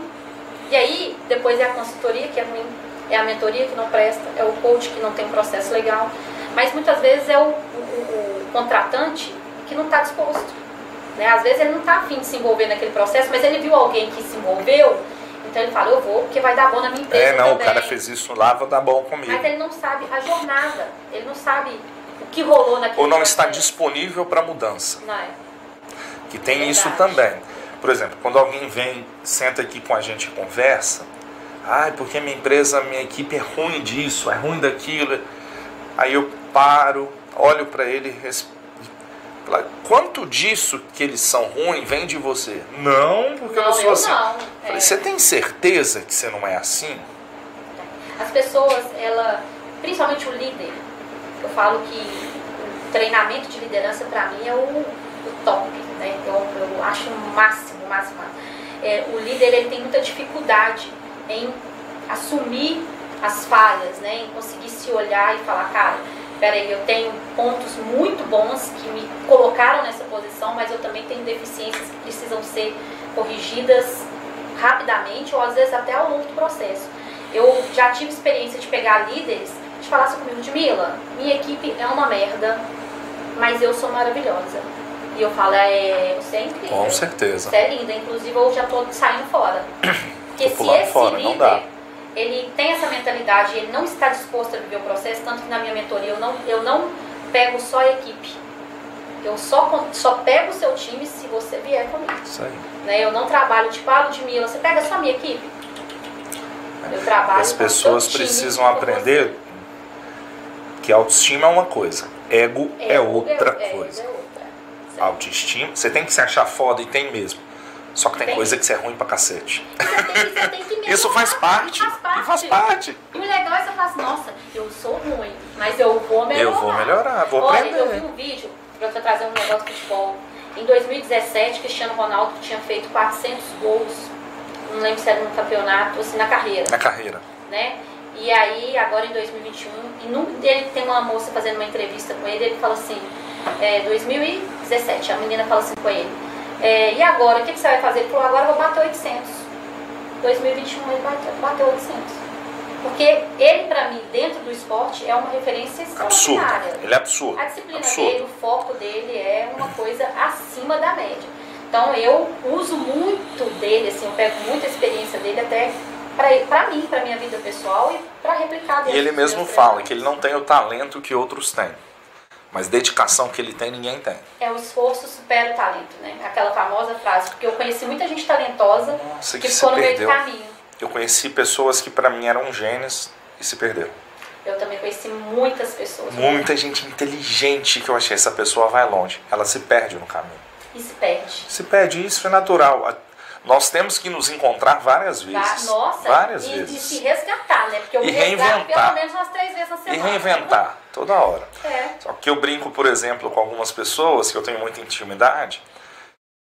E aí, depois é a consultoria que é ruim, é a mentoria que não presta, é o coach que não tem um processo legal. Mas muitas vezes é o, o- o contratante que não está disposto. Né? Às vezes ele não está afim de se envolver naquele processo, mas ele viu alguém que se envolveu, então ele fala, eu vou, porque vai dar bom na minha empresa É, não, o também. cara fez isso lá, vou dar bom comigo. Mas ele não sabe a jornada, ele não sabe o que rolou naquele Ou não está processo. disponível para mudança. Não é. Que tem Verdade. isso também. Por exemplo, quando alguém vem, senta aqui com a gente e conversa, ai, porque minha empresa, minha equipe é ruim disso, é ruim daquilo. Aí eu paro, olho para ele res- falo, quanto disso que eles são ruins vem de você? Não, porque eu não sou assim. Não. Falei, É. você tem certeza que você não é assim? As pessoas, ela, principalmente o líder, eu falo que o treinamento de liderança para mim é o, o top, né? Eu, eu acho o máximo, o máximo. É, o líder ele tem muita dificuldade em assumir as falhas, né? Em conseguir se olhar e falar, cara, peraí, eu tenho pontos muito bons que me colocaram nessa posição, mas eu também tenho deficiências que precisam ser corrigidas rapidamente ou às vezes até ao longo do processo. Eu já tive experiência de pegar líderes de falar assim comigo, Mila, minha equipe é uma merda, mas eu sou maravilhosa. E eu falo, é, você é incrível. Com certeza. Você é linda. Inclusive, eu já tô saindo fora. Porque Tô se esse fora, não dá. líder, ele tem essa mentalidade, ele não está disposto a viver o processo, tanto que na minha mentoria eu não, eu não pego só a equipe. Eu só, só pego o seu time se você vier comigo. Isso aí. Né? Eu não trabalho tipo, ah, Ludmilla, você pega só a minha equipe. Eu trabalho As pessoas precisam aprender que autoestima é uma coisa, ego você. é outra é, coisa. É outra. Autoestima, você tem que se achar foda e tem mesmo. Só que tem Tem. coisa que você é ruim pra cacete. Você tem, você tem Isso faz parte. Faz parte. E faz parte. E o legal é você falar assim, nossa, eu sou ruim, mas eu vou melhorar. Eu vou melhorar, vou Olha, aprender. eu vi um vídeo, pra eu trazer um negócio de futebol. Em 2017, Cristiano Ronaldo tinha feito 400 gols, não lembro se era no campeonato, assim, na carreira, Na carreira. né? E aí, agora em 2021, e num dele tem uma moça fazendo uma entrevista com ele, ele fala assim, é, 2017, a menina fala assim com ele, é, e agora, o que, que você vai fazer? Ele falou, agora eu vou bater 800. 2021 ele bateu, bateu 800. Porque ele, pra mim, dentro do esporte, é uma referência Absurdo. extraordinária. Ele é absurdo. A disciplina Absurdo. dele, o foco dele é uma coisa acima da média. Então eu uso muito dele, assim, eu pego muita experiência dele até pra mim, pra minha vida pessoal e pra replicar E dentro ele mesmo fala que ele não tem o talento que outros têm. Mas dedicação que ele tem, ninguém tem. É o esforço supera o talento, né? Aquela famosa frase, porque eu conheci muita gente talentosa Nossa, que que ficou no meio do caminho. Eu conheci pessoas que pra mim eram gênios e se perderam. Eu também conheci muitas pessoas. Muita gente inteligente que eu achei essa pessoa vai longe. Ela se perde no caminho. E se perde. Se perde, isso é natural. Nós temos que nos encontrar várias Tá? vezes. Nossa, várias e, vezes. e se resgatar, né? Porque eu E reinventar. pelo menos umas três vezes na E semana. reinventar toda hora. É. Só que eu brinco, por exemplo, com algumas pessoas que eu tenho muita intimidade,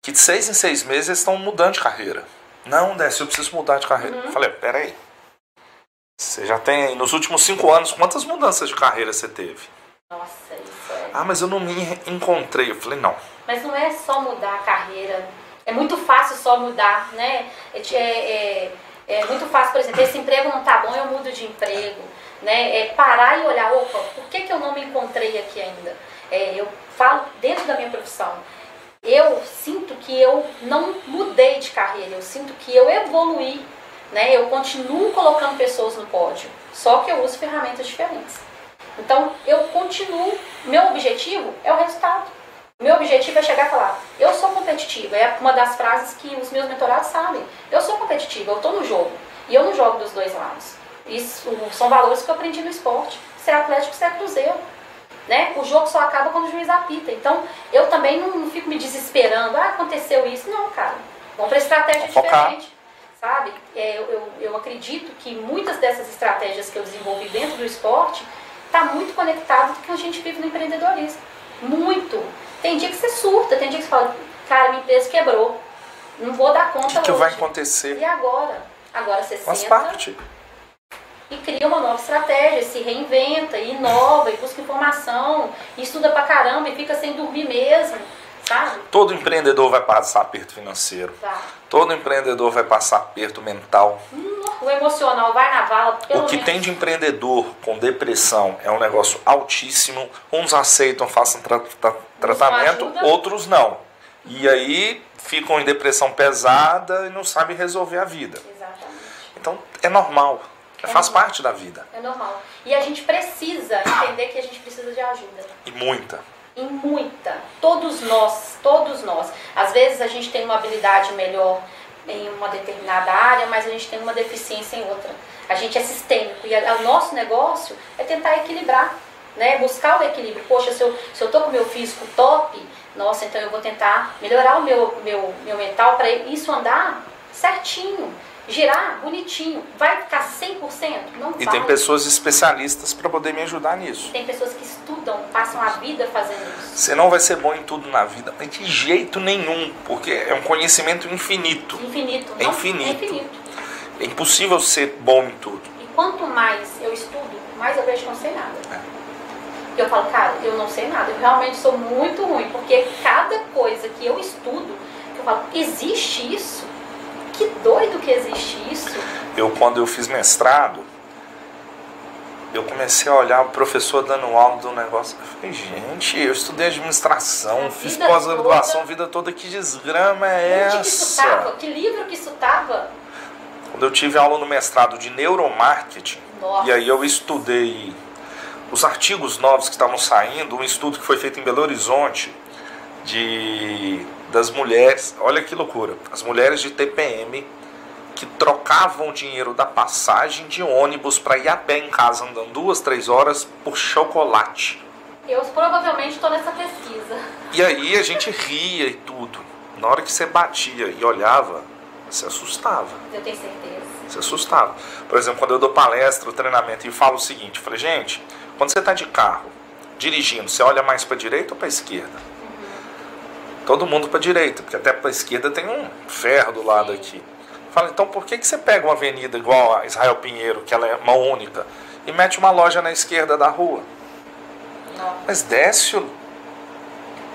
que de seis em seis meses eles estão mudando de carreira. Não, Décio, eu preciso mudar de carreira. Uhum. Eu falei, peraí. Você já tem aí, nos últimos cinco anos, quantas mudanças de carreira você teve? Nossa, isso é. Ah, mas eu não me encontrei. Eu falei, não. Mas não é só mudar a carreira. É muito fácil só mudar, né? É, é, é- é muito fácil, por exemplo, esse emprego não tá bom, eu mudo de emprego. Né? É parar e olhar, opa, por que, que eu não me encontrei aqui ainda? É, eu falo dentro da minha profissão. Eu sinto que eu não mudei de carreira, eu sinto que eu evoluí. Né? Eu continuo colocando pessoas no pódio, só que eu uso ferramentas diferentes. Então, eu continuo. Meu objetivo é o resultado. Meu objetivo é chegar e falar: eu sou competitiva. É uma das frases que os meus mentorados sabem. Eu sou competitiva, eu estou no jogo. E eu não jogo dos dois lados. Isso são valores que eu aprendi no esporte. Ser atlético, ser cruzeiro. Né? O jogo só acaba quando o juiz apita. Então, eu também não, não fico me desesperando. Ah, aconteceu isso. Não, cara. Vamos para estratégia focar. diferente. Sabe? É, eu, eu, eu acredito que muitas dessas estratégias que eu desenvolvi dentro do esporte está muito conectado com o que a gente vive no empreendedorismo. Muito. Tem dia que você surta, tem dia que você fala, cara, minha empresa quebrou. Não vou dar O conta que, que vai acontecer? E agora? Agora você Faz senta parte. e cria uma nova estratégia, se reinventa, e inova, e busca informação, e estuda pra caramba, e fica sem dormir mesmo, sabe? Todo empreendedor vai passar aperto financeiro. Tá. Todo empreendedor vai passar aperto mental. O emocional vai na vala, o que menos. tem de empreendedor com depressão é um negócio altíssimo. Uns aceitam, façam tra- tra- tratamento, ajuda. outros não. E aí ficam em depressão pesada e não sabem resolver a vida. Exatamente. Então é normal. É faz normal. parte da vida. É normal. E a gente precisa entender que a gente precisa de ajuda. E muita. E muita. Todos nós, todos nós. Às vezes a gente tem uma habilidade melhor em uma determinada área, mas a gente tem uma deficiência em outra. A gente é sistêmico e o nosso negócio é tentar equilibrar, né? Buscar o equilíbrio. Poxa, se eu, se eu tô com o meu físico top, nossa, então eu vou tentar melhorar o meu, meu, meu mental para isso andar certinho, girar bonitinho. Vai ficar 100%? Não E vai. tem pessoas especialistas para poder me ajudar nisso. Tem pessoas que estudam, passam a vida fazendo isso. Você não vai ser bom em tudo na vida, mas de jeito nenhum, porque é um conhecimento infinito. Infinito. É não, infinito. É infinito. É impossível ser bom em tudo. E quanto mais eu estudo, mais eu vejo que não sei nada. É. E eu falo, cara, eu não sei nada. Eu realmente sou muito ruim. Porque cada coisa que eu estudo, eu falo, existe isso? Que doido que existe isso? Eu, quando eu fiz mestrado, eu comecei a olhar o professor dando aula do negócio. Eu falei, gente, eu estudei administração, A fiz pós-graduação a toda. vida toda, que desgrama é Onde que tava? essa? Que livro que isso tava? Quando eu tive aula no mestrado de neuromarketing, Nossa. e aí eu estudei os artigos novos que estavam saindo, um estudo que foi feito em Belo Horizonte de das mulheres, olha que loucura, as mulheres de TPM que trocavam o dinheiro da passagem de ônibus para ir a pé em casa andando duas, três horas por chocolate. Eu provavelmente estou nessa pesquisa. E aí a gente ria e tudo. Na hora que você batia e olhava, você assustava. Eu tenho certeza. Se assustava. Por exemplo, quando eu dou palestra, treinamento e falo o seguinte, eu falei, gente, quando você está de carro, dirigindo, você olha mais para direita ou para esquerda? Todo mundo para direita, porque até para esquerda tem um ferro do lado aqui. Fala, então por que, que você pega uma avenida igual a Israel Pinheiro, que ela é uma única, e mete uma loja na esquerda da rua? Não. Mas desce o...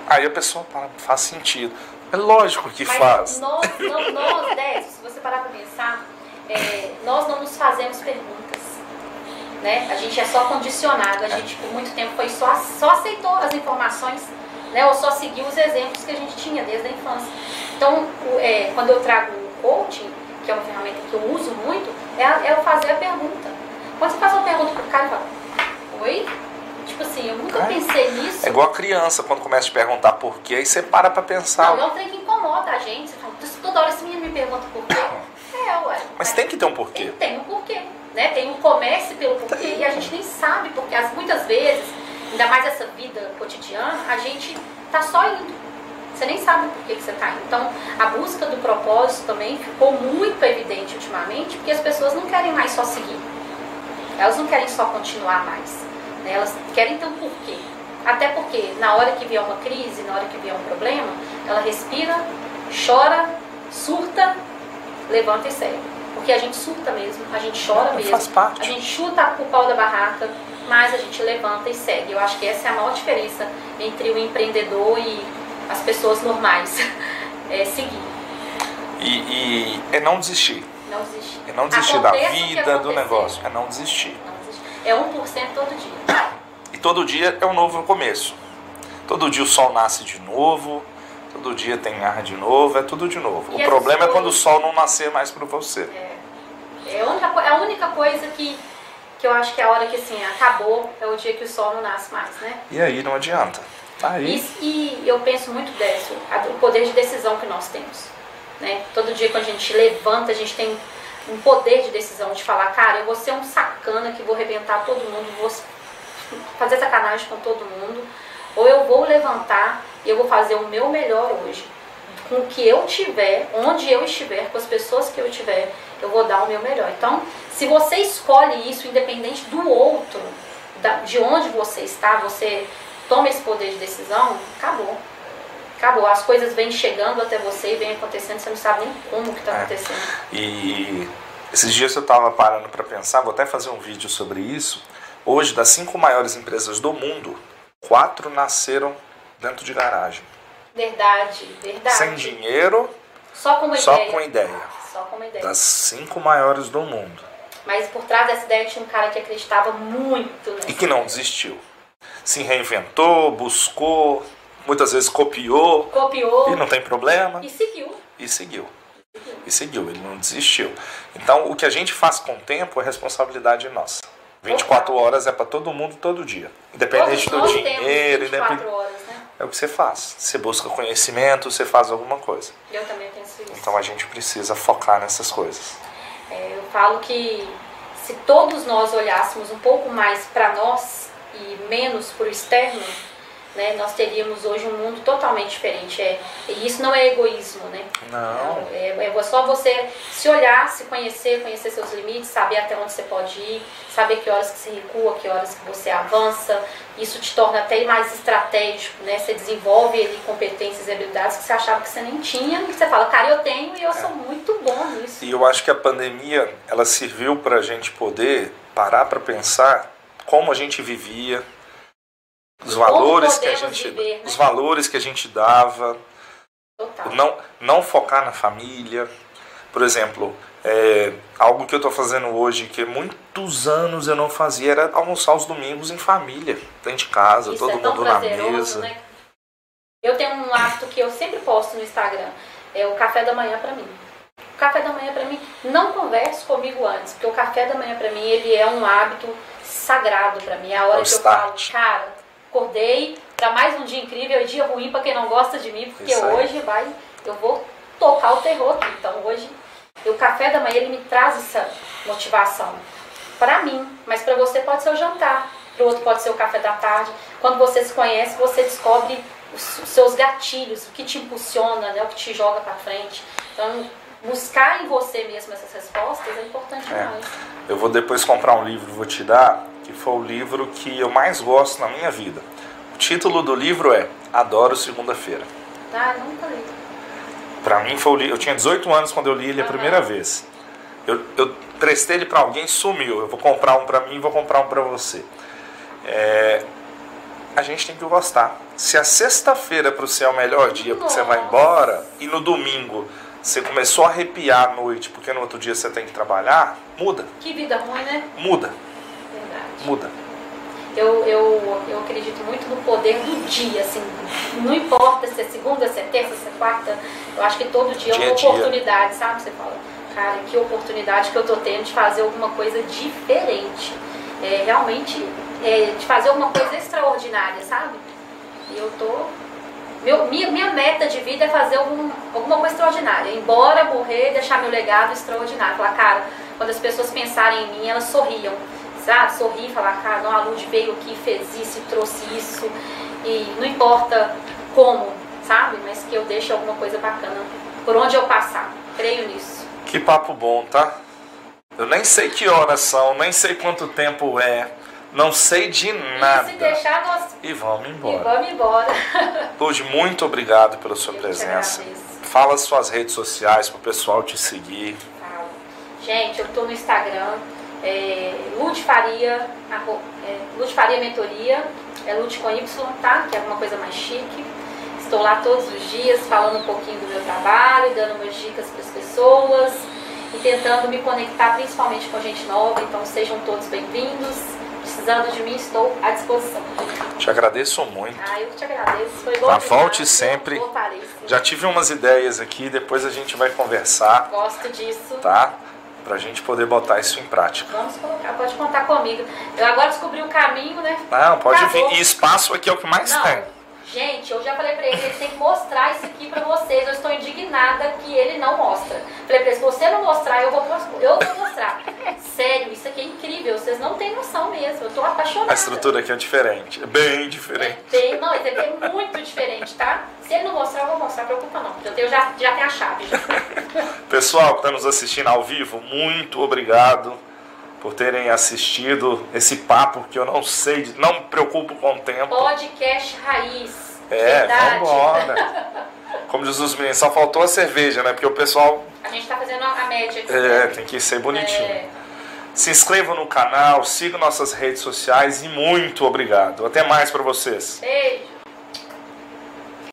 Aí a pessoa fala, faz sentido. É lógico que Mas faz. nós, não, nós, Décio, se você parar para pensar, é, nós não nos fazemos perguntas. Né? A gente é só condicionado, a gente por muito tempo foi só, só aceitou as informações, né? ou só seguiu os exemplos que a gente tinha desde a infância. Então, o- é, quando eu trago o coaching, que é uma ferramenta que eu uso muito, é, é eu fazer a pergunta. Quando você faz uma pergunta pro cara fala, oi? Tipo assim, eu nunca É. pensei nisso. É igual a criança, quando começa a perguntar por quê, aí você para pra pensar. Não, é um trem que incomoda a gente. Você fala, toda hora esse menino me pergunta por quê. É, ué. Mas tem que ter um Tem, porquê. tem um porquê. Né? Tem um comércio pelo porquê e a gente nem sabe, porque as, muitas vezes, ainda mais essa vida cotidiana, a gente tá só indo. Você nem sabe por que, que você tá indo. Então, a busca do propósito também ficou muito evidente ultimamente, porque as pessoas não querem mais só seguir. Elas não querem só continuar mais. né? Elas querem ter um porquê. Até porque, na hora que vier uma crise, na hora que vier um problema, ela respira, chora, surta, levanta e segue. Porque a gente surta mesmo, a gente chora mesmo. Faz parte. A gente chuta o pau da barraca, mas a gente levanta e segue. Eu acho que essa é a maior diferença entre o empreendedor e as pessoas normais. É seguir, E, e é não desistir. não desistir. É não desistir da o que vida, do negócio. É não desistir. Não desistir. É 1% todo dia. E todo dia é um novo começo. Todo dia o sol nasce de novo. Todo dia tem ar de novo. É tudo de novo. E o as problema é quando o sol não nascer mais para você. É a única, é a única coisa que, que eu acho que é a hora que assim, acabou, é o dia que o sol não nasce mais, né? E aí não adianta. Aí. E, e eu penso muito dessa, o poder de decisão que nós temos. Né? Todo dia quando a gente levanta, a gente tem um poder de decisão de falar, cara, eu vou ser um sacana que vou arrebentar todo mundo, vou fazer sacanagem com todo mundo, ou eu vou levantar e eu vou fazer o meu melhor hoje. Com o que eu tiver, onde eu estiver, com as pessoas que eu tiver, eu vou dar o meu melhor. Então, se você escolhe isso, independente do outro, de onde você está, você toma esse poder de decisão, acabou. Acabou. As coisas vêm chegando até você e vêm acontecendo, você não sabe nem como que está É. acontecendo. E esses dias eu estava parando para pensar, vou até fazer um vídeo sobre isso. Hoje, das cinco maiores empresas do mundo, quatro nasceram dentro de garagem. Verdade, verdade. Sem dinheiro, Só com uma só ideia. com ideia. Só com uma ideia. Das cinco maiores do mundo. Mas por trás dessa ideia tinha um cara que acreditava muito nessa E que não desistiu. Se reinventou, buscou, muitas vezes copiou, Copiou e não tem problema, e seguiu. e seguiu. E seguiu, ele não desistiu. Então, o que a gente faz com o tempo é responsabilidade nossa. 24 horas é para todo mundo, todo dia. Independente Todos do nós temos dinheiro, 24 independente. horas, né? É o que você faz. Você busca conhecimento, você faz alguma coisa. Eu também penso isso. Então a gente precisa focar nessas coisas. É, eu falo que se todos nós olhássemos um pouco mais para nós e menos para o externo, né, nós teríamos hoje um mundo totalmente diferente. É, e isso não é egoísmo, né? Não. É, é só você se olhar, se conhecer, conhecer seus limites, saber até onde você pode ir, saber que horas que você recua, que horas que você avança. Isso te torna até mais estratégico, né? Você desenvolve ali competências e habilidades que você achava que você nem tinha, e você fala, cara, eu tenho e eu sou muito bom nisso. E eu acho que a pandemia ela serviu para a gente poder parar para pensar como a gente vivia, os valores que a gente, viver, né? os valores que a gente dava, Total. não não focar na família. Por exemplo, É, algo que eu estou fazendo hoje, que muitos anos eu não fazia, era almoçar os domingos em família, dentro de casa, Isso todo é mundo na mesa. né? Eu tenho um hábito que eu sempre posto no Instagram, é o café da manhã pra mim. O café da manhã pra mim, não converse comigo antes, porque o café da manhã pra mim, ele é um hábito sagrado pra mim. É a hora É que eu falo, start. cara, acordei pra mais um dia incrível, e dia ruim pra quem não gosta de mim, porque hoje vai, eu vou tocar o terror aqui. Então hoje, o café da manhã, ele me traz essa motivação. Pra mim, mas pra você pode ser o jantar, pro outro pode ser o café da tarde. Quando você se conhece, você descobre os seus gatilhos, o que te impulsiona, né, o que te joga pra frente. Então, buscar em você mesmo essas respostas é importante É. demais. Eu vou depois comprar um livro, vou te dar, que foi o livro que eu mais gosto na minha vida. O título do livro é Adoro Segunda-feira. Ah, nunca li. Pra mim foi o livro. Eu tinha 18 anos quando eu li ele a primeira vez. Eu, eu prestei ele pra alguém, sumiu. Eu vou comprar um pra mim e vou comprar um pra você. É, a gente tem que gostar. Se a sexta-feira para você é o melhor dia porque você vai embora e no domingo você começou a arrepiar à noite porque no outro dia você tem que trabalhar, muda, Que vida ruim, né? muda, Muda. Eu, eu, eu acredito muito no poder do dia, assim. Não importa se é segunda, se é terça, se é quarta. Eu acho que todo dia é Dia uma a dia. oportunidade, sabe? Você fala, cara, que oportunidade que eu tô tendo de fazer alguma coisa diferente. É, realmente, é, de fazer alguma coisa extraordinária, sabe? E eu tô. Meu, minha, minha meta de vida é fazer algum, alguma coisa extraordinária. Embora morrer, deixar meu legado extraordinário. Falar, cara, quando as pessoas pensarem em mim, elas sorriam. Sorrir e falar, cara, não, a Lud veio aqui, fez isso e trouxe isso. E não importa como, sabe? Mas que eu deixe alguma coisa bacana por onde eu passar. Creio nisso. Que papo bom, tá? Eu nem sei que horas são, nem sei quanto tempo é, não sei de E nada. se deixar, nós. E vamos E embora. vamos embora. Lud, muito obrigado pela sua Eu presença. Fala as suas redes sociais para o pessoal te seguir. Gente, eu tô no Instagram, é, Lud Faria, arro- é, Lud Faria Mentoria, é Lud com Y, tá? Que é alguma coisa mais chique. Estou lá todos os dias falando um pouquinho do meu trabalho, dando umas dicas para as pessoas e tentando me conectar principalmente com gente nova. Então sejam todos bem-vindos. Precisando de mim, estou à disposição. Te agradeço muito. Ah, eu te agradeço. Foi bom. Tá, volte sempre. Voltarei. Já tive umas ideias aqui, depois a gente vai conversar, Gosto disso. tá? Pra gente poder botar isso em prática. Vamos colocar, pode contar comigo. Eu agora descobri o caminho, né? Não, pode Acabou. vir. E espaço aqui é o que mais Não, tem. Gente, eu já falei pra ele, ele tem que mostrar isso aqui pra vocês. Eu estou indignada que ele não mostra. Falei pra ele, se você não mostrar, eu vou, eu vou mostrar. Sério, isso aqui é incrível. Vocês não têm noção mesmo. Eu tô apaixonada. A estrutura aqui é diferente, é bem É diferente. bem, não, é muito diferente, tá? Se ele não mostrar, eu vou mostrar, preocupa não. porque Eu tenho, já, já tenho a chave. Já. Pessoal que está nos assistindo ao vivo, muito obrigado por terem assistido esse papo que eu não sei, não me preocupo com o tempo. Podcast raiz. É, Verdade. vambora. Como diz os meninos, só faltou a cerveja, né? Porque o pessoal A gente tá fazendo a a média aqui. é, né? tem que ser bonitinho. É, Se inscrevam no canal, sigam nossas redes sociais e muito obrigado. Até mais para vocês. beijo.